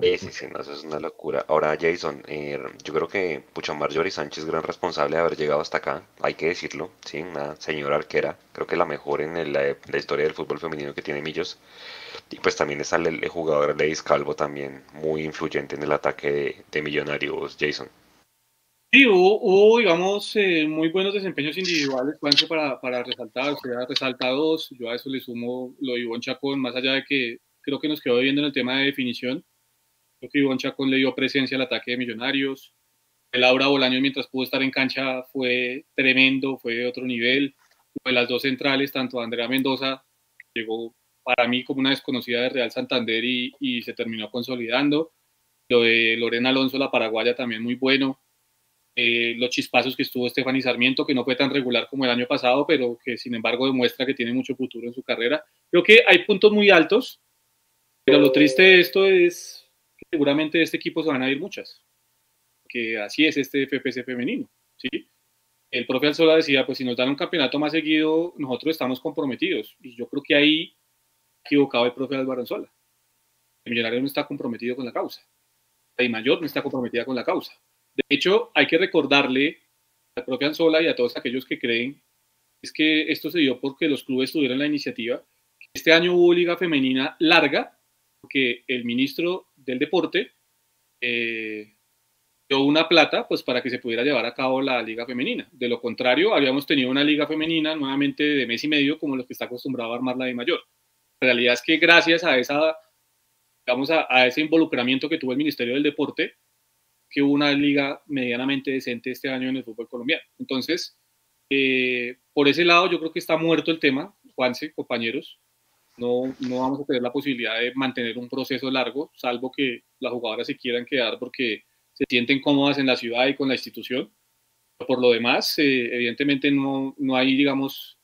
A: Sí, sí, sí, no, eso es una locura. Ahora, Jason, eh, yo creo que Pucha Marjorie Sánchez es gran responsable de haber llegado hasta acá, hay que decirlo, sí, una señora arquera, creo que la mejor en la, historia del fútbol femenino que tiene Millos. Y pues también está el, jugador Leis Calvo también, muy influyente en el ataque de, Millonarios, Jason.
D: Sí, hubo, digamos, eh, muy buenos desempeños individuales, para, para resaltar, o sea, resalta dos, yo a eso le sumo lo de Ivonne Chacón, más allá de que creo que nos quedó viendo en el tema de definición, Que Ivonne Chacón le dio presencia al ataque de Millonarios. Laura Bolaños, mientras pudo estar en cancha, fue tremendo, fue de otro nivel. de las dos centrales, tanto Andrea Mendoza, llegó para mí como una desconocida de Real Santander y, se terminó consolidando. Lo de Lorena Alonso, la paraguaya, también muy bueno. Eh, los chispazos que estuvo Estefany Sarmiento, que no fue tan regular como el año pasado, pero que sin embargo demuestra que tiene mucho futuro en su carrera. Creo que hay puntos muy altos, pero lo triste de esto es seguramente de este equipo se van a ir muchas, que así es este FPC femenino, ¿sí? El profe Alzola decía, pues si nos dan un campeonato más seguido, nosotros estamos comprometidos. Y yo creo que ahí equivocado el profe Álvaro Anzola. El millonario no está comprometido con la causa. La mayor no está comprometida con la causa. De hecho, hay que recordarle al profe Anzola y a todos aquellos que creen es que esto se dio porque los clubes tuvieron la iniciativa. Este año hubo liga femenina larga porque el ministro del deporte, eh, dio una plata pues para que se pudiera llevar a cabo la liga femenina. De lo contrario, habíamos tenido una liga femenina nuevamente de mes y medio como los que está acostumbrado a armar la de mayor. La realidad es que gracias a esa digamos a ese involucramiento que tuvo el Ministerio del Deporte, que hubo una liga medianamente decente este año en el fútbol colombiano. Entonces, eh, por ese lado yo creo que está muerto el tema, Juanse, compañeros. No, no vamos a tener la posibilidad de mantener un proceso largo, salvo que las jugadoras se quieran quedar porque se sienten cómodas en la ciudad y con la institución. Por lo demás, eh, evidentemente no, no hay, digamos,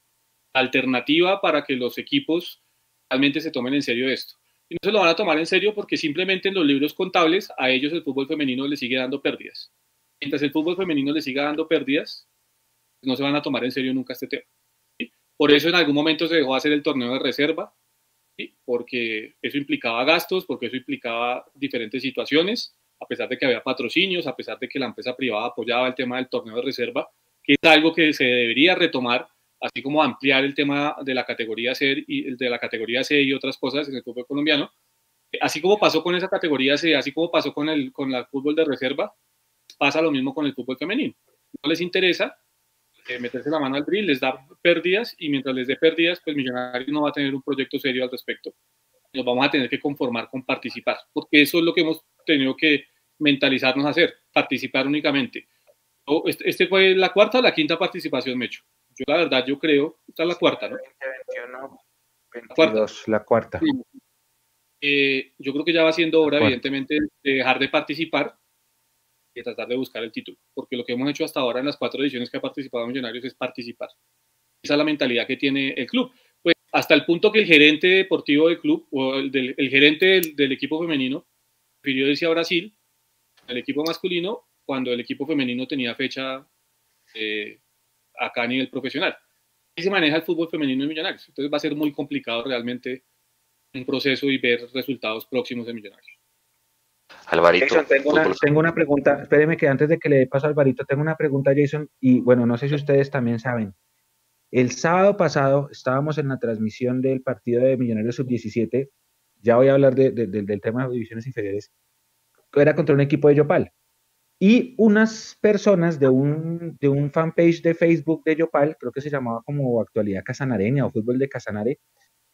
D: alternativa para que los equipos realmente se tomen en serio esto. Y no se lo van a tomar en serio porque simplemente en los libros contables a ellos el fútbol femenino les sigue dando pérdidas. Mientras el fútbol femenino les siga dando pérdidas, no se van a tomar en serio nunca este tema. Por eso en algún momento se dejó hacer el torneo de reserva, porque eso implicaba gastos, porque eso implicaba diferentes situaciones, a pesar de que había patrocinios, a pesar de que la empresa privada apoyaba el tema del torneo de reserva, que es algo que se debería retomar, así como ampliar el tema de la categoría C y de la categoría C y otras cosas en el fútbol colombiano. Así como pasó con esa categoría C, así como pasó con el con el fútbol de reserva, pasa lo mismo con el fútbol femenino. No les interesa eh, meterse la mano al drill, les da pérdidas y mientras les dé pérdidas, pues Millonarios no va a tener un proyecto serio al respecto. Nos vamos a tener que conformar con participar, porque eso es lo que hemos tenido que mentalizarnos a hacer, participar únicamente. Este, este fue la cuarta o la quinta participación, Mecho. Yo la verdad, yo creo, esta es la cuarta, ¿no?
C: 21, la cuarta.
D: Eh, yo creo que ya va siendo hora, evidentemente, de dejar de participar y tratar de buscar el título, porque lo que hemos hecho hasta ahora en las cuatro ediciones que ha participado Millonarios es participar. Esa es la mentalidad que tiene el club. Pues hasta el punto que el gerente deportivo del club, o el, del, el gerente del, equipo femenino, prefirió irse a Brasil, el equipo masculino, cuando el equipo femenino tenía fecha eh, acá a nivel profesional. Y se maneja el fútbol femenino en Millonarios. Entonces va a ser muy complicado realmente un proceso y ver resultados próximos de Millonarios.
C: Alvarito. tengo, una, pregunta, espéreme que antes de que le dé paso a Alvarito, tengo una pregunta, Jason, y bueno, no sé si ustedes también saben. El sábado pasado estábamos en la transmisión del partido de Millonarios Sub-17, ya voy a hablar del tema de divisiones inferiores, era contra un equipo de Yopal. Y unas personas de un, de un fanpage de Facebook de Yopal, creo que se llamaba como Actualidad Casanareña o Fútbol de Casanare,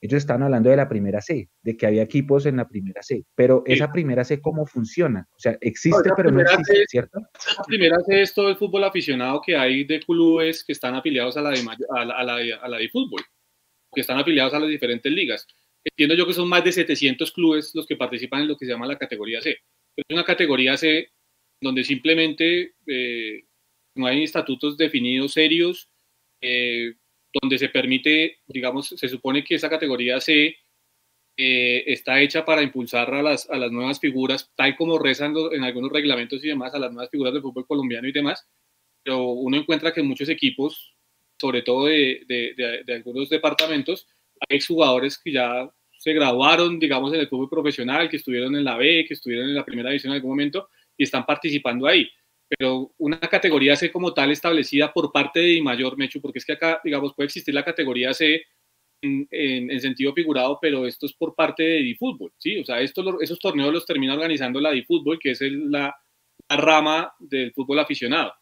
C: ellos estaban hablando de la primera C, de que había equipos en la primera C, pero esa primera C, ¿cómo funciona? O sea, existe, pero no existe, ¿cierto?
D: La primera C es todo el fútbol aficionado que hay de clubes que están afiliados a la de, a la, a la, de fútbol, que están afiliados a las diferentes ligas. Entiendo yo que son más de 700 clubes los que participan en lo que se llama la categoría C. Es una categoría C donde simplemente eh, no hay estatutos definidos serios, eh, donde se permite, digamos, se supone que esa categoría C eh, está hecha para impulsar a las, a las nuevas figuras, tal como rezan en algunos reglamentos y demás, a las nuevas figuras del fútbol colombiano y demás, pero uno encuentra que muchos equipos, sobre todo de, de, de, algunos departamentos, hay exjugadores que ya se graduaron, digamos, en el fútbol profesional, que estuvieron en la B, que estuvieron en la primera división en algún momento y están participando ahí pero una categoría C como tal establecida por parte de mayor Mechu, porque es que acá, digamos, puede existir la categoría C en, en, sentido figurado, pero esto es por parte de DiFútbol, ¿sí? O sea, esto, esos torneos los termina organizando la DiFútbol, que es la, rama del fútbol aficionado.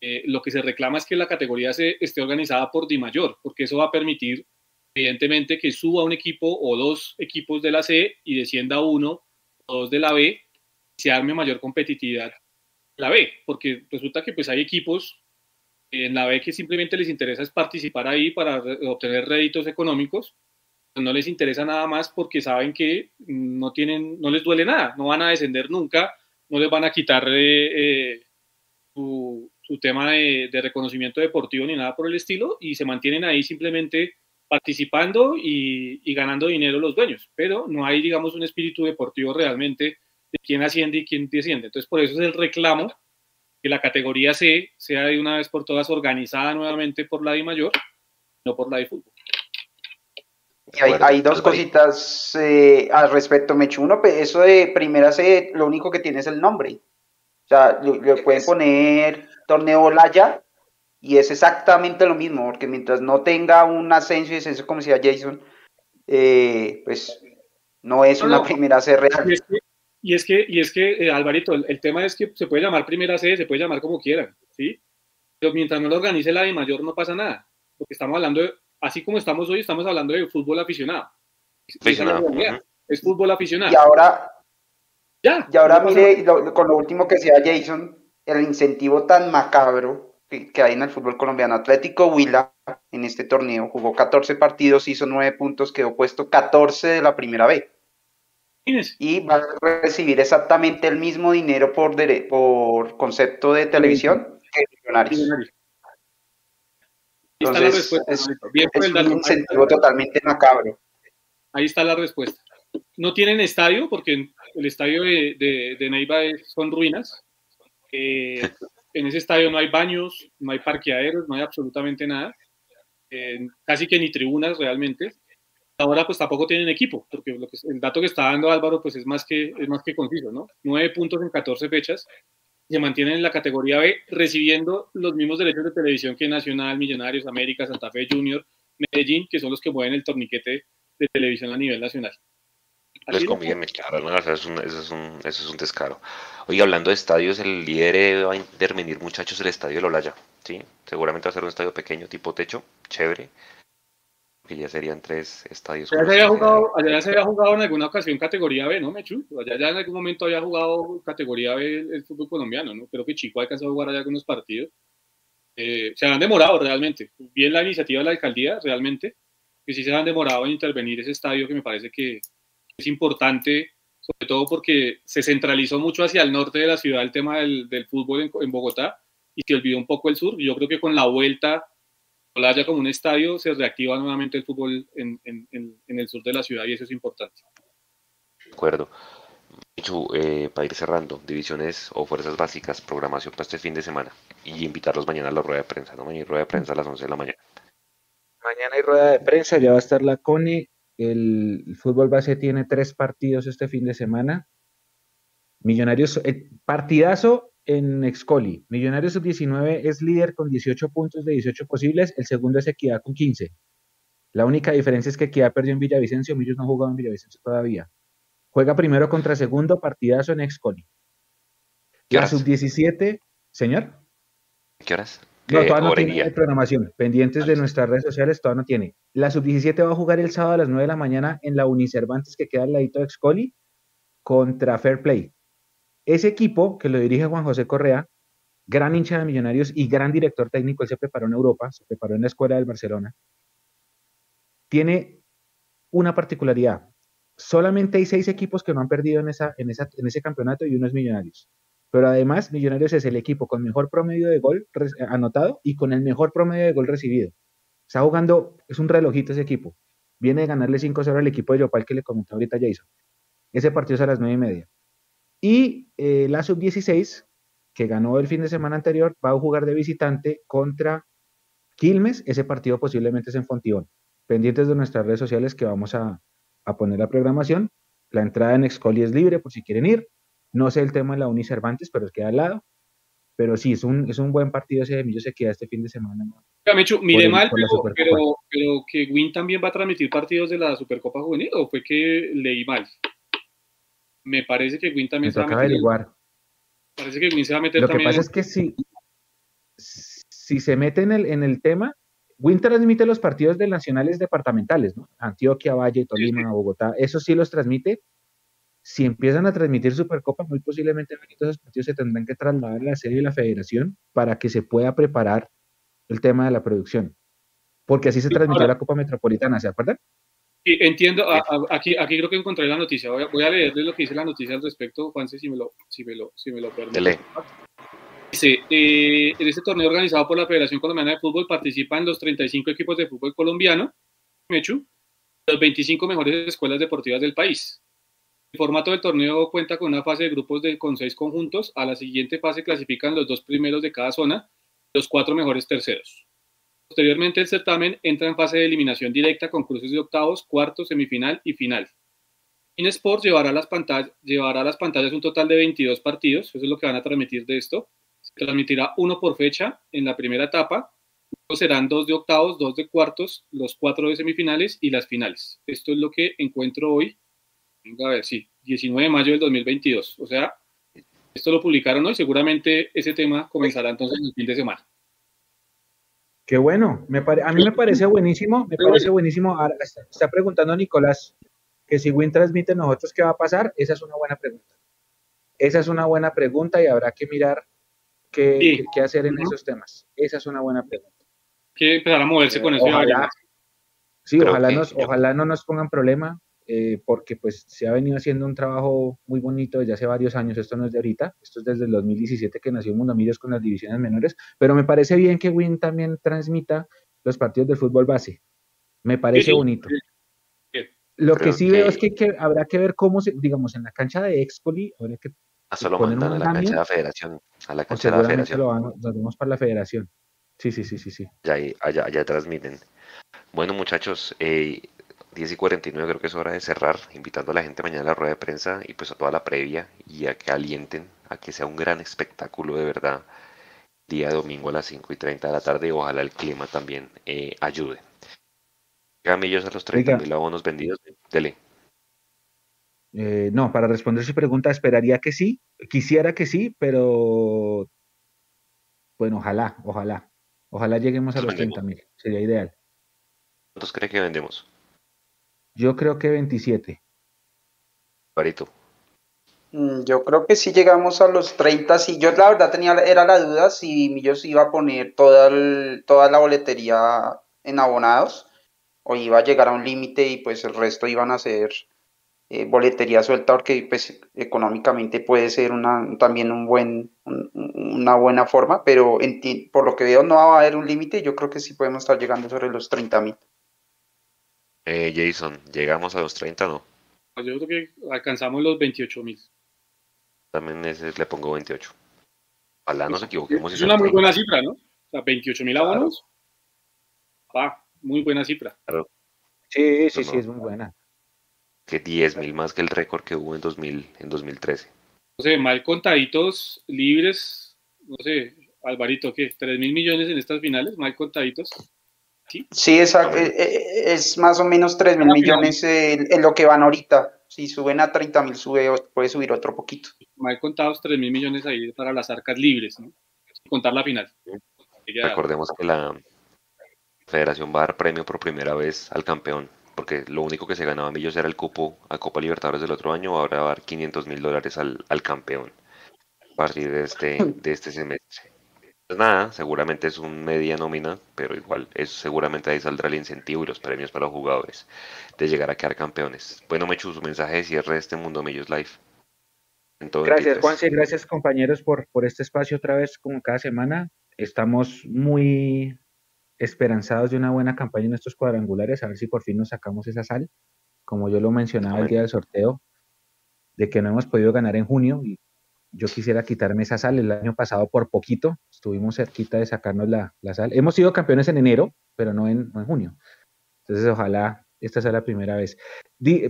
D: Eh, lo que se reclama es que la categoría C esté organizada por Di Mayor, porque eso va a permitir, evidentemente, que suba un equipo o dos equipos de la C y descienda uno o dos de la B, se arme mayor competitividad la B, porque resulta que pues hay equipos en la B que simplemente les interesa es participar ahí para obtener réditos económicos, no les interesa nada más porque saben que no tienen, no les duele nada, no van a descender nunca, no les van a quitar eh, eh, su, tema de, reconocimiento deportivo ni nada por el estilo y se mantienen ahí simplemente participando y, y, ganando dinero los dueños, pero no hay, digamos, un espíritu deportivo realmente de quién asciende y quién desciende. Entonces, por eso es el reclamo que la categoría C sea de una vez por todas organizada nuevamente por la de mayor, no por la de fútbol.
B: Y hay, dos cositas eh, al respecto, Mechu. Uno, pues, eso de primera C, lo único que tiene es el nombre. O sea, le, pueden poner torneo Laya y es exactamente lo mismo, porque mientras no tenga un ascenso y descenso, como decía Jason, eh, pues no es una primera C real
D: y es que, y es que eh, Alvarito, el, tema es que se puede llamar primera sede, se puede llamar como quieran, ¿sí? Pero mientras no lo organice la de mayor no pasa nada, porque estamos hablando de, así como estamos hoy, estamos hablando de fútbol aficionado. Es fútbol aficionado.
B: Y ahora, ya, y ahora mire, con lo último que decía Jason, el incentivo tan macabro que, que, hay en el fútbol colombiano. Atlético Huila en este torneo jugó 14 partidos, hizo 9 puntos, quedó puesto 14 de la primera vez y va a recibir exactamente el mismo dinero por, por concepto de televisión que Millonarios. Entonces, es, un incentivo totalmente macabro.
D: Ahí está la respuesta. No tienen estadio porque el estadio de, de, Neiva son ruinas. Eh, en ese estadio no hay baños, no hay parqueaderos, no hay absolutamente nada. Eh, casi que ni tribunas realmente ahora pues tampoco tienen equipo, porque el dato que está dando Álvaro pues es más que, es más que conciso, ¿no? Nueve puntos en 14 fechas, se mantienen en la categoría B recibiendo los mismos derechos de televisión que Nacional, Millonarios, América, Santa Fe Junior, Medellín, que son los que mueven el torniquete de televisión a nivel nacional.
A: Les conviene, claro, ¿no? eso, es un, eso, es un, eso es un descaro. Oye, hablando de estadios, el líder va a intervenir, muchachos, el estadio de Lolaya, ¿sí? Seguramente va a ser un estadio pequeño, tipo techo, chévere que ya serían tres estadios.
D: Allá se, había jugado, allá se había jugado en alguna ocasión categoría B, ¿no, Mechu? Allá ya en algún momento había jugado categoría B el, fútbol colombiano, ¿no? Creo que Chico ha alcanzado a jugar allá algunos partidos. Eh, se han demorado realmente. Bien la iniciativa de la alcaldía, realmente, que sí se han demorado en intervenir ese estadio que me parece que es importante, sobre todo porque se centralizó mucho hacia el norte de la ciudad el tema del, del fútbol en, en Bogotá y se olvidó un poco el sur. Yo creo que con la vuelta haya como un estadio, se reactiva nuevamente el fútbol en, el sur de la ciudad y eso es importante.
A: De acuerdo. Eh, para ir cerrando, divisiones o fuerzas básicas, programación para este fin de semana y invitarlos mañana a la rueda de prensa, ¿no? Mañana rueda de prensa a las 11 de la mañana.
C: Mañana hay rueda de prensa, ya va a estar la CONE. El, fútbol base tiene tres partidos este fin de semana. Millonarios, eh, partidazo en Excoli. Millonarios Sub-19 es líder con 18 puntos de 18 posibles, el segundo es Equidad con 15. La única diferencia es que Equidad perdió en Villavicencio, Millos no ha jugado en Villavicencio todavía. Juega primero contra segundo, partidazo en Excoli. La Sub-17, señor.
A: ¿Qué horas?
C: No, todavía no tiene programación. Pendientes de nuestras redes sociales, todavía no tiene. La Sub-17 va a jugar el sábado a las 9 de la mañana en la Unicervantes que queda al ladito de Excoli contra Fair Play. Ese equipo que lo dirige Juan José Correa, gran hincha de Millonarios y gran director técnico, él se preparó en Europa, se preparó en la escuela del Barcelona, tiene una particularidad. Solamente hay seis equipos que no han perdido en, ese campeonato y uno es Millonarios. Pero además, Millonarios es el equipo con mejor promedio de gol anotado y con el mejor promedio de gol recibido. Está jugando, es un relojito ese equipo. Viene de ganarle 5-0 al equipo de Yopal que le comentó ahorita Jason. Ese partido es a las 9 y media. Y eh, la sub-16, que ganó el fin de semana anterior, va a jugar de visitante contra Quilmes. Ese partido posiblemente es en Fontibón. Pendientes de nuestras redes sociales que vamos a, poner la programación. La entrada en Excoli es libre por si quieren ir. No sé el tema de la Uni Cervantes, pero es queda al lado. Pero sí, es un, es un buen partido ese de Millo se queda este fin de semana.
D: mire mal, pero, pero, que Win también va a transmitir partidos de la Supercopa Juvenil, ¿o fue que leí mal? Me parece que Win también
C: se va a meter. Averiguar.
D: Parece que se va a meter
C: Lo que pasa es que si, si se mete en el, en el tema, Win transmite los partidos de nacionales departamentales, ¿no? Antioquia, Valle, Tolima, Bogotá, eso sí los transmite. Si empiezan a transmitir Supercopa, muy posiblemente esos partidos se tendrán que trasladar a la serie de la federación para que se pueda preparar el tema de la producción. Porque así se transmitió la Copa Metropolitana, ¿se acuerdan?
D: Entiendo, aquí, aquí creo que encontré la noticia. Voy a, voy a leerles lo que dice la noticia al respecto, Juanse, si me lo, si me lo, si me lo permite. Dice, eh, en este torneo organizado por la Federación Colombiana de Fútbol participan los 35 equipos de fútbol colombiano, Mechu, las 25 mejores escuelas deportivas del país. El formato del torneo cuenta con una fase de grupos de, con seis conjuntos. A la siguiente fase clasifican los dos primeros de cada zona, los cuatro mejores terceros. Posteriormente, el certamen entra en fase de eliminación directa con cruces de octavos, cuartos, semifinal y final. InSports llevará las, pantallas, llevará las pantallas un total de 22 partidos, eso es lo que van a transmitir de esto. Se transmitirá uno por fecha en la primera etapa, luego serán dos de octavos, dos de cuartos, los cuatro de semifinales y las finales. Esto es lo que encuentro hoy. Venga a ver, sí. 19 de mayo del 2022. O sea, esto lo publicaron hoy, seguramente ese tema comenzará entonces el fin de semana.
C: Qué bueno, me a mí me parece buenísimo, me parece buenísimo. Ahora está preguntando Nicolás que si Win transmite nosotros, ¿qué va a pasar? Esa es una buena pregunta. Esa es una buena pregunta y habrá que mirar qué, qué hacer en esos temas. Esa es una buena pregunta.
D: Que empezar a moverse con eso.
C: sí, ojalá, nos, ojalá no nos pongan problema. Eh, porque pues se ha venido haciendo un trabajo muy bonito desde hace varios años, esto no es de ahorita, esto es desde el 2017 que nació Mundo Millos con las divisiones menores, pero me parece bien que Win también transmita los partidos del fútbol base, me parece bonito. Lo que sí veo es que, habrá que ver cómo, se, digamos, en la cancha de Expoli, habrá que
A: a solo mandan a la cancha de la federación, a la cancha de la federación.
C: Lo vamos para la federación. Sí, sí, sí, sí, sí.
A: Ya, allá, allá transmiten. Bueno, muchachos, eh, 10 y 49 creo que es hora de cerrar, invitando a la gente mañana a la rueda de prensa y pues a toda la previa y a que alienten a que sea un gran espectáculo de verdad día domingo a las 5 y 30 de la tarde ojalá el clima también eh, ayude. Gamillos a los 30 mil abonos vendidos, dele.
C: Eh, no, para responder su pregunta, esperaría que sí, quisiera que sí, pero bueno, ojalá, ojalá, ojalá lleguemos a los 30 mil, sería ideal.
A: ¿Cuántos cree que vendemos?
C: Yo creo que 27.
A: Parito.
B: Mm, yo creo que si llegamos a los 30, sí, yo la verdad tenía, era la duda si Millos iba a poner toda, toda la boletería en abonados o iba a llegar a un límite y pues el resto iban a ser eh, boletería suelta porque pues económicamente puede ser una, también un buen, una buena forma, pero por lo que veo no va a haber un límite, yo creo que sí podemos estar llegando sobre los 30 mil.
A: Eh, Jason, ¿llegamos a los 30 no?
D: Pues yo creo que alcanzamos los 28 mil.
A: También ese le pongo 28. Ojalá nos equivoquemos.
D: Es una muy buena cifra, ¿no? O sea, 28 mil abonos. Ah, muy buena cifra. Claro.
C: Sí, sí, sí, es muy buena.
A: Que 10 mil más que el récord que hubo en, 2000, en 2013.
D: No sé, mal contaditos libres, no sé, Alvarito, ¿qué? ¿3 mil millones en estas finales? Mal contaditos.
B: Sí, exacto. Eh, eh, es, más o menos 3 mil millones en lo que van ahorita. Si suben a 30 mil, sube, puede subir otro poquito.
D: Mal contados 3 mil millones ahí para las arcas libres, ¿no? Sin contar la final.
A: Recordemos que la federación va a dar premio por primera vez al campeón, porque lo único que se ganaba Millos era el cupo a Copa Libertadores del otro año, ahora va a dar 500 mil dólares al, al campeón a partir de este, de este semestre. Pues nada, seguramente es un media nómina, pero igual, es, seguramente ahí saldrá el incentivo y los premios para los jugadores de llegar a quedar campeones. Bueno, Mechu, su mensaje de cierre de este Mundo Millos Live.
C: Gracias, Juanse, gracias compañeros por, por este espacio otra vez como cada semana. Estamos muy esperanzados de una buena campaña en estos cuadrangulares, a ver si por fin nos sacamos esa sal, como yo lo mencionaba el día del sorteo, de que no hemos podido ganar en junio y yo quisiera quitarme esa sal. El año pasado por poquito estuvimos cerquita de sacarnos la, sal. Hemos sido campeones en enero, pero no en, junio. Entonces ojalá esta sea la primera vez.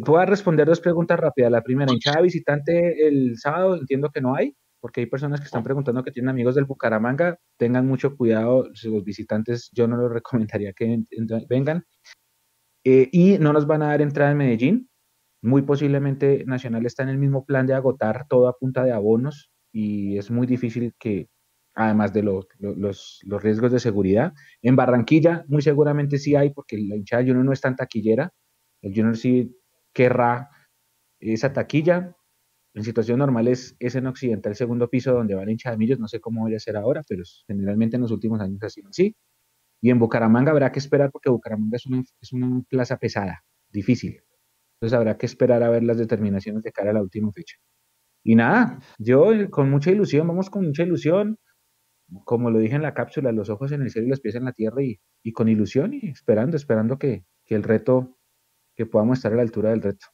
C: Puedo responder dos preguntas rápidas. La primera, hinchada visitante el sábado, entiendo que no hay, porque hay personas que están preguntando que tienen amigos del Bucaramanga. Tengan mucho cuidado, los visitantes yo no les recomendaría que vengan. Eh, y no nos van a dar entrada en Medellín, muy posiblemente Nacional está en el mismo plan de agotar todo a punta de abonos y es muy difícil que, además de los, riesgos de seguridad, en Barranquilla muy seguramente sí hay, porque la hinchada Junior no es tan taquillera. El Junior sí querrá esa taquilla. En situación normal es, en Occidental, el segundo piso donde va la hinchada de Millos. No sé cómo voy a ser ahora, pero generalmente en los últimos años ha sido así. Y en Bucaramanga habrá que esperar porque Bucaramanga es una, es una plaza pesada, difícil. Entonces habrá que esperar a ver las determinaciones de cara a la última fecha. Y nada, yo con mucha ilusión, vamos con mucha ilusión, como lo dije en la cápsula, los ojos en el cielo y los pies en la tierra y, con ilusión y esperando, esperando que, el reto, que podamos estar a la altura del reto.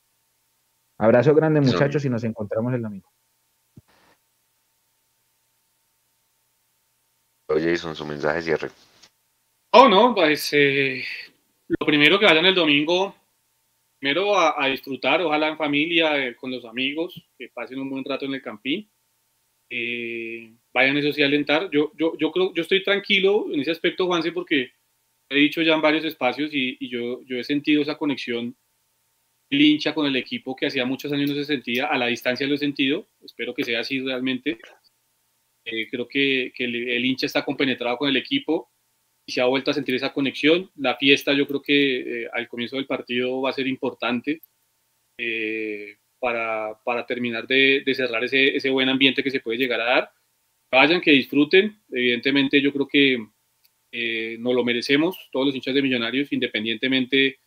C: Abrazo grande muchachos y nos encontramos el domingo.
A: Oye, Jason, su mensaje cierre.
D: Oh, no, pues eh, lo primero que vayan el domingo primero a, disfrutar, ojalá en familia, eh, con los amigos, que pasen un buen rato en el campín. Eh, vayan eso sí a alentar. Yo, yo, yo creo, yo estoy tranquilo en ese aspecto, Juanse, porque he dicho ya en varios espacios y, yo, yo he sentido esa conexión el hincha con el equipo que hacía muchos años no se sentía, a la distancia lo he sentido, espero que sea así realmente. Eh, creo que, el, hincha está compenetrado con el equipo y se ha vuelto a sentir esa conexión. La fiesta yo creo que eh, al comienzo del partido va a ser importante eh, para, para, terminar de, de cerrar ese, ese, buen ambiente que se puede llegar a dar. Vayan, que disfruten. Evidentemente yo creo que nos lo merecemos, todos los hinchas de Millonarios, independientemente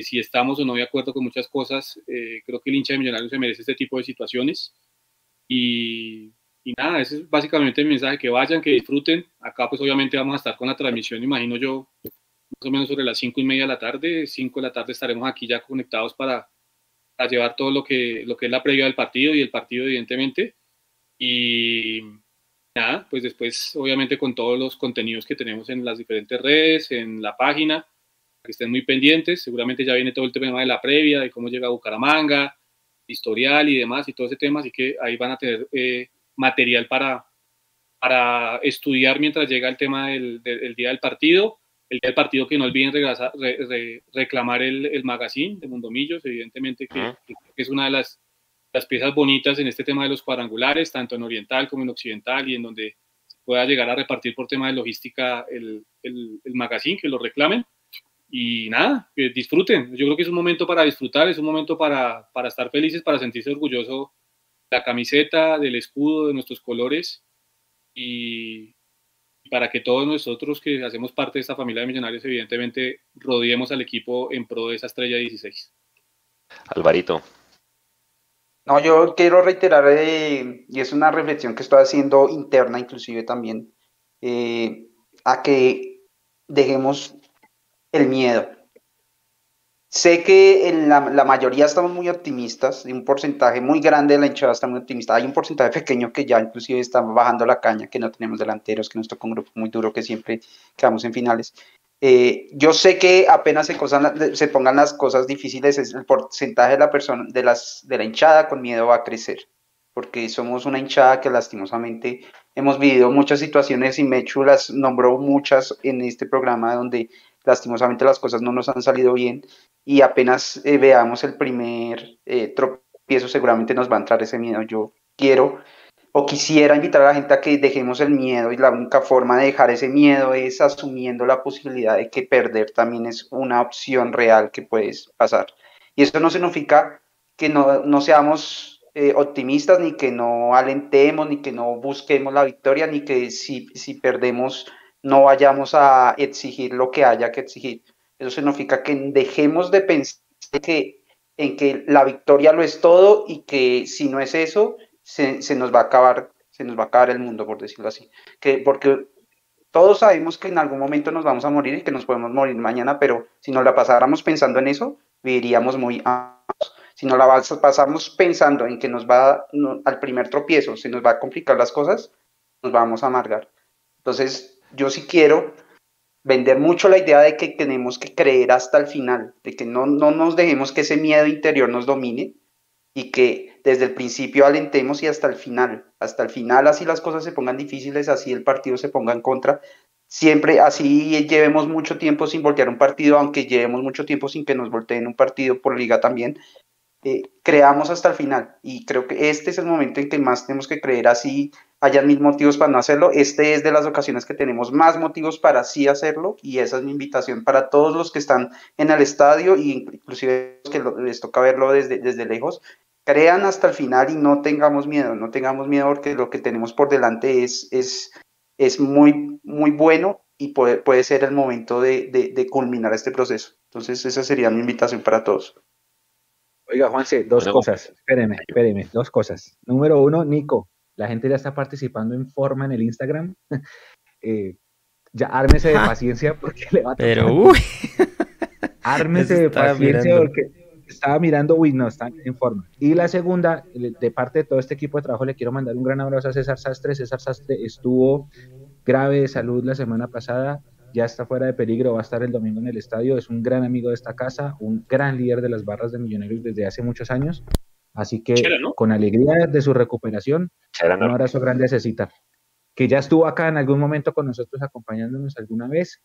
D: si estamos o no de acuerdo con muchas cosas, eh, creo que el hincha de Millonarios se merece este tipo de situaciones. Y, nada, ese es básicamente el mensaje, que vayan, que disfruten. Acá pues obviamente vamos a estar con la transmisión, imagino yo, más o menos sobre las cinco y media de la tarde, cinco de la tarde estaremos aquí ya conectados para, para llevar todo lo que, lo que es la previa del partido y el partido evidentemente. Y nada, pues después obviamente con todos los contenidos que tenemos en las diferentes redes, en la página que estén muy pendientes. Seguramente ya viene todo el tema de la previa, de cómo llega a Bucaramanga, historial y demás, y todo ese tema. Así que ahí van a tener eh, material para, para estudiar mientras llega el tema del, día del partido. El día del partido que no olviden reclamar el, el, magazine de Mundomillos, evidentemente que, es una de las, las, piezas bonitas en este tema de los cuadrangulares, tanto en oriental como en occidental, y en donde se pueda llegar a repartir por tema de logística el, el, el magazine, que lo reclamen y nada, que disfruten. Yo creo que es un momento para disfrutar, es un momento para, para estar felices, para sentirse orgulloso la camiseta, del escudo, de nuestros colores y para que todos nosotros que hacemos parte de esta familia de millonarios, evidentemente, rodeemos al equipo en pro de esa estrella 16.
A: Alvarito.
B: No, yo quiero reiterar, eh, y es una reflexión que estoy haciendo interna inclusive también, eh, a que dejemos el miedo. Sé que en la, mayoría estamos muy optimistas, un porcentaje muy grande de la hinchada está muy optimista. Hay un porcentaje pequeño que ya inclusive está bajando la caña, que no tenemos delanteros, que nos toca un grupo muy duro, que siempre quedamos en finales. Eh, yo sé que apenas se, se, pongan las cosas difíciles, el porcentaje de la persona, de, las, de la hinchada con miedo va a crecer, porque somos una hinchada que lastimosamente hemos vivido muchas situaciones y Mechu las nombró muchas en este programa donde lastimosamente las cosas no nos han salido bien y apenas eh, veamos el primer eh, tropiezo seguramente nos va a entrar ese miedo. Yo quiero o quisiera invitar a la gente a que dejemos el miedo y la única forma de dejar ese miedo es asumiendo la posibilidad de que perder también es una opción real que puedes pasar. Y eso no significa que no, seamos eh, optimistas, ni que no alentemos, ni que no busquemos la victoria, ni que si, si perdemos no vayamos a exigir lo que haya que exigir. Eso significa que dejemos de pensar que, en que la victoria lo es todo y que si no es eso, se, nos va a acabar, se nos va a acabar el mundo, por decirlo así. Que, porque todos sabemos que en algún momento nos vamos a morir y que nos podemos morir mañana, pero si nos la pasáramos pensando en eso, viviríamos muy si nos la pasamos pensando en que nos va al primer tropiezo, se nos va a complicar las cosas, nos vamos a amargar. Entonces, yo sí quiero vender mucho la idea de que tenemos que creer hasta el final, de que no, no nos dejemos que ese miedo interior nos domine y que desde el principio alentemos y hasta el final, hasta el final así las cosas se pongan difíciles, así el partido se ponga en contra, siempre así llevemos mucho tiempo sin voltear un partido, aunque llevemos mucho tiempo sin que nos volteen un partido por liga también, eh, creamos hasta el final. Y creo que este es el momento en que más tenemos que creer así hayan mil motivos para no hacerlo. Este es de las ocasiones que tenemos más motivos para sí hacerlo y esa es mi invitación para todos los que están en el estadio y inclusive los que les toca verlo desde, desde lejos. Crean hasta el final y no tengamos miedo, no tengamos miedo porque lo que tenemos por delante es, es, es muy, muy bueno y puede, puede ser el momento de, de, culminar este proceso. Entonces esa sería mi invitación para todos.
C: Oiga, Juanse, dos cosas. Espéreme, espéreme, dos cosas. Número uno, Nico, la gente ya está participando en forma en el Instagram. Eh, ya ármese de paciencia porque le va a
E: tocar. Pero, uy.
C: Ármese de paciencia porque estaba mirando, uy, no, están en forma. Y la segunda, de parte de todo este equipo de trabajo, le quiero mandar un gran abrazo a César Sastre. César Sastre estuvo grave de salud la semana pasada, ya está fuera de peligro, va a estar el domingo en el estadio. Es un gran amigo de esta casa, un gran líder de las barras de Millonarios desde hace muchos años. Así que con alegría de su recuperación, un abrazo grande a Cecita, que ya estuvo acá en algún momento con nosotros acompañándonos alguna vez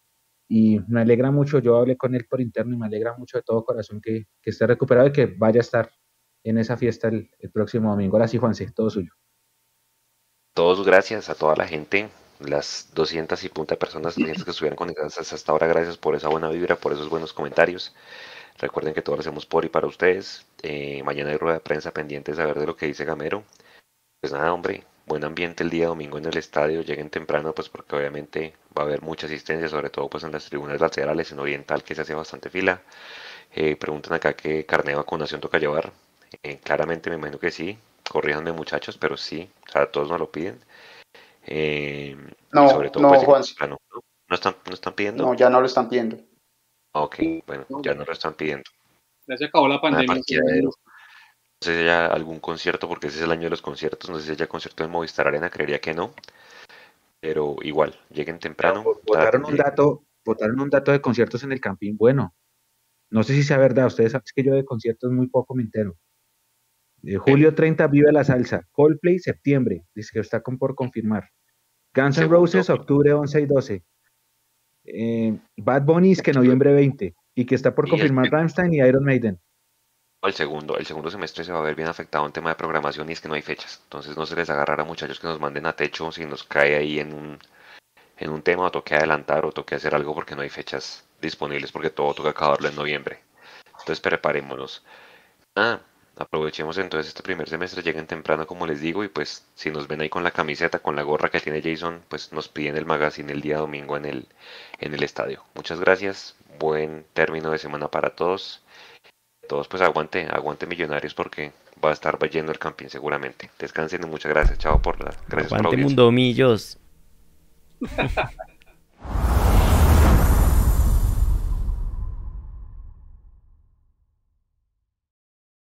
C: y me alegra mucho, yo hablé con él por interno y me alegra mucho de todo corazón que, esté recuperado y que vaya a estar en esa fiesta el, próximo domingo. Ahora sí, Juanse, todo suyo.
A: Todos gracias a toda la gente, las 200 y punta personas que estuvieron conectadas hasta ahora, gracias por esa buena vibra, por esos buenos comentarios. Recuerden que todo lo hacemos por y para ustedes. Eh, mañana hay rueda de prensa pendiente de saber de lo que dice Gamero. Pues nada, hombre, buen ambiente el día domingo en el estadio. Lleguen temprano, pues porque obviamente va a haber mucha asistencia, sobre todo pues en las tribunas laterales, en Oriental, que se hace bastante fila. Eh, preguntan acá qué carne de vacunación toca llevar. Eh, claramente me imagino que sí. Corríjanme muchachos, pero sí, o sea, todos nos lo piden.
B: no, sobre todo, no, pues,
A: ¿no? ¿No están, ¿No están pidiendo?
B: No, ya no lo están pidiendo.
A: Ok, bueno, ya no lo están pidiendo.
D: Ya se acabó la pandemia.
A: No sé si haya algún concierto, porque ese es el año de los conciertos. No sé si haya concierto en Movistar Arena, creería que no. Pero igual, lleguen temprano.
C: Votaron un dato, votaron un dato de conciertos en el Campín. Bueno, no sé si sea verdad. Ustedes saben que yo de conciertos muy poco me entero. Eh, julio 30, Vive la Salsa. Coldplay, septiembre. Dice que está por confirmar. Guns N' Roses, octubre 11 y 12. Eh, Bad Bunny es que noviembre 20 y que está por confirmar Rammstein y Iron Maiden.
A: El segundo, el segundo semestre se va a ver bien afectado en tema de programación y es que no hay fechas. Entonces no se les agarrará a muchachos que nos manden a techo si nos cae ahí en un, en un tema o toque adelantar o toque hacer algo porque no hay fechas disponibles porque todo toca acabarlo en noviembre. Entonces preparémonos. Ah, Aprovechemos entonces este primer semestre, lleguen temprano como les digo y pues si nos ven ahí con la camiseta, con la gorra que tiene Jason, pues nos piden el magazine el día domingo en el, en el estadio. Muchas gracias, buen término de semana para todos. Todos pues aguante, aguante millonarios porque va a estar yendo el campín seguramente. Descansen y muchas gracias, chao por la
E: gracias aguante mundo millos.